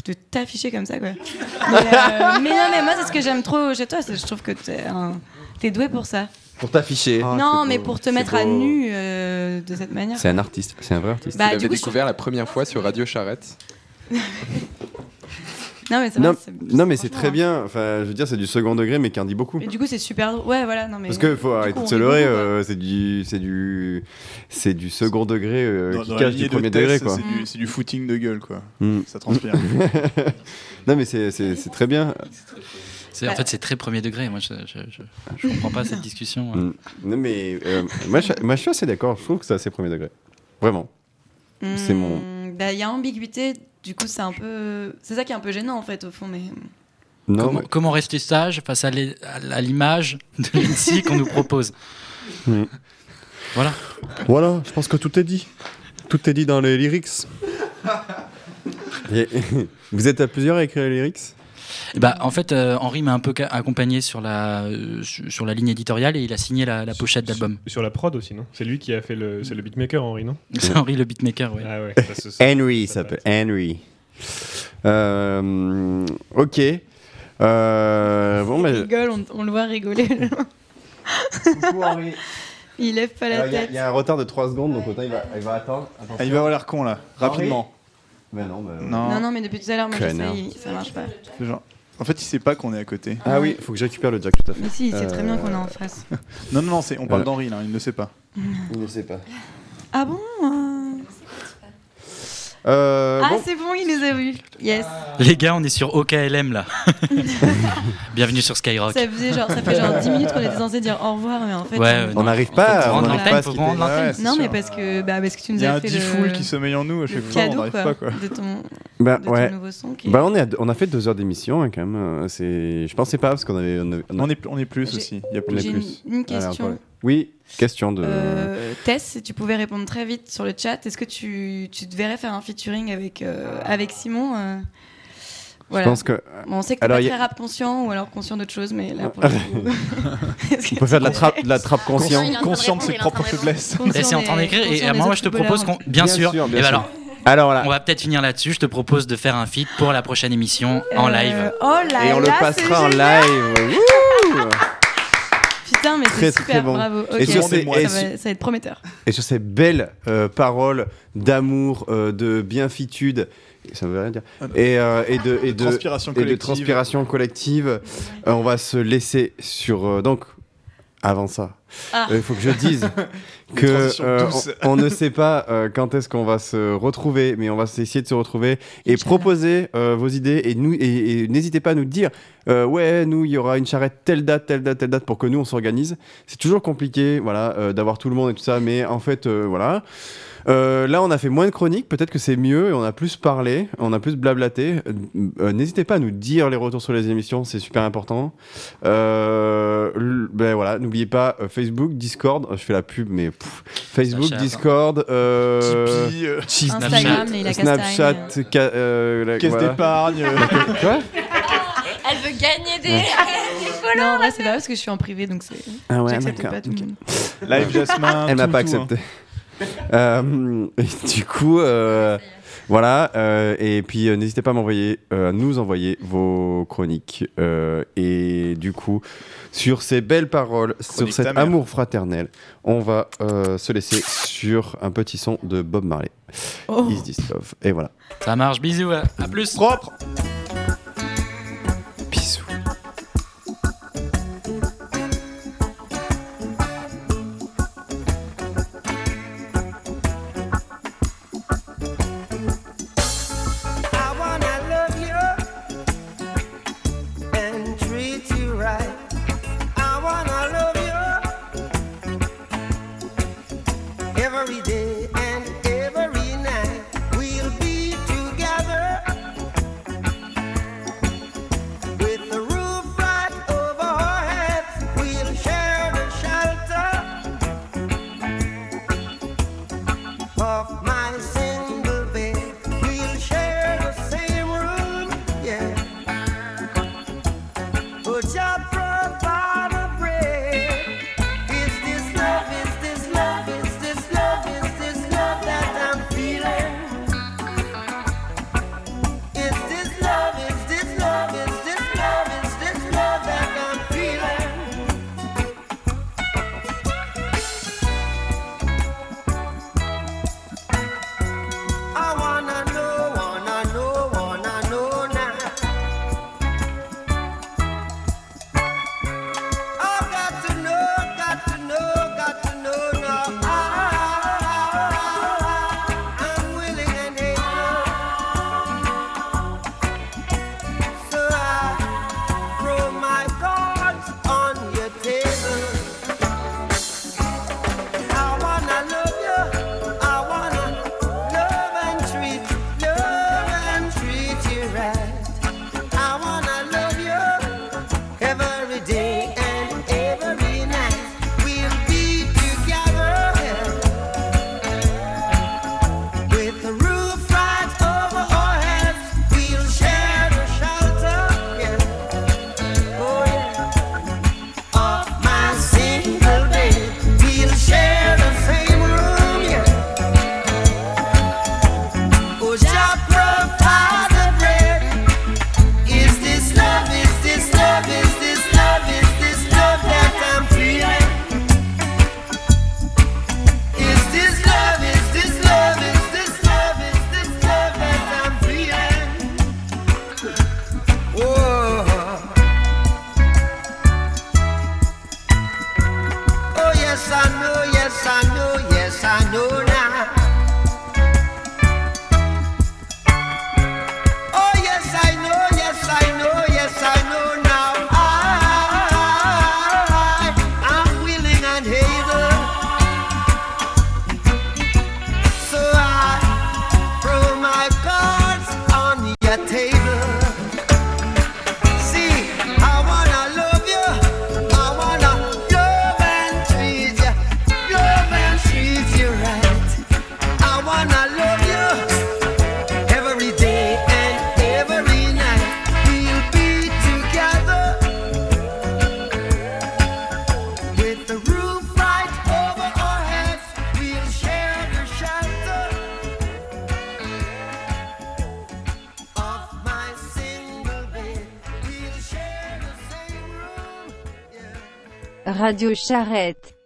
de t'afficher comme ça, quoi. <laughs> Mais, euh, mais non, mais moi, c'est ce que j'aime trop chez toi, c'est je trouve que t'es un- t'es doué pour ça. Pour t'afficher. non, mais pour te mettre à nu euh, de cette manière. C'est un artiste, c'est un vrai artiste. Bah, il du l'avait coup, je découvert la première fois sur Radio Charrette. <laughs> Non, mais c'est Non, non, mais c'est très bien. Enfin, je veux dire, c'est du second degré, mais qui en dit beaucoup. Et du coup, c'est super. drôle. Ouais, voilà. Non, mais Parce qu'il faut arrêter de se leurrer, euh, c'est du, c'est du, c'est du second degré euh, Dans- qui dans cache du de premier degré, quoi. C'est du, c'est du footing de gueule, quoi. Mm. Ça transpire. <laughs> non, mais c'est, c'est, c'est très bien. C'est- En fait, c'est très premier degré. Moi, je, je, je, je comprends pas cette discussion. Mm. Non, mais euh, moi, je, moi, je suis assez d'accord. Je trouve que c'est assez premier degré. Vraiment. C'est mon. Bah, il y a ambiguïté. Du coup, c'est un peu. C'est ça qui est un peu gênant, en fait, au fond. Mais Non, comment, mais- comment rester sage face à l'image de l'INSI qu'on nous propose. Voilà. Voilà, je pense que tout est dit. Tout est dit dans les lyrics. Et- <laughs> Vous êtes à plusieurs à écrire les lyrics? Bah, en fait, euh, Henri m'a un peu accompagné sur la, euh, sur sur la ligne éditoriale et il a signé la, la pochette d'album. Sur la prod aussi, non? C'est lui qui a fait le. C'est le beatmaker, Henri, non? <laughs> C'est Henri le beatmaker, oui. Ah ouais, ça. Henry Ça s'appelle Henry. Euh, ok. Euh, bon, il mais. rigole, on, on le voit rigoler. Coucou, Henri. il lève pas la Alors, Il y, a- tête. il y a un retard de 3 secondes, donc autant il va, il va attendre. Attention. Ah, il va avoir l'air con, là. Rapidement. Mais non, mais. Non. Non, non, mais depuis tout à l'heure, moi, Connard. j'essaye, ça marche pas. C'est genre- En fait, il sait pas qu'on est à côté. Ah oui, faut que je récupère le jack tout à fait. Mais si, il sait très bien Euh, qu'on est en face. Non, non, non, c'est- on parle Euh. d'Henri, là. Il ne sait pas. Il ne sait pas. Ah bon euh Euh, Ah, bon. c'est bon, il nous a vus. Yes. Les gars, on est sur OKLM là. <laughs> Bienvenue sur Skyrock. Ça, faisait genre, ça fait genre 10 minutes qu'on était censé dire au revoir, mais en fait. Ouais, On n'arrive pas, on n'arrive pas à Non, mais parce que, bah, parce que tu nous Il y a as un fait petit le, foule qui sommeille en nous à chaque fois. On n'arrive quoi, pas, quoi. de ton. Bah, de ton ouais. nouveau son qui est- Bah, on, est à- on a fait deux heures d'émission hein, quand même. euh, C'est, je pensais pas parce qu'on avait. On, avait- est, on est plus aussi. Il y a plus. J'ai plus. une, une Allez, question. Oui, question de. Euh, Tess, si tu pouvais répondre très vite sur le chat, est-ce que tu, tu te verrais faire un featuring avec, euh, avec Simon euh, voilà. Je pense que. Bon, on sait que Alors, pas y a- très rap conscient ou alors conscient d'autre chose, mais là pour le <laughs> coup. <laughs> On peut faire de la tu- trappe, de la trappe conscient? Conscient de ses propres faiblesses. Et c'est en train d'écrire. Et des moi, je te propose qu'on. Bien, Bien sûr. sûr, bien Et ben sûr. alors, Alors là. on va peut-être finir là-dessus. Je te propose de faire un feat pour la prochaine émission en Euh, live. Oh là Et on le passera en live. Putain, mais très c'est très super, bon. bravo. Et Ok. sur ces, ça, et va, sur- ça va être prometteur. et sur ces belles euh, paroles d'amour, euh, de bienfitude, ça veut rien dire, et, euh, et de, et de, Transpiration et de collective. transpiration collective, euh, on va se laisser sur. euh, donc, avant ça, Ah. euh, il faut que je dise <laughs> que euh, on ne sait pas euh, quand est-ce qu'on va se retrouver, mais on va essayer de se retrouver et proposer euh, vos idées et nous et, et n'hésitez pas à nous dire euh, ouais nous il y aura une charrette telle date telle date telle date pour que nous on s'organise. C'est toujours compliqué voilà euh, d'avoir tout le monde et tout ça, mais en fait euh, voilà. Euh, là, on a fait moins de chroniques, peut-être que c'est mieux et on a plus parlé, on a plus blablaté. Euh, euh, N'hésitez pas à nous dire les retours sur les émissions, c'est super important. Euh, ben voilà, n'oubliez pas euh, Facebook, Discord, euh, je fais la pub, mais pff, Facebook, Snapchat. Discord, euh, Tipeee, euh, Instagram, Snapchat, Castagne. ca- euh, la- Caisse voilà. d'épargne. Quoi? Elle veut gagner des, <laughs> Non, en vrai, c'est pas parce que je suis en privé, donc c'est. Ah ouais, j'accepte pas tout le monde. Live Jasmin. Elle m'a pas tout, hein. <laughs> Euh, et du coup, euh, voilà. euh, et puis, euh, n'hésitez pas à m'envoyer, euh, à nous envoyer vos chroniques. euh, et du coup, sur ces belles paroles, sur cet amour fraternel, on va euh, se laisser sur un petit son de Bob Marley. Oh. Is this love? Et voilà. Ça marche, bisous, à à plus. Propre. worry, dear. Radio Charrette.